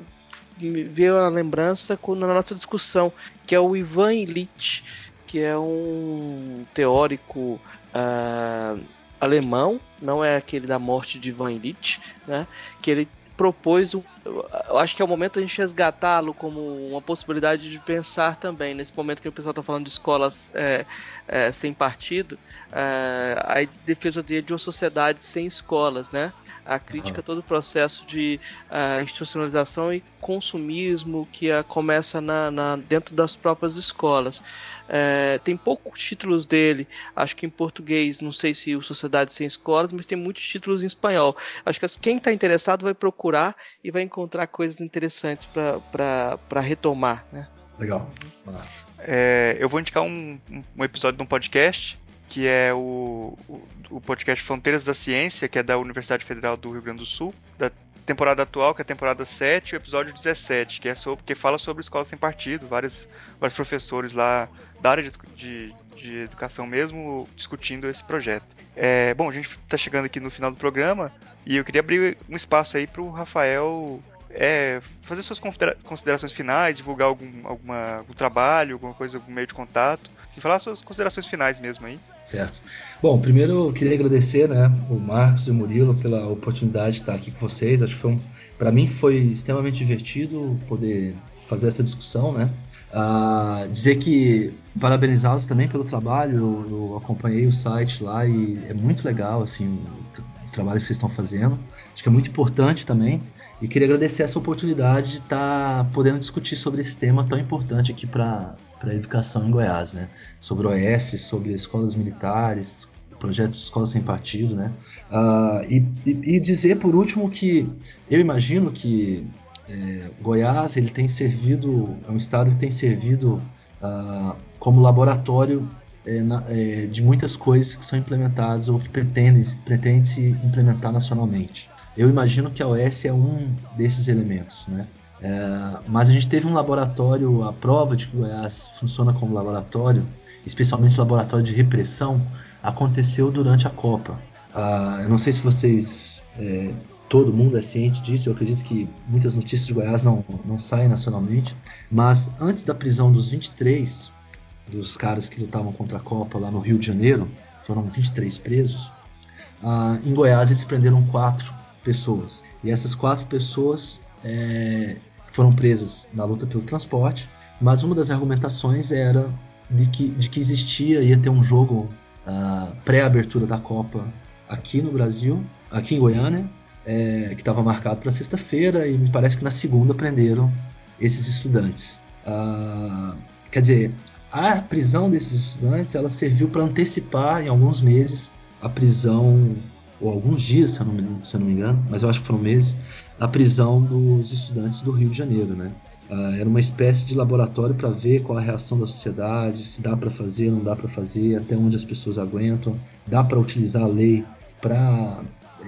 me veio a lembrança na nossa discussão, que é o Ivan Illich, que é um teórico uh, alemão, não é aquele da morte de Ivan Illich, né? Que ele propôs, um, eu acho que é o momento a gente resgatá-lo como uma possibilidade de pensar também, nesse momento que o pessoal está falando de escolas é, é, sem partido, é, a defesa de uma sociedade sem escolas, né? A crítica a todo o processo de uh, institucionalização e consumismo que uh, começa na, na, dentro das próprias escolas. É, tem poucos títulos dele, acho que em português, não sei se o Sociedade Sem Escolas, mas tem muitos títulos em espanhol. Acho que quem está interessado vai procurar e vai encontrar coisas interessantes para retomar. Né? Legal. É, eu vou indicar um, um episódio de um podcast que é o, o, o, podcast Fronteiras da Ciência, que é da Universidade Federal do Rio Grande do Sul, da temporada atual, que é a temporada 7, e o episódio 17, que é sobre que fala sobre escola sem partido, vários, vários professores lá da área de, de, de educação mesmo discutindo esse projeto. É, bom, a gente está chegando aqui no final do programa e eu queria abrir um espaço aí para o Rafael é, fazer suas considerações finais, divulgar algum, alguma, algum trabalho, alguma coisa, algum meio de contato. Se falar suas considerações finais mesmo aí. Certo. Bom, primeiro eu queria agradecer, né, o Marcos e o Murilo pela oportunidade de estar aqui com vocês. Acho que foi um, para mim foi extremamente divertido poder fazer essa discussão, né? Ah, dizer que parabenizá-los também pelo trabalho. Eu, eu, acompanhei o site lá e é muito legal assim o, o trabalho que vocês estão fazendo. Acho que é muito importante também. E queria agradecer essa oportunidade de estar podendo discutir sobre esse tema tão importante aqui para a educação em Goiás, né? Sobre OS, sobre escolas militares, projetos de escolas sem partido, né? Uh, e, e, dizer por último que eu imagino que é, Goiás ele tem servido, é um estado que tem servido uh, como laboratório é, na, é, de muitas coisas que são implementadas ou que pretendem, pretende se implementar nacionalmente. Eu imagino que a OS é um desses elementos, né? É, mas a gente teve um laboratório, a prova de que Goiás funciona como laboratório, especialmente laboratório de repressão, aconteceu durante a Copa. Ah, eu não sei se vocês, é, todo mundo é ciente disso, eu acredito que muitas notícias de Goiás não, não saem nacionalmente, mas antes da prisão dos 23 dos caras que lutavam contra a Copa lá no Rio de Janeiro, foram 23 presos, ah, em Goiás eles prenderam quatro pessoas. E essas quatro pessoas é, foram presas na luta pelo transporte, mas uma das argumentações era de que, de que existia, ia ter um jogo uh, pré-abertura da Copa aqui no Brasil, aqui em Goiânia, é, que estava marcado para sexta-feira e me parece que na segunda prenderam esses estudantes. Uh, quer dizer, a prisão desses estudantes ela serviu para antecipar em alguns meses a prisão ou alguns dias, se eu, não me, se eu não me engano, mas eu acho que foram meses, a prisão dos estudantes do Rio de Janeiro, né? Uh, era uma espécie de laboratório para ver qual a reação da sociedade, se dá para fazer, não dá para fazer, até onde as pessoas aguentam, dá para utilizar a lei para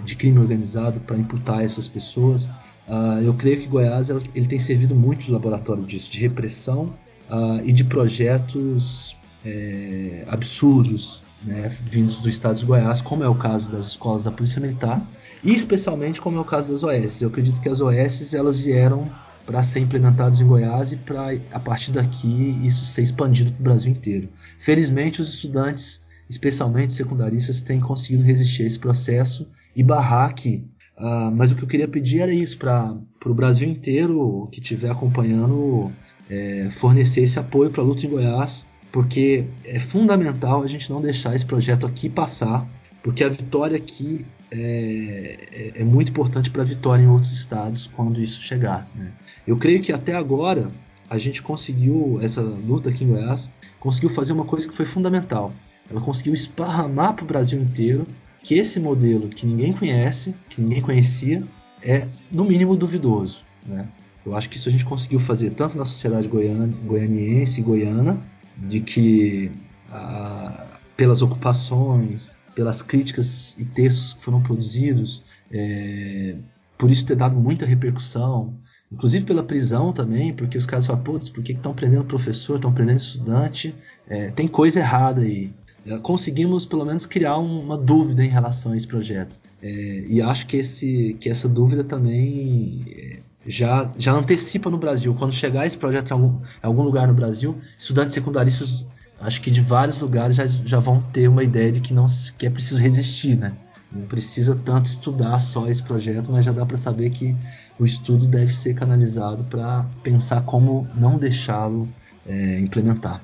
de crime organizado para imputar essas pessoas. Uh, eu creio que Goiás ele tem servido muito de laboratório disso, de repressão uh, e de projetos é, absurdos né, vindos do estado de Goiás, como é o caso das escolas da Polícia Militar E especialmente como é o caso das OS. Eu acredito que as OS elas vieram para ser implementadas em Goiás e para a partir daqui isso ser expandido para o Brasil inteiro. Felizmente os estudantes, especialmente secundaristas, têm conseguido resistir a esse processo e barrar aqui. Uh, mas o que eu queria pedir era isso para o Brasil inteiro que estiver acompanhando é, fornecer esse apoio para a luta em Goiás, porque é fundamental a gente não deixar esse projeto aqui passar, porque a vitória aqui é, é, é muito importante para a vitória em outros estados quando isso chegar. Né? Eu creio que até agora a gente conseguiu, essa luta aqui em Goiás, conseguiu fazer uma coisa que foi fundamental. Ela conseguiu esparramar para o Brasil inteiro que esse modelo que ninguém conhece, que ninguém conhecia, é no mínimo duvidoso. Né? Eu acho que isso a gente conseguiu fazer tanto na sociedade goiana, goianiense e goiana, de que ah, pelas ocupações, pelas críticas e textos que foram produzidos, é, por isso ter dado muita repercussão, inclusive pela prisão também, porque os caras falam, putz, por que estão prendendo professor, estão prendendo estudante? É, tem coisa errada aí. É, conseguimos pelo menos criar uma dúvida em relação a esse projeto. É, e acho que, esse, que essa dúvida também é, já, já antecipa no Brasil. Quando chegar esse projeto em algum, em algum lugar no Brasil, estudantes secundaristas, acho que de vários lugares já, já vão ter uma ideia de que, não, que é preciso resistir, né? Não precisa tanto estudar só esse projeto, mas já dá para saber que o estudo deve ser canalizado para pensar como não deixá-lo é, implementar.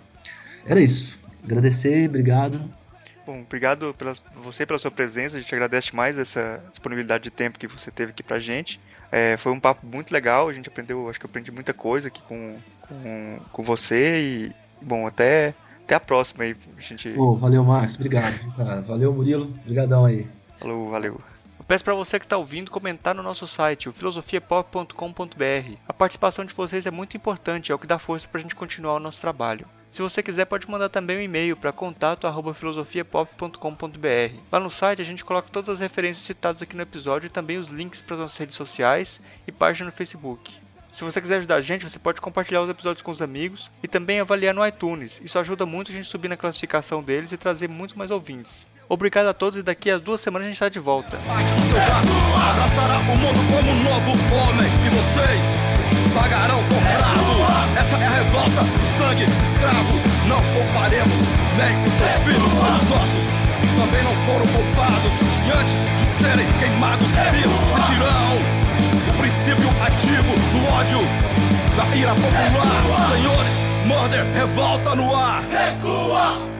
Era isso. Agradecer, obrigado. Bom, obrigado pela, você pela sua presença. A gente agradece mais essa disponibilidade de tempo que você teve aqui pra gente. É, foi um papo muito legal, a gente aprendeu, acho que eu aprendi muita coisa aqui com, com, com você e, bom, até, até a próxima aí. A gente... Oh, valeu, Marcos, obrigado. Valeu, Murilo, obrigadão aí. Falou, valeu. Eu peço para você que está ouvindo comentar no nosso site, o filosofiapop.com.br. A participação de vocês é muito importante, é o que dá força para a gente continuar o nosso trabalho. Se você quiser, pode mandar também um e-mail para contato@filosofiapop.com.br. Lá no site a gente coloca todas as referências citadas aqui no episódio e também os links para as nossas redes sociais e página no Facebook. Se você quiser ajudar a gente, você pode compartilhar os episódios com os amigos e também avaliar no iTunes. Isso ajuda muito a gente subir na classificação deles e trazer muito mais ouvintes. Obrigado a todos e daqui a duas semanas a gente está de volta. Pagarão por bravo. Essa é a revolta sangue escravo. Não pouparemos nem os seus filhos, os nossos também não foram poupados. E antes de serem queimados vivos, sentirão o princípio ativo do ódio, da ira popular. Senhores, murder, revolta no ar. Recua!